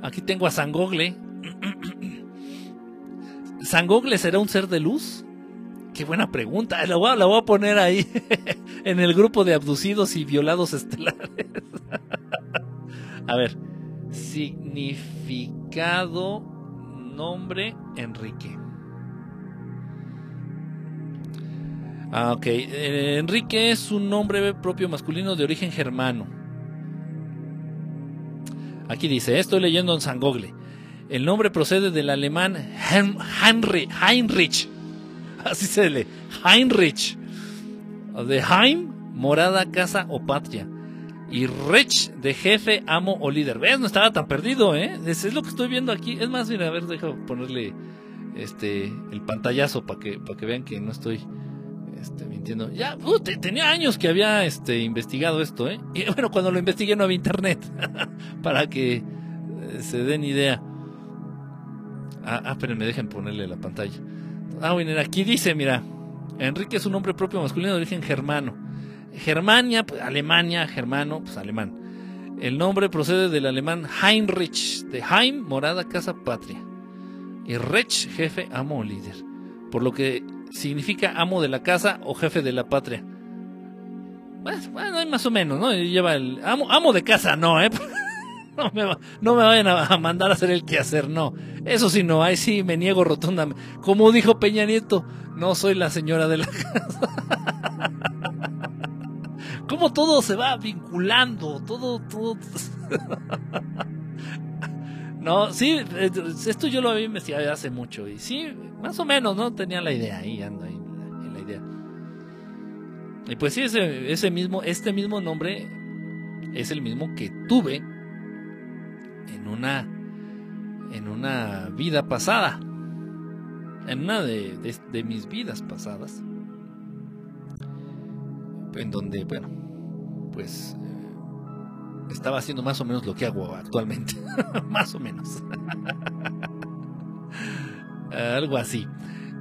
Aquí tengo a Sangogle. ¿Sangogle será un ser de luz? Qué buena pregunta. La voy, la voy a poner ahí en el grupo de abducidos y violados estelares. a ver. Significado nombre Enrique. Ah, ok. Eh, Enrique es un nombre propio masculino de origen germano. Aquí dice, estoy leyendo en Sangogle. El nombre procede del alemán Heinrich, así se lee, Heinrich, de Heim, morada, casa o patria, y Rich, de jefe, amo o líder. ¿Ves? No estaba tan perdido, ¿eh? Es, es lo que estoy viendo aquí. Es más, mira, a ver, deja ponerle este el pantallazo para que, para que vean que no estoy mintiendo. Ya, tenía años que había este, investigado esto, ¿eh? Y bueno, cuando lo investigué no había internet, para que eh, se den idea. Ah, ah, espérenme, dejen ponerle la pantalla. Ah, bueno, aquí dice, mira, Enrique es un nombre propio masculino de origen germano. Germania, pues, Alemania, germano, pues alemán. El nombre procede del alemán Heinrich, de Heim, morada, casa, patria. Y Rech, jefe, amo líder. Por lo que significa amo de la casa o jefe de la patria. Bueno, más o menos, ¿no? Lleva el amo, amo de casa, no, ¿eh? No me, no me vayan a mandar a hacer el quehacer, no. Eso sí, no, ahí sí me niego rotundamente. Como dijo Peña Nieto, no soy la señora de la casa. Como todo se va vinculando, todo, todo. No, sí, eh, esto yo lo había investigado hace mucho y sí, más o menos, ¿no? Tenía la idea ahí, ando ahí en la idea. Y pues sí, ese, ese mismo, este mismo nombre es el mismo que tuve en una, en una vida pasada, en una de, de, de mis vidas pasadas, en donde, bueno, pues estaba haciendo más o menos lo que hago actualmente. más o menos. Algo así.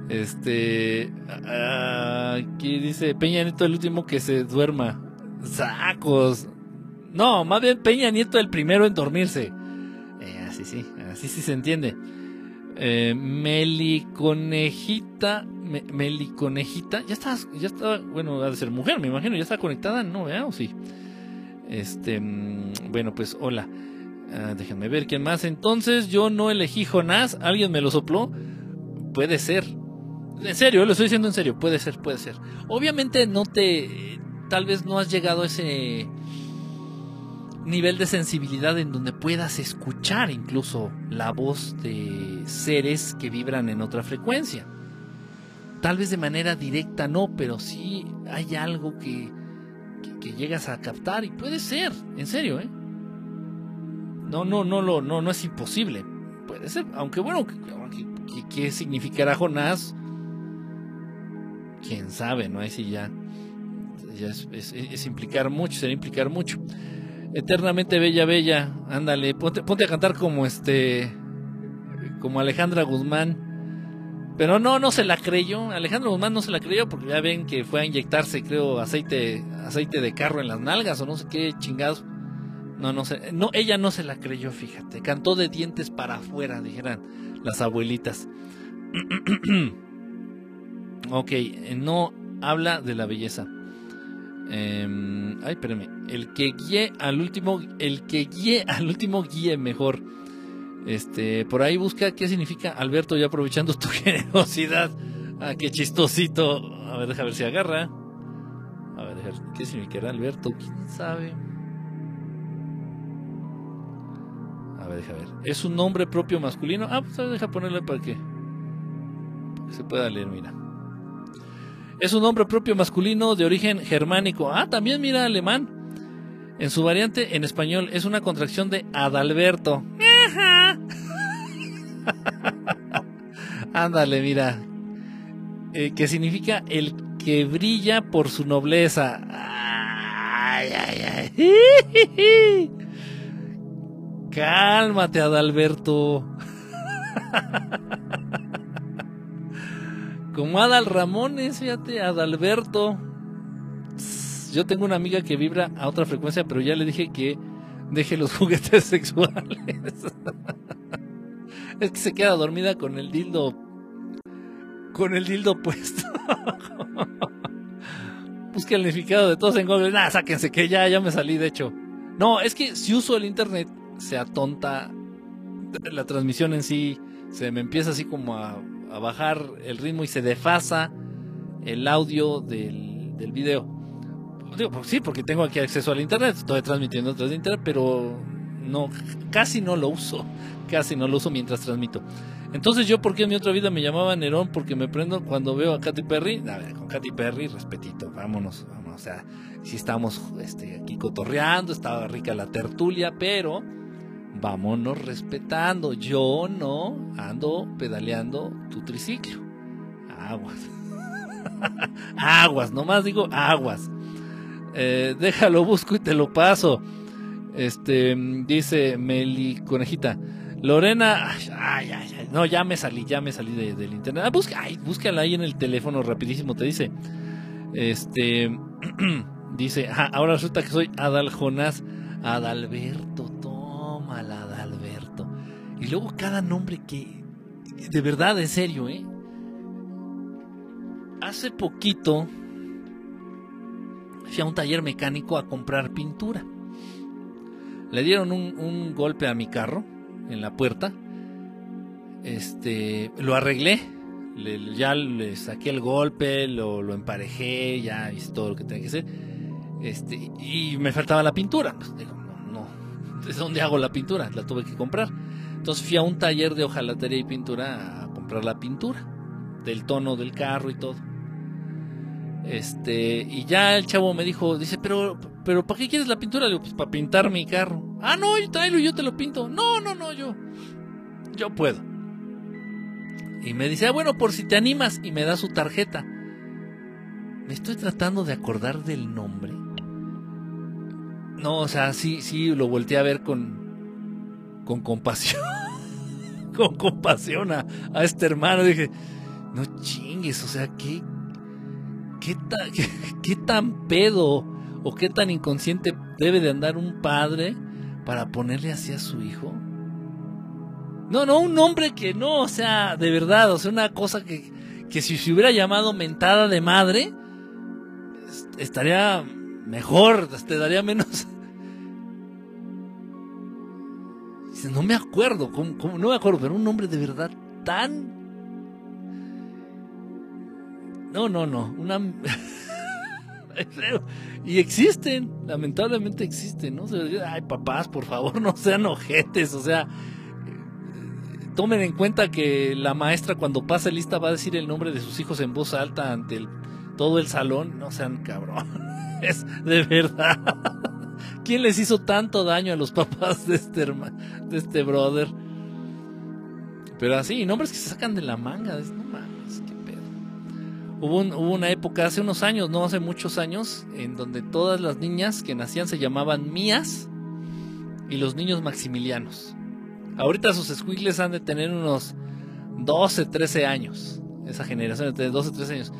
Este. aquí dice Peña Nieto, el último que se duerma. Sacos. No, más bien Peña Nieto, el primero en dormirse. Eh, así sí, así sí se entiende. Eh, Meliconejita. Me, Meliconejita. Ya está, ya está, bueno, ha de ser mujer, me imagino. Ya está conectada, ¿no? ¿verdad? ¿O sí? Este, mm, bueno, pues hola. Ah, déjenme ver quién más. Entonces yo no elegí Jonás. ¿Alguien me lo sopló? Puede ser. En serio, lo estoy diciendo en serio. Puede ser, puede ser. Obviamente no te... Tal vez no has llegado a ese nivel de sensibilidad en donde puedas escuchar incluso la voz de seres que vibran en otra frecuencia. Tal vez de manera directa no, pero sí hay algo que que, llegas a captar y puede ser, en serio, ¿eh? No, no, no, no, no, no es imposible. Puede ser, aunque bueno, ¿qué, significará Jonás? Quién sabe, ¿no? Ahí sí ya, ya es, implicar mucho, sería implicar mucho. Eternamente bella, bella, ándale, ponte, ponte a cantar como este, como Alejandra Guzmán. Pero no, no se la creyó. Alejandro Guzmán no se la creyó porque ya ven que fue a inyectarse, creo, aceite, aceite de carro en las nalgas o no sé qué chingados. No, no sé. No, ella no se la creyó, fíjate. Cantó de dientes para afuera, dijeran las abuelitas. ok, no habla de la belleza. Em, ay, espérame. El que guíe al último, el que guíe al último guíe mejor. Este, por ahí busca qué significa Alberto, ya aprovechando tu generosidad. Ah, qué chistosito. A ver, deja ver si agarra. A ver, deja, ¿qué significará Alberto? ¿Quién sabe? A ver, deja ver. ¿Es un nombre propio masculino? Ah, pues deja ponerle para que, para que se pueda leer, mira. Es un nombre propio masculino de origen germánico. Ah, también mira alemán. En su variante en español es una contracción de Adalberto. Ándale, mira. Eh, que significa el que brilla por su nobleza. Ay, ay, ay. Cálmate, Adalberto. Como Adal Ramones, fíjate, Adalberto. Yo tengo una amiga que vibra a otra frecuencia, pero ya le dije que deje los juguetes sexuales. Es que se queda dormida con el dildo. Con el dildo puesto. Busca el significado de todos en Google. Nada, sáquense que ya, ya me salí, de hecho. No, es que si uso el internet, se atonta la transmisión en sí. Se me empieza así como a, bajar el ritmo y se desfasa el audio del, del video. Digo, pues sí, porque tengo aquí acceso al internet, estoy transmitiendo a través internet, pero no, casi no lo uso, casi no lo uso mientras transmito. Entonces yo, porque en mi otra vida me llamaba Nerón? Porque me prendo cuando veo a Katy Perry, a ver, con Katy Perry, respetito, vámonos, vámonos, o sea, si estamos este, aquí cotorreando, estaba rica la tertulia, pero vámonos respetando, yo no ando pedaleando tu triciclo, aguas, aguas, nomás digo aguas. Eh, déjalo, busco y te lo paso. Este, dice Meli Conejita. Lorena, no, ya me salí, ya me salí del internet. Ah, busca, ay, búscala ahí en el teléfono rapidísimo, te dice. Este, dice, ahora resulta que soy Adal Jonás, Adalberto, tómala, Adalberto. Y luego cada nombre que, de verdad, en serio, ¿eh? Hace poquito fui a un taller mecánico a comprar pintura. Le dieron un, golpe a mi carro en la puerta. Este, lo arreglé. ya le saqué el golpe, lo, lo, emparejé, ya hice todo lo que tenía que hacer. Este, y me faltaba la pintura. Pues, digo, no, no, ¿de dónde hago la pintura? La tuve que comprar. Entonces fui a un taller de hojalatería y pintura a comprar la pintura del tono del carro y todo. Este, y ya el chavo me dijo, dice, pero, pero ¿para qué quieres la pintura? Le digo, pues para pintar mi carro. Ah, no, tráelo y yo te lo pinto. No, no, no, yo, yo puedo. Y me dice, ah, bueno, por si te animas, y me da su tarjeta. Me estoy tratando de acordar del nombre. No, o sea, sí, sí, lo volteé a ver con, con compasión. con compasión a, a este hermano. Dije, no chingues, o sea, ¿qué, qué, tan, pedo o qué tan inconsciente debe de andar un padre para ponerle así a su hijo? No, no, un nombre que no, o sea, de verdad, o sea, una cosa que, que si se hubiera llamado mentada de madre, estaría mejor, te daría menos. No me acuerdo, no me acuerdo, pero un nombre de verdad tan no, no, no. Una... y existen, lamentablemente existen, ¿no? Ay, papás, por favor, no sean ojetes, o sea, tomen en cuenta que la maestra cuando pase lista va a decir el nombre de sus hijos en voz alta ante todo el salón, no sean cabrón, es de verdad. ¿Quién les hizo tanto daño a los papás de este hermano, de este brother? Pero así, nombres que se sacan de la manga, no Hubo, una época hace unos años, no hace muchos años, en donde todas las niñas que nacían se llamaban Mías y los niños Maximilianos. Ahorita sus squiggles han de tener unos 12, 13 años. Esa generación de 12, 13 años.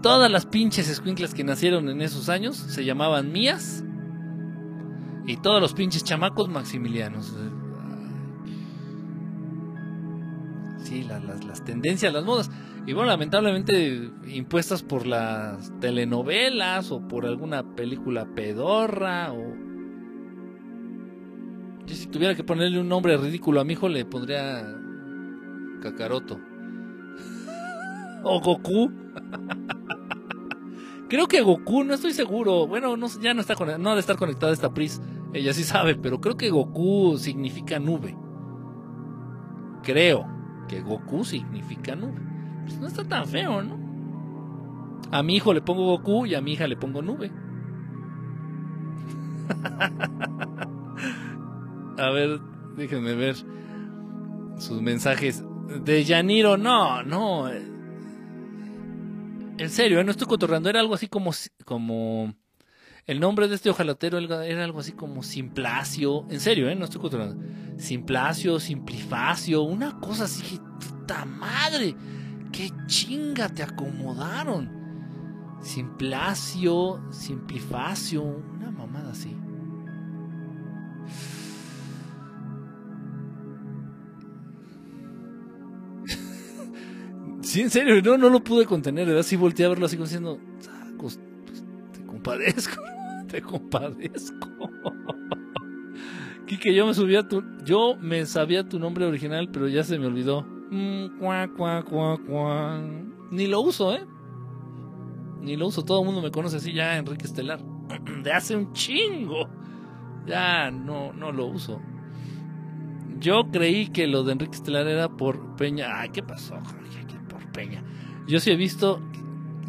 Todas las pinches squinkles que nacieron en esos años se llamaban Mías. Y todos los pinches chamacos Maximilianos. Sí, las tendencias, las modas. Y bueno, lamentablemente impuestas por las telenovelas o por alguna película pedorra o... si tuviera que ponerle un nombre ridículo a mi hijo le pondría Kakaroto. o Goku. Creo que Goku, no estoy seguro. Bueno, no, ya no está no ha de estar conectada esta Pris. Ella sí sabe, pero creo que Goku significa nube. Creo que Goku significa nube. Pues no está tan feo, ¿no? A mi hijo le pongo Goku y a mi hija le pongo nube. a ver, déjenme ver sus mensajes. De Yaniro, no, no. En serio, ¿eh? no estoy cotorrando. Era algo así como, como. El nombre de este ojalatero era algo así como Simplacio. En serio, ¿eh? no estoy cotorrando. Simplacio, Simplifacio, una cosa así. ¡Puta madre! Qué chinga te acomodaron. Simplacio, simplifacio, una mamada así. sí, en serio, no, no lo pude contener, así volteé a verlo así como diciendo, pues, te compadezco, te compadezco. Kike, yo me subía tu, yo me sabía tu nombre original, pero ya se me olvidó. Mm, Ni lo uso, ¿eh? Ni lo uso. Todo el mundo me conoce así ya, Enrique Estelar. De hace un chingo. Ya no, no lo uso. Yo creí que lo de Enrique Estelar era por Peña. Ay, ¿qué pasó, por Peña? Yo sí he visto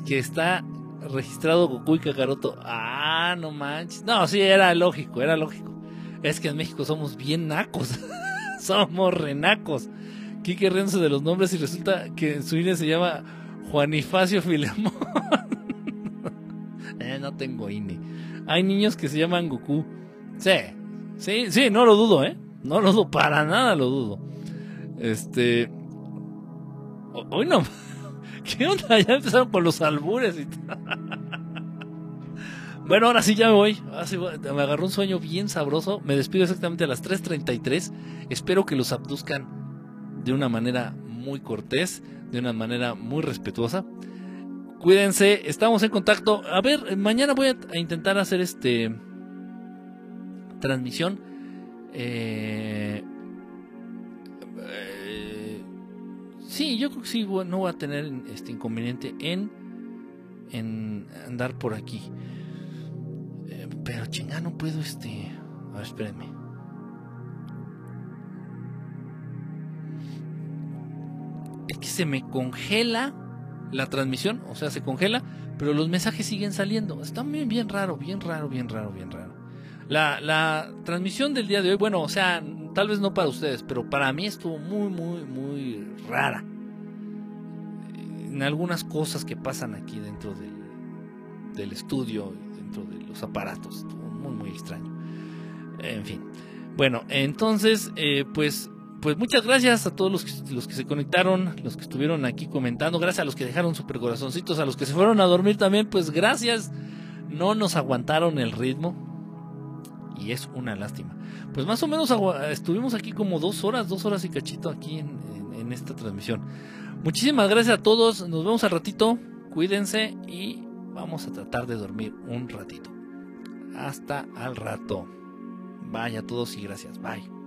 que está registrado Goku y Kakaroto. Ah, no manches. No, sí, era lógico, era lógico. Es que en México somos bien nacos. somos renacos. Quique Renzo de los nombres y resulta que en su INE se llama Juanifacio Filemón. eh, no tengo INE. Hay niños que se llaman Goku. Sí, sí, sí, no lo dudo, ¿eh? No lo dudo, para nada lo dudo. Este... Hoy no... ¿Qué onda? Ya empezaron con los albures y Bueno, ahora sí ya me voy. Me agarró un sueño bien sabroso. Me despido exactamente a las 3.33. Espero que los abduzcan de una manera muy cortés, de una manera muy respetuosa. Cuídense, estamos en contacto. A ver, mañana voy a, intentar hacer este transmisión. Eh, eh, sí, yo creo que sí, no voy a tener este inconveniente en, en andar por aquí. Eh, pero chinga, no puedo este. A ver, espérenme. Es que se me congela la transmisión, o sea, se congela, pero los mensajes siguen saliendo. Está bien, bien raro, bien raro, bien raro, bien raro. La, la transmisión del día de hoy, bueno, o sea, tal vez no para ustedes, pero para mí estuvo muy, muy, muy rara. En algunas cosas que pasan aquí dentro del, del estudio, dentro de los aparatos, estuvo muy, muy extraño. En fin. Bueno, entonces, eh, pues pues muchas gracias a todos los que, se conectaron, los que estuvieron aquí comentando, gracias a los que dejaron super corazoncitos, a los que se fueron a dormir también, pues gracias. No nos aguantaron el ritmo y es una lástima. Pues más o menos estuvimos aquí como dos horas, dos horas y cachito aquí en, en esta transmisión. Muchísimas gracias a todos, nos vemos al ratito, cuídense y vamos a tratar de dormir un ratito. Hasta al rato. Vaya a todos y gracias. Bye.